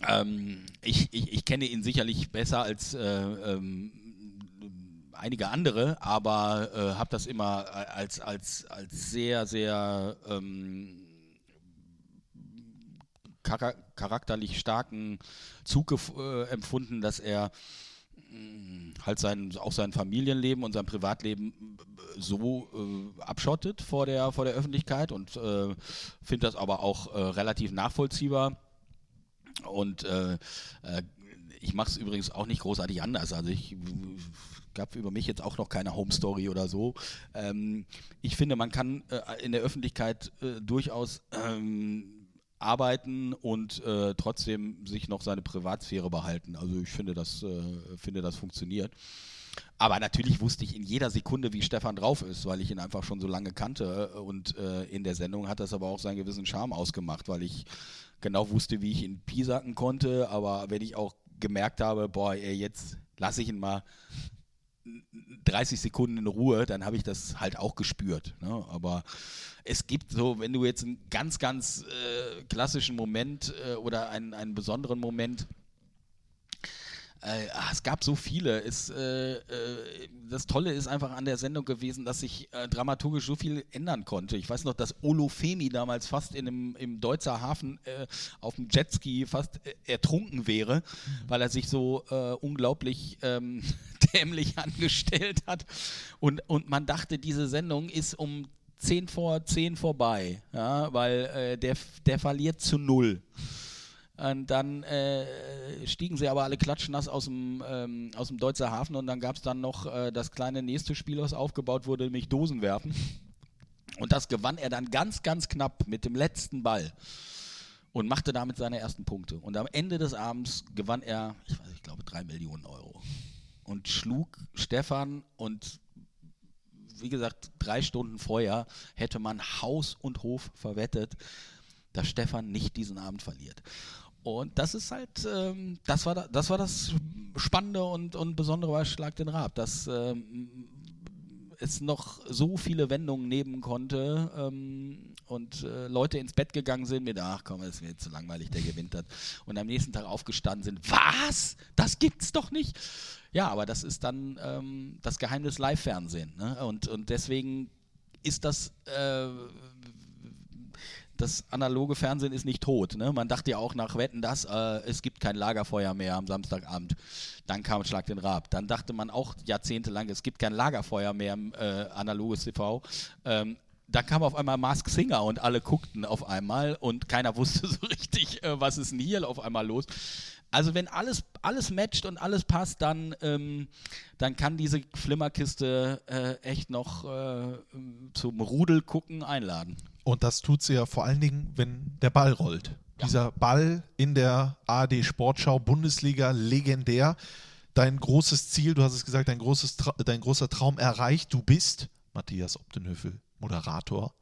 S2: ähm, ich, ich, ich, kenne ihn sicherlich besser als äh, ähm, einige andere, aber äh, habe das immer als, als, als sehr, sehr ähm, charakterlich starken Zug äh, empfunden, dass er mm, halt sein, auch sein Familienleben und sein Privatleben äh, so äh, abschottet vor der, vor der Öffentlichkeit und äh, finde das aber auch äh, relativ nachvollziehbar. Und äh, ich mache es übrigens auch nicht großartig anders. Also ich gab über mich jetzt auch noch keine Home Story oder so. Ähm, ich finde, man kann äh, in der Öffentlichkeit äh, durchaus ähm, arbeiten und äh, trotzdem sich noch seine Privatsphäre behalten. Also ich finde, das, äh, finde, das funktioniert. Aber natürlich wusste ich in jeder Sekunde, wie Stefan drauf ist, weil ich ihn einfach schon so lange kannte. Und äh, in der Sendung hat das aber auch seinen gewissen Charme ausgemacht, weil ich genau wusste, wie ich ihn piesacken konnte. Aber wenn ich auch gemerkt habe, boah, ey, jetzt lasse ich ihn mal 30 Sekunden in Ruhe, dann habe ich das halt auch gespürt. Ne? Aber es gibt so, wenn du jetzt einen ganz, ganz äh, klassischen Moment äh, oder einen, einen besonderen Moment äh, es gab so viele. Es, äh, äh, das Tolle ist einfach an der Sendung gewesen, dass sich äh, dramaturgisch so viel ändern konnte. Ich weiß noch, dass Olofemi damals fast in einem, im Deutzer Hafen äh, auf dem Jetski fast äh, ertrunken wäre, weil er sich so unglaublich ähm, dämlich angestellt hat. Und, und man dachte, diese Sendung ist um 10 vor 10 vorbei, ja, weil der, der verliert zu null. Und dann äh, stiegen sie aber alle klatschnass aus dem, ähm, aus dem Deutzer Hafen und dann gab es dann noch äh, das kleine nächste Spiel, was aufgebaut wurde, nämlich Dosen werfen. Und das gewann er dann ganz, ganz knapp mit dem letzten Ball und machte damit seine ersten Punkte. Und am Ende des Abends gewann er, ich weiß, ich glaube, drei Millionen Euro. Und schlug Stefan und wie gesagt, drei Stunden vorher hätte man Haus und Hof verwettet, dass Stefan nicht diesen Abend verliert. Und das ist halt, ähm, das, war da, das war das Spannende und, und Besondere bei Schlag den Rab, dass ähm, es noch so viele Wendungen nehmen konnte ähm, und äh, Leute ins Bett gegangen sind mit, ach komm, ist mir zu langweilig, der gewinnt hat. Und am nächsten Tag aufgestanden sind, was? Das gibt's doch nicht. Ja, aber das ist dann ähm, das Geheimnis Live-Fernsehen. Ne? Und, und deswegen ist das äh, das analoge Fernsehen ist nicht tot. Ne? Man dachte ja auch nach Wetten, dass äh, es gibt kein Lagerfeuer mehr am Samstagabend. Dann kam Schlag den Rab. Dann dachte man auch jahrzehntelang, es gibt kein Lagerfeuer mehr im äh, analoges TV. Ähm, dann kam auf einmal Mask Singer und alle guckten auf einmal und keiner wusste so richtig, äh, was ist denn hier auf einmal los. Also wenn alles, alles matcht und alles passt, dann, ähm, dann kann diese Flimmerkiste äh, echt noch äh, zum Rudel gucken einladen.
S1: Und das tut sie ja vor allen Dingen, wenn der Ball rollt. Dieser Ball in der ARD Sportschau Bundesliga legendär. Dein großes Ziel, du hast es gesagt, dein, großes Tra dein großer Traum erreicht. Du bist Matthias Optenhöfel, Moderator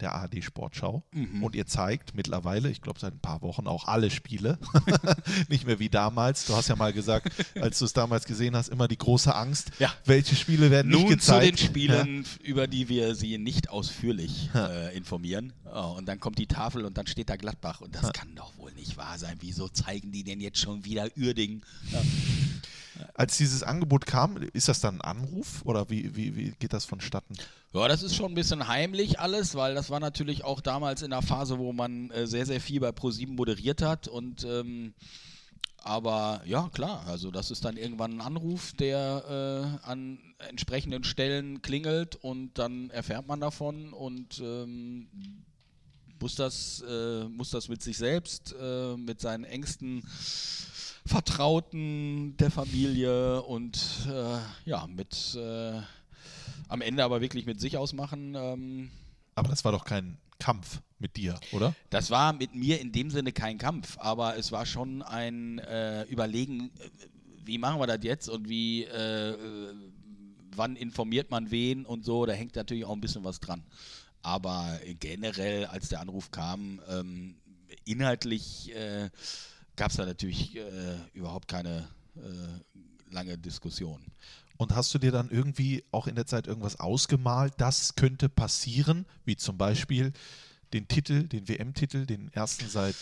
S1: der ARD Sportschau. Und ihr zeigt mittlerweile, ich glaube seit ein paar Wochen, auch alle Spiele. Nicht mehr wie damals. Du hast ja mal gesagt, als du es damals gesehen hast, immer die große Angst.
S2: Ja.
S1: Welche Spiele werden
S2: Nun
S1: nicht gezeigt?
S2: zu den Spielen, über die wir Sie nicht ausführlich äh, informieren. Oh, und dann kommt die Tafel und dann steht da Gladbach. Und das kann doch wohl nicht wahr sein. Wieso zeigen die denn jetzt schon wieder Uerdingen?
S1: Als dieses Angebot kam, ist das dann ein Anruf oder wie, wie, wie geht das vonstatten?
S2: Ja, das ist schon ein bisschen heimlich alles, weil das war natürlich auch damals in der Phase, wo man äh, sehr, sehr viel bei ProSieben moderiert hat und ähm, aber ja, klar, also das ist dann irgendwann ein Anruf, der äh, an entsprechenden Stellen klingelt und dann erfährt man davon und ähm, muss, das, äh, muss das mit sich selbst, äh, mit seinen engsten Vertrauten der Familie und äh, ja, mit äh, am Ende aber wirklich mit sich ausmachen. Ähm,
S1: Aber das war doch kein Kampf mit dir, oder?
S2: das war mit mir in dem Sinne kein Kampf, aber es war schon ein äh, Überlegen, äh, wie machen wir das jetzt und wie, äh, äh, wann informiert man wen und so, da hängt natürlich auch ein bisschen was dran. Aber generell, als der Anruf kam, ähm, inhaltlich äh, gab es da natürlich äh, überhaupt keine äh, lange Diskussion.
S1: Und hast du dir dann irgendwie auch in der Zeit irgendwas ausgemalt, das könnte passieren, wie zum Beispiel den Titel, den WM-Titel, den ersten seit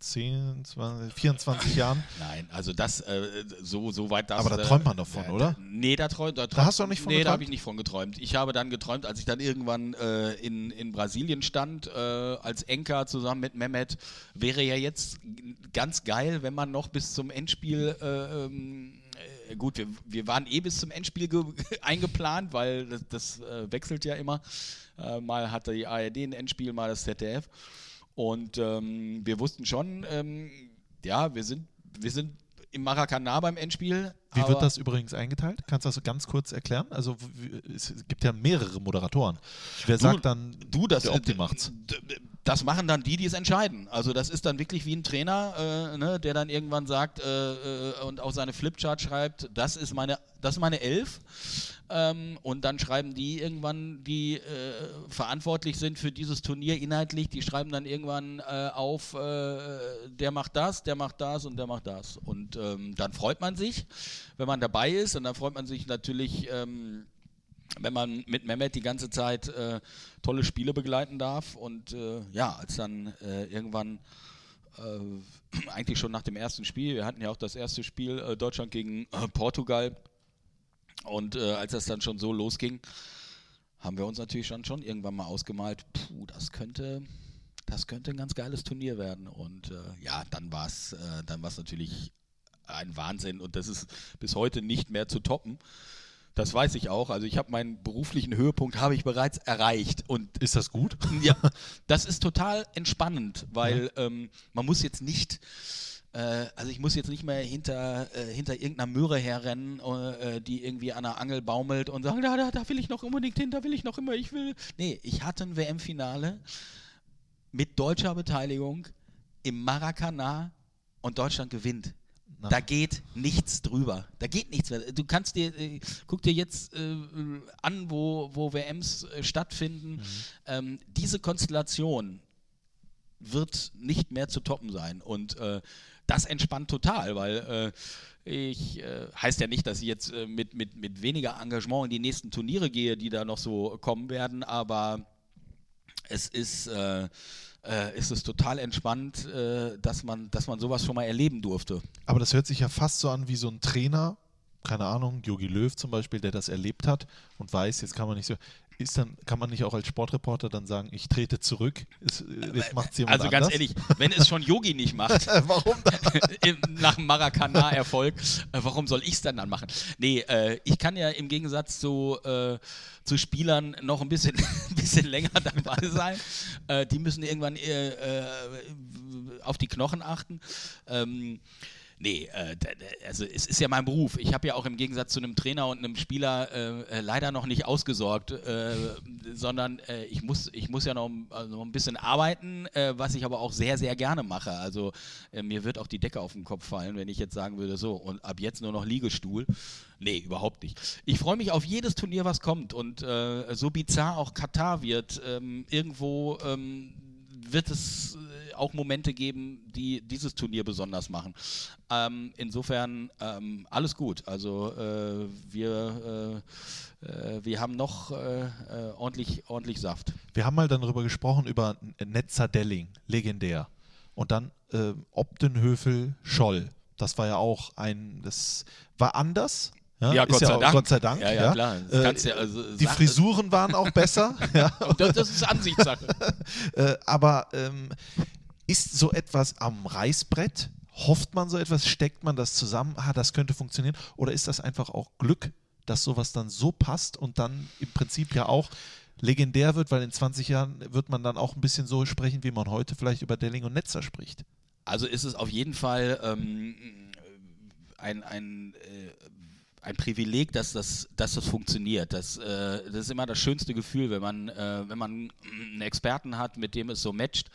S1: 10, 20, 24 Jahren?
S2: Nein, also das, äh, so, so weit das.
S1: Aber da träumt man doch von,
S2: äh,
S1: oder?
S2: Nee, da träumt. Da,
S1: Da hast du auch nicht von
S2: Nee, da
S1: geträumt?
S2: habe ich nicht von geträumt. Ich habe dann geträumt, als ich dann irgendwann äh, in, in Brasilien stand, äh, als Enker zusammen mit Mehmet, wäre ja jetzt ganz geil, wenn man noch bis zum Endspiel. Äh, ähm, äh, Gut, wir, wir waren eh bis zum Endspiel ge eingeplant, weil das, das wechselt ja immer. Mal hatte die ARD ein Endspiel, mal das ZDF. Und ähm, wir wussten schon, ähm, ja, wir sind, wir sind im Maracanã beim Endspiel.
S1: Wie wird das übrigens eingeteilt? Kannst du das ganz kurz erklären? Also es gibt ja mehrere Moderatoren. Wer sagt dann,
S2: Du, das,
S1: der Opti macht's?
S2: das machen dann die, die es entscheiden. Also das ist dann wirklich wie ein Trainer, äh, ne, der dann irgendwann sagt äh, äh, und auch seine Flipchart schreibt, das ist meine, das ist meine Elf. Ähm, und dann schreiben die irgendwann, die äh, verantwortlich sind für dieses Turnier inhaltlich, die schreiben dann irgendwann äh, auf, äh, der macht das, der macht das und der macht das. Und ähm, dann freut man sich, wenn man dabei ist und dann freut man sich natürlich, ähm, wenn man mit Mehmet die ganze Zeit äh, tolle Spiele begleiten darf. Und äh, ja, als dann äh, irgendwann äh, eigentlich schon nach dem ersten Spiel, wir hatten ja auch das erste Spiel äh, Deutschland gegen äh, Portugal. Und äh, als das dann schon so losging, haben wir uns natürlich schon, schon irgendwann mal ausgemalt, puh, das könnte, das könnte ein ganz geiles Turnier werden. Und äh, ja, dann war es äh, dann war's natürlich ein Wahnsinn und das ist bis heute nicht mehr zu toppen. Das weiß ich auch. Also ich habe meinen beruflichen Höhepunkt habe ich bereits erreicht und
S1: ist das gut?
S2: ja, das ist total entspannend, weil ähm, man muss jetzt nicht, also ich muss jetzt nicht mehr hinter, äh, hinter irgendeiner Möhre herrennen, äh, die irgendwie an der Angel baumelt und sagen, da, da, da will ich noch unbedingt hin, da will ich noch immer, ich will. Nee, ich hatte ein WM-Finale mit deutscher Beteiligung im Maracanã und Deutschland gewinnt.
S1: Na.
S2: Da geht nichts drüber. Da geht nichts mehr. Du kannst dir, äh, guck dir jetzt äh, an, wo, wo WMs äh, stattfinden. Ähm, diese Konstellation wird nicht mehr zu toppen sein. Und äh, das entspannt total, weil äh, ich äh, heißt ja nicht, dass ich jetzt äh, mit, mit, mit weniger Engagement in die nächsten Turniere gehe, die da noch so kommen werden, aber es ist, äh, äh, ist es total entspannt, äh, dass, man, dass man sowas schon mal erleben durfte.
S1: Aber das hört sich ja fast so an wie so ein Trainer, keine Ahnung, Jogi Löw zum Beispiel, der das erlebt hat und weiß, jetzt kann man nicht so. Ist dann, kann man nicht auch als Sportreporter dann sagen, ich trete zurück? Ist, äh, jetzt macht's jemand
S2: Also ganz
S1: anders?
S2: ehrlich, wenn es schon Yogi nicht macht,
S1: Warum dann?
S2: nach dem Maracanã-Erfolg, äh, warum soll ich es dann dann machen? Nee, äh, ich kann ja im Gegensatz zu, äh, zu Spielern noch ein bisschen, ein bisschen länger dabei sein. Äh, die müssen irgendwann äh, auf die Knochen achten. Ähm, Nee, äh, also es ist ja mein Beruf. Ich habe ja auch im Gegensatz zu einem Trainer und einem Spieler äh, äh, leider noch nicht ausgesorgt, äh, sondern äh, ich, muss, ich muss ja noch, also noch ein bisschen arbeiten, äh, was ich aber auch sehr, sehr gerne mache. Also mir wird auch die Decke auf den Kopf fallen, wenn ich jetzt sagen würde, so, und ab jetzt nur noch Liegestuhl. Nee, überhaupt nicht. Ich freue mich auf jedes Turnier, was kommt. Und so bizarr auch Katar wird, ähm, irgendwo ähm, wird es auch Momente geben, die dieses Turnier besonders machen. Ähm, insofern ähm, alles gut. Also äh, wir, äh, äh, wir haben noch äh, äh, ordentlich, ordentlich Saft.
S1: Wir haben mal dann darüber gesprochen, über Netzer Delling, legendär. Und dann äh, Optenhöfel Scholl. Das war ja auch ein, das war anders.
S2: Ja,
S1: ist
S2: Gott sei Dank.
S1: Gott sei Dank.
S2: Ja, ja, klar. Das
S1: Äh,
S2: ja, also,
S1: die Frisuren waren auch besser. ja.
S2: Das, das ist Ansichtssache.
S1: Äh, aber ähm, ist so etwas am Reißbrett? Hofft man so etwas? Steckt man das zusammen? Ah, das könnte funktionieren. Oder ist das einfach auch Glück, dass sowas dann so passt und dann im Prinzip ja auch legendär wird, weil in 20 Jahren wird man dann auch ein bisschen so sprechen, wie man heute vielleicht über Delling und Netzer spricht.
S2: Also ist es auf jeden Fall ähm, ein, ein, äh, ein Privileg, dass das, dass das funktioniert. Das, äh, das ist immer das schönste Gefühl, wenn man, äh, wenn man einen Experten hat, mit dem es so matcht.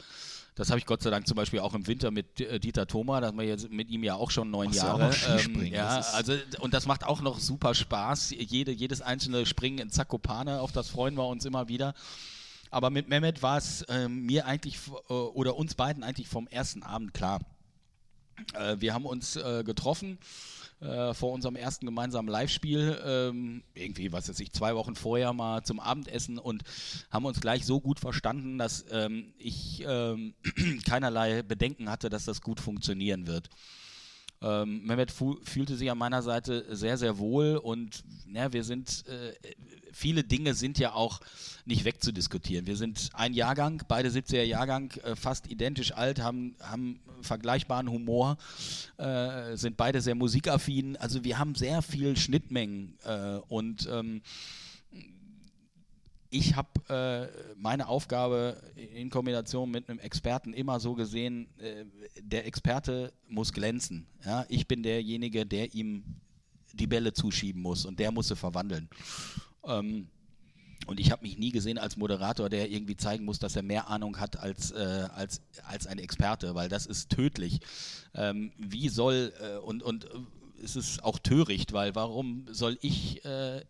S2: Das habe ich Gott sei Dank zum Beispiel auch im Winter mit äh, Dieter Thoma, da haben wir jetzt mit ihm ja auch schon neun
S1: Machst
S2: Jahre.
S1: Skispringen,
S2: ja, also und das macht auch noch super Spaß. Jede, jedes einzelne Springen in Zakopane, auf das freuen wir uns immer wieder. Aber mit Mehmet war es ähm, mir eigentlich äh, oder uns beiden eigentlich vom ersten Abend klar. Äh, wir haben uns äh, getroffen äh, vor unserem ersten gemeinsamen Live-Spiel, ähm, irgendwie, was weiß ich, zwei Wochen vorher mal zum Abendessen und haben uns gleich so gut verstanden, dass ähm, ich ähm, keinerlei Bedenken hatte, dass das gut funktionieren wird. Ähm, Mehmet fu- fühlte sich an meiner Seite sehr, sehr wohl und ja, wir sind, äh, viele Dinge sind ja auch nicht wegzudiskutieren. Wir sind ein Jahrgang, beide 70er Jahrgang, äh, fast identisch alt, haben, haben vergleichbaren Humor, äh, sind beide sehr musikaffin. Also wir haben sehr viel Schnittmengen äh, und ähm, ich habe äh, meine Aufgabe in Kombination mit einem Experten immer so gesehen, äh, der Experte muss glänzen. Ja? Ich bin derjenige, der ihm die Bälle zuschieben muss und der muss sie verwandeln. Ähm, und ich habe mich nie gesehen als Moderator, der irgendwie zeigen muss, dass er mehr Ahnung hat als, äh, als, als ein Experte, weil das ist tödlich. Ähm, wie soll, äh, und, und äh, es ist auch töricht, weil warum soll ich äh,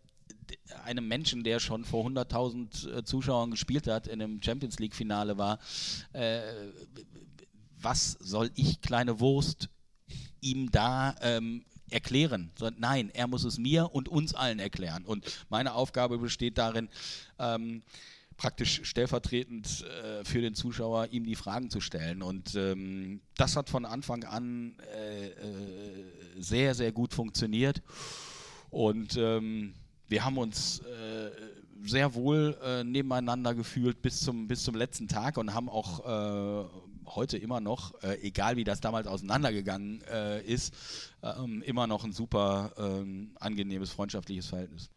S2: einem Menschen, der schon vor 100.000 äh, Zuschauern gespielt hat, in einem Champions League-Finale war, äh, was soll ich, kleine Wurst, ihm da ähm, erklären. So, nein, er muss es mir und uns allen erklären. Und meine Aufgabe besteht darin, ähm, praktisch stellvertretend äh, für den Zuschauer ihm die Fragen zu stellen. Und ähm, das hat von Anfang an äh, äh, sehr, sehr gut funktioniert. Und ähm, wir haben uns äh, sehr wohl äh, nebeneinander gefühlt bis zum, bis zum letzten Tag und haben auch äh, heute immer noch, äh, egal wie das damals auseinandergegangen äh, ist, ähm, immer noch ein super ähm, angenehmes freundschaftliches Verhältnis.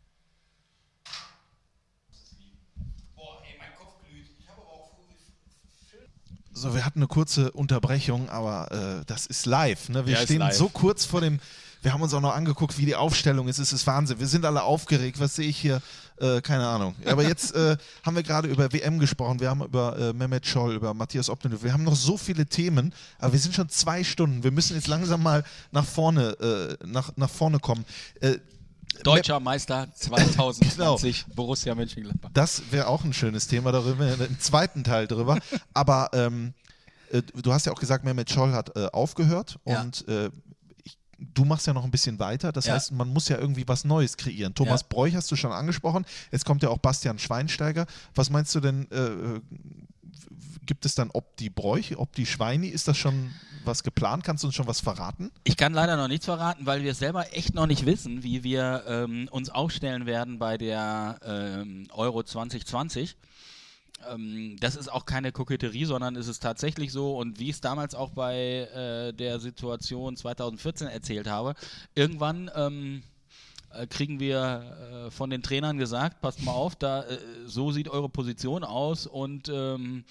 S1: So, wir hatten eine kurze Unterbrechung, aber äh, das ist live. Ne? Wir
S2: Ja,
S1: stehen so kurz vor dem. Wir haben uns auch noch angeguckt, wie die Aufstellung ist. Es ist Wahnsinn. Wir sind alle aufgeregt. Was sehe ich hier? Äh, keine Ahnung. Aber jetzt äh, haben wir gerade über WM gesprochen. Wir haben über äh, Mehmet Scholl, über Matthias Optenhövel. Wir haben noch so viele Themen, aber wir sind schon zwei Stunden. Wir müssen jetzt langsam mal nach vorne, äh, nach, nach vorne kommen. Äh,
S2: Deutscher Meister 2020,
S1: Genau.
S2: Borussia Mönchengladbach.
S1: Das wäre auch ein schönes Thema, darüber, im zweiten Teil drüber. Aber ähm, äh, du hast ja auch gesagt, Mehmet Scholl hat äh, aufgehört
S2: Ja.
S1: und äh, du machst ja noch ein bisschen weiter. Das
S2: Ja.
S1: heißt, man muss ja irgendwie was Neues kreieren. Thomas
S2: Ja.
S1: Bräuch hast du schon angesprochen. Jetzt kommt ja auch Bastian Schweinsteiger. Was meinst du denn? Äh, gibt es dann ob die Bräuch, ob die Schweini? Ist das schon was geplant? Kannst du uns schon was verraten?
S2: Ich kann leider noch nichts verraten, weil wir selber echt noch nicht wissen, wie wir ähm, uns aufstellen werden bei der ähm, Euro 2020. Ähm, das ist auch keine Koketterie, sondern es ist tatsächlich so und wie ich es damals auch bei äh, der Situation 2014 erzählt habe, irgendwann ähm, äh, kriegen wir äh, von den Trainern gesagt, passt mal auf, da äh, so sieht eure Position aus und ähm,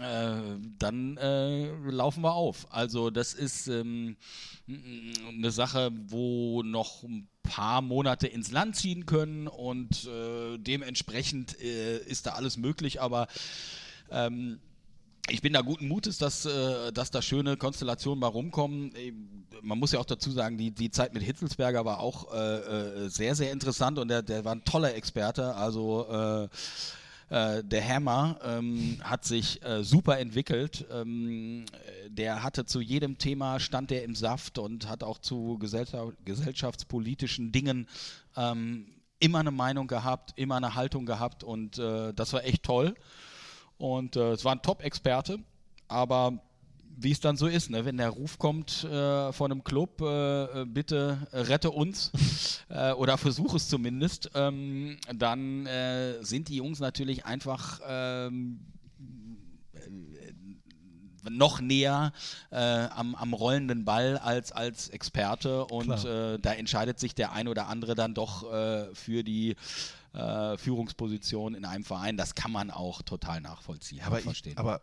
S2: äh, dann äh, laufen wir auf. Also das ist ähm, eine Sache, wo noch ein paar Monate ins Land ziehen können und äh, dementsprechend äh, ist da alles möglich, aber ähm, ich bin da guten Mutes, dass, äh, dass da schöne Konstellationen mal rumkommen. Äh, man muss ja auch dazu sagen, die, die Zeit mit Hitzelsberger war auch äh, äh sehr, sehr interessant und der, der war ein toller Experte. Also äh, der Hammer ähm, hat sich äh, super entwickelt. Ähm, der hatte zu jedem Thema, stand der im Saft und hat auch zu gesellschaft, gesellschaftspolitischen Dingen ähm, immer eine Meinung gehabt, immer eine Haltung gehabt und äh, das war echt toll. Und äh, es war ein Top-Experte, aber wie es dann so ist, ne? wenn der Ruf kommt äh, von einem Club, äh, äh bitte äh, rette uns äh, oder versuche es zumindest, ähm, dann äh, sind die Jungs natürlich einfach ähm, noch näher am, am, rollenden Ball als als Experte und da entscheidet sich der ein oder andere dann doch für die Führungsposition in einem Verein. Das kann man auch total nachvollziehen.
S1: Aber, ich, aber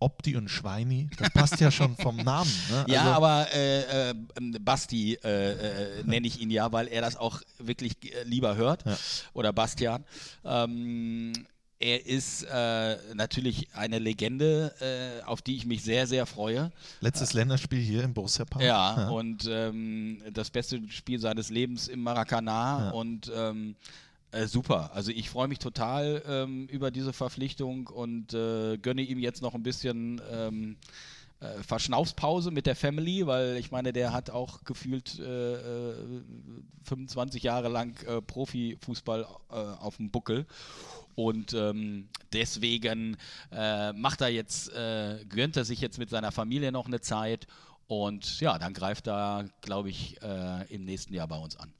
S1: Opti und Schweini, das passt ja schon vom Namen. Ne?
S2: Ja, also aber äh, äh, Basti äh, äh, nenne ich ihn ja, weil er das auch wirklich äh, lieber hört. Ja. Oder Bastian. Ähm, er ist äh, natürlich eine Legende, äh, auf die ich mich sehr, sehr freue.
S1: Letztes Länderspiel hier im Borussia Park.
S2: Ja, ja. und ähm, das beste Spiel seines Lebens im Maracanã. Ja. Und ähm, äh, super. Also ich freue mich total ähm, über diese Verpflichtung und äh, gönne ihm jetzt noch ein bisschen ähm, äh, Verschnaufspause mit der Family, weil ich meine, der hat auch gefühlt 25 äh, äh, Jahre lang äh, Profifußball auf dem Buckel. Und ähm, deswegen macht er jetzt, gönnt er sich jetzt mit seiner Familie noch eine Zeit. Und ja, dann greift er, glaube ich, im nächsten Jahr bei uns an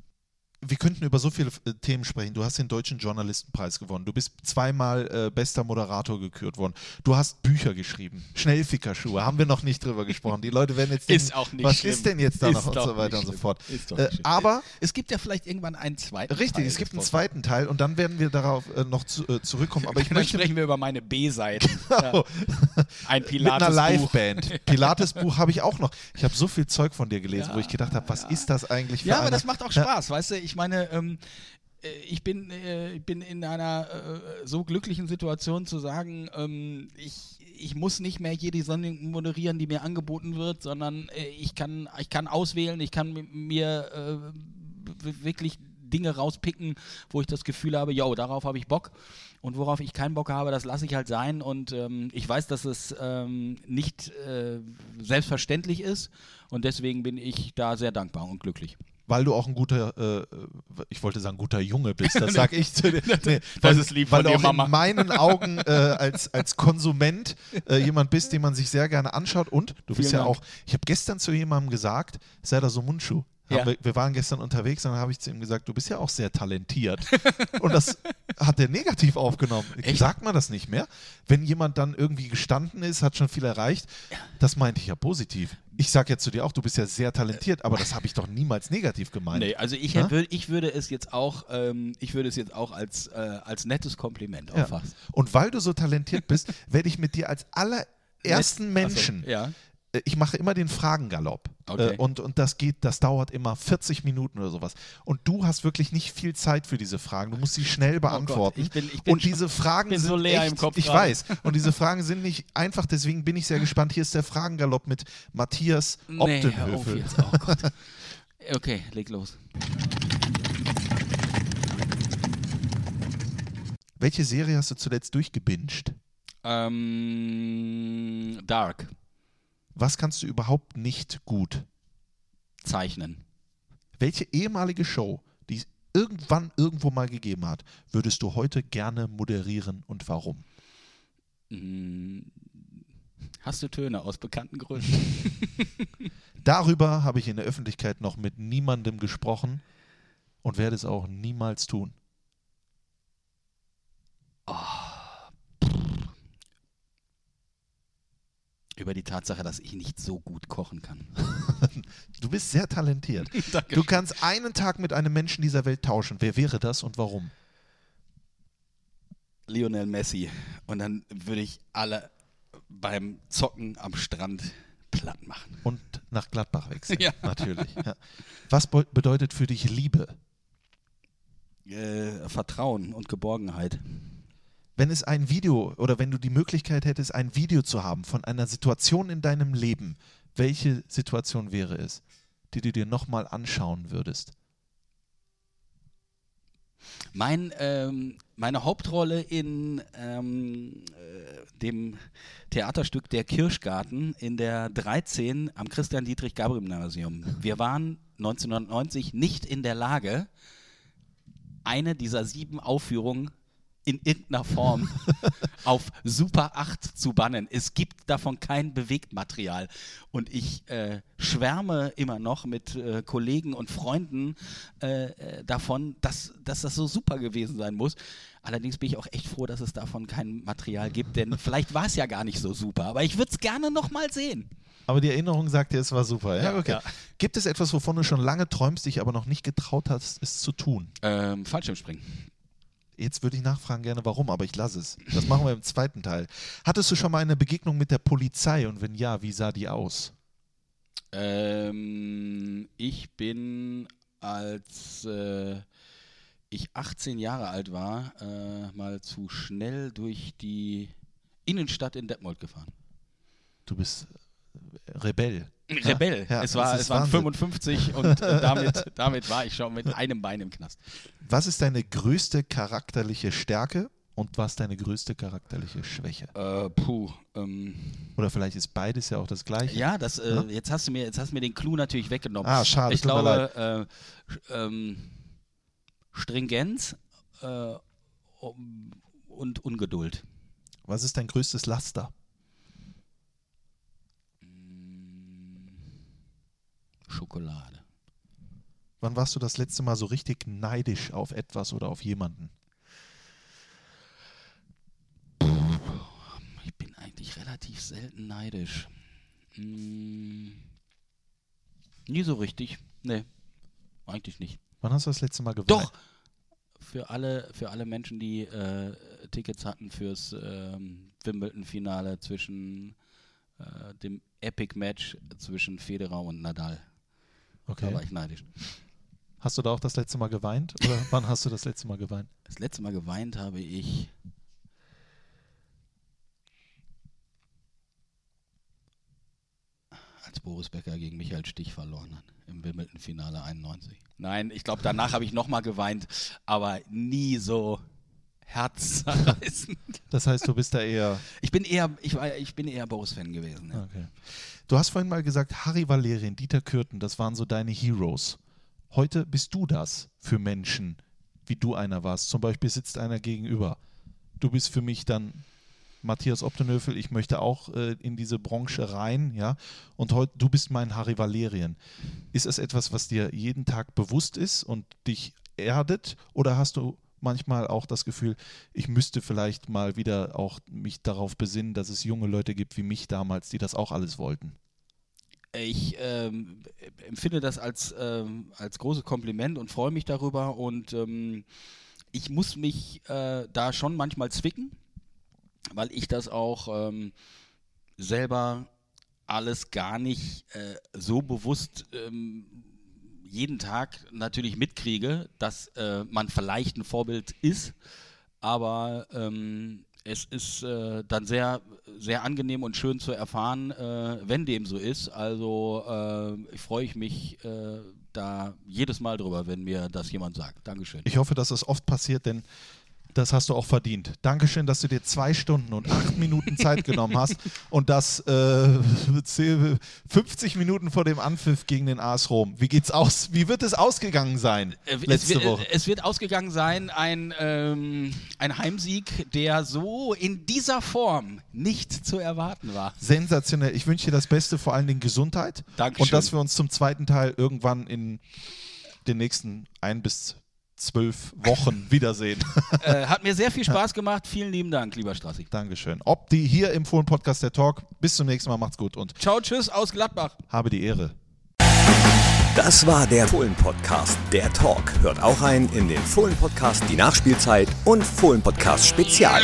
S1: wir könnten über so viele äh, Themen sprechen. Du hast den Deutschen Journalistenpreis gewonnen. Du bist zweimal äh, bester Moderator gekürt worden. Du hast Bücher geschrieben. Schnellfickerschuhe. Haben wir noch nicht drüber gesprochen. Die Leute werden jetzt
S2: denken, was
S1: schlimm. ist denn jetzt da noch und so weiter und so fort. Äh, aber
S2: es gibt ja vielleicht irgendwann einen zweiten
S1: richtig, Teil. Richtig, es gibt einen zweiten Teil und dann werden wir darauf äh, noch zu, äh, zurückkommen. Aber ich dann möchte,
S2: sprechen wir über meine B-Seite. Genau.
S1: Ja. Ein Pilates Mit einer Liveband. Pilates-Buch habe ich auch noch. Ich habe so viel Zeug von dir gelesen, ja, wo ich gedacht habe, was ja. ist das eigentlich für
S2: Ja, aber eine? das macht auch Spaß, weißt du? Ich meine, ähm, äh, ich bin, äh, bin in einer äh, so glücklichen Situation zu sagen, ähm, ich, ich muss nicht mehr jede Sendung moderieren, die mir angeboten wird, sondern äh, ich, kann, ich kann auswählen, ich kann mir äh, wirklich Dinge rauspicken, wo ich das Gefühl habe, yo, darauf habe ich Bock. Und worauf ich keinen Bock habe, das lasse ich halt sein. Und ähm, ich weiß, dass es ähm, nicht äh, selbstverständlich ist. Und deswegen bin ich da sehr dankbar und glücklich
S1: weil du auch ein guter, äh, ich wollte sagen, guter Junge bist. Das sage ich zu dir.
S2: Nee, das ist lieb
S1: weil
S2: von
S1: du
S2: auch Mama.
S1: in meinen Augen äh, als, als Konsument äh, jemand bist, den man sich sehr gerne anschaut. Und du bist Vielen ja Dank. auch, ich habe gestern zu jemandem gesagt, sei da so Mundschuh. Ja. Wir, wir, waren gestern unterwegs und dann habe ich zu ihm gesagt, du bist ja auch sehr talentiert. und das hat er negativ aufgenommen. Echt? Sagt man das nicht mehr? Wenn jemand dann irgendwie gestanden ist, hat schon viel erreicht, das meinte ich ja positiv. Ich sage jetzt zu dir auch, du bist ja sehr talentiert, aber das habe ich doch niemals negativ gemeint. Nee,
S2: also ich, ja? ich würde es jetzt auch, ähm, ich würde es jetzt auch als, äh, als nettes Kompliment auffassen.
S1: Ja. Und weil du so talentiert bist, werde ich mit dir als allerersten Menschen
S2: also, ja
S1: äh, ich mache immer den Fragengalopp. Okay. Äh, und, und das geht, das dauert immer 40 Minuten oder sowas. Und du hast wirklich nicht viel Zeit für diese Fragen. Du musst sie schnell beantworten. Oh
S2: ich bin, ich bin
S1: und diese Fragen sind
S2: so leer
S1: echt,
S2: im Kopf.
S1: Ich gerade. weiß. Und diese Fragen sind nicht einfach, deswegen bin ich sehr gespannt. Hier ist der Fragengalopp mit Matthias Optenhöfel. Nee,
S2: oh Gott. okay, leg los.
S1: Welche Serie hast du zuletzt durchgebinged?
S2: Ähm, Dark.
S1: Was kannst du überhaupt nicht gut?
S2: Zeichnen.
S1: Welche ehemalige Show, die es irgendwann irgendwo mal gegeben hat, würdest du heute gerne moderieren und warum?
S2: Hm, hast du Töne aus bekannten Gründen?
S1: Darüber habe ich in der Öffentlichkeit noch mit niemandem gesprochen und werde es auch niemals tun.
S2: Oh. Über die Tatsache, dass ich nicht so gut kochen kann.
S1: du bist sehr talentiert. du kannst einen Tag mit einem Menschen dieser Welt tauschen. Wer wäre das und warum?
S2: Lionel Messi. Und dann würde ich alle beim Zocken am Strand platt machen.
S1: Und nach Gladbach wechseln.
S2: Ja.
S1: Natürlich. Ja. Was be bedeutet für dich Liebe?
S2: Äh, Vertrauen und Geborgenheit.
S1: Wenn es ein Video oder wenn du die Möglichkeit hättest, ein Video zu haben von einer Situation in deinem Leben, welche Situation wäre es, die du dir nochmal anschauen würdest?
S2: Mein, ähm, meine Hauptrolle in ähm, äh, dem Theaterstück Der Kirschgarten in der 13 am Christian-Dietrich-Gabriel-Gymnasium. Wir waren 1990 nicht in der Lage, eine dieser sieben Aufführungen in irgendeiner Form auf Super 8 zu bannen. Es gibt davon kein Bewegtmaterial. Und ich äh, schwärme immer noch mit äh, Kollegen und Freunden äh, äh, davon, dass, dass das so super gewesen sein muss. Allerdings bin ich auch echt froh, dass es davon kein Material gibt, denn vielleicht war es ja gar nicht so super. Aber ich würde es gerne nochmal sehen.
S1: Aber die Erinnerung sagt dir, es war super. Ja,
S2: Ja,
S1: okay.
S2: ja.
S1: Gibt es etwas, wovon du schon lange träumst, dich aber noch nicht getraut hast, es zu tun?
S2: Ähm, Fallschirmspringen.
S1: Jetzt würde ich nachfragen gerne, warum, aber ich lasse es. Das machen wir im zweiten Teil. Hattest du schon mal eine Begegnung mit der Polizei und wenn ja, wie sah die aus?
S2: Ähm, ich bin, als äh, ich 18 Jahre alt war, äh, mal zu schnell durch die Innenstadt in Detmold gefahren.
S1: Du bist äh, Rebell.
S2: Rebell.
S1: Ja,
S2: es, war, es waren
S1: Wahnsinn.
S2: 55 und äh, damit, damit war ich schon mit einem Bein im Knast.
S1: Was ist deine größte charakterliche Stärke und was deine größte charakterliche Schwäche?
S2: Äh, puh. Ähm,
S1: Oder vielleicht ist beides ja auch das gleiche.
S2: ja, das, äh,
S1: Ja?
S2: jetzt, hast du mir, jetzt hast du mir den Clou natürlich weggenommen.
S1: Ah, schade,
S2: Ich glaube, äh, ähm, Stringenz äh, und Ungeduld.
S1: Was ist dein größtes Laster?
S2: Schokolade.
S1: Wann warst du das letzte Mal so richtig neidisch auf etwas oder auf jemanden?
S2: Ich bin eigentlich relativ selten neidisch. Hm, nie so richtig. Nee, eigentlich nicht.
S1: Wann hast du das letzte Mal geweint?
S2: Doch! Für alle, für alle Menschen, die äh, Tickets hatten fürs ähm, Wimbledon-Finale zwischen äh, dem Epic-Match zwischen Federer und Nadal. Da
S1: Okay.
S2: war ich neidisch.
S1: Hast du da auch das letzte Mal geweint? Oder wann hast du das letzte Mal geweint?
S2: Das letzte Mal geweint habe ich. Als Boris Becker gegen Michael Stich verloren hat im Wimbledon-Finale 91. Nein, ich glaube, danach habe ich nochmal geweint, aber nie so herzzerreißend.
S1: Das heißt, du bist da eher.
S2: Ich bin eher, ich, war, ich bin eher Boris-Fan gewesen. Ja.
S1: Okay. Du hast vorhin mal gesagt, Harry Valerien, Dieter Kürten, das waren so deine Heroes. Heute bist du das für Menschen, wie du einer warst. Zum Beispiel sitzt einer gegenüber. Du bist für mich dann Matthias Optenöfel, ich möchte auch äh, in diese Branche rein, ja. Und heute, du bist mein Harry Valerien. Ist es etwas, was dir jeden Tag bewusst ist und dich erdet? Oder hast du manchmal auch das Gefühl, ich müsste vielleicht mal wieder auch mich darauf besinnen, dass es junge Leute gibt wie mich damals, die das auch alles wollten?
S2: Ich ähm, empfinde das als, ähm, als großes Kompliment und freue mich darüber. Und ähm, ich muss mich äh, da schon manchmal zwicken, weil ich das auch ähm, selber alles gar nicht äh, so bewusst ähm, jeden Tag natürlich mitkriege, dass äh, man vielleicht ein Vorbild ist, aber ähm, es ist äh, dann sehr, sehr angenehm und schön zu erfahren, äh, wenn dem so ist. Also äh, ich freue mich äh, da jedes Mal drüber, wenn mir das jemand sagt. Dankeschön.
S1: Ich hoffe, dass das oft passiert, denn das hast du auch verdient. Dankeschön, dass du dir zwei Stunden und acht Minuten Zeit genommen hast und das äh, 50 Minuten vor dem Anpfiff gegen den AS Rom. Wie geht's aus? Wie wird es ausgegangen sein
S2: Äh, es
S1: letzte
S2: wird,
S1: Woche?
S2: Es wird ausgegangen sein, ein, ähm, ein Heimsieg, der so in dieser Form nicht zu erwarten war.
S1: Sensationell. Ich wünsche dir das Beste, vor allen Dingen Gesundheit.
S2: Dankeschön.
S1: Und dass wir uns zum zweiten Teil irgendwann in den nächsten ein bis zwölf Wochen wiedersehen.
S2: äh, hat mir sehr viel Spaß gemacht. Vielen lieben Dank, lieber Strassi.
S1: Dankeschön. Ob die hier im Fohlen-Podcast der Talk. Bis zum nächsten Mal. Macht's gut und
S2: Ciao, tschüss aus Gladbach.
S1: habe die Ehre.
S5: Das war der Fohlen-Podcast, der Talk. Hört auch rein in den Fohlen-Podcast, die Nachspielzeit und Fohlen-Podcast Spezial.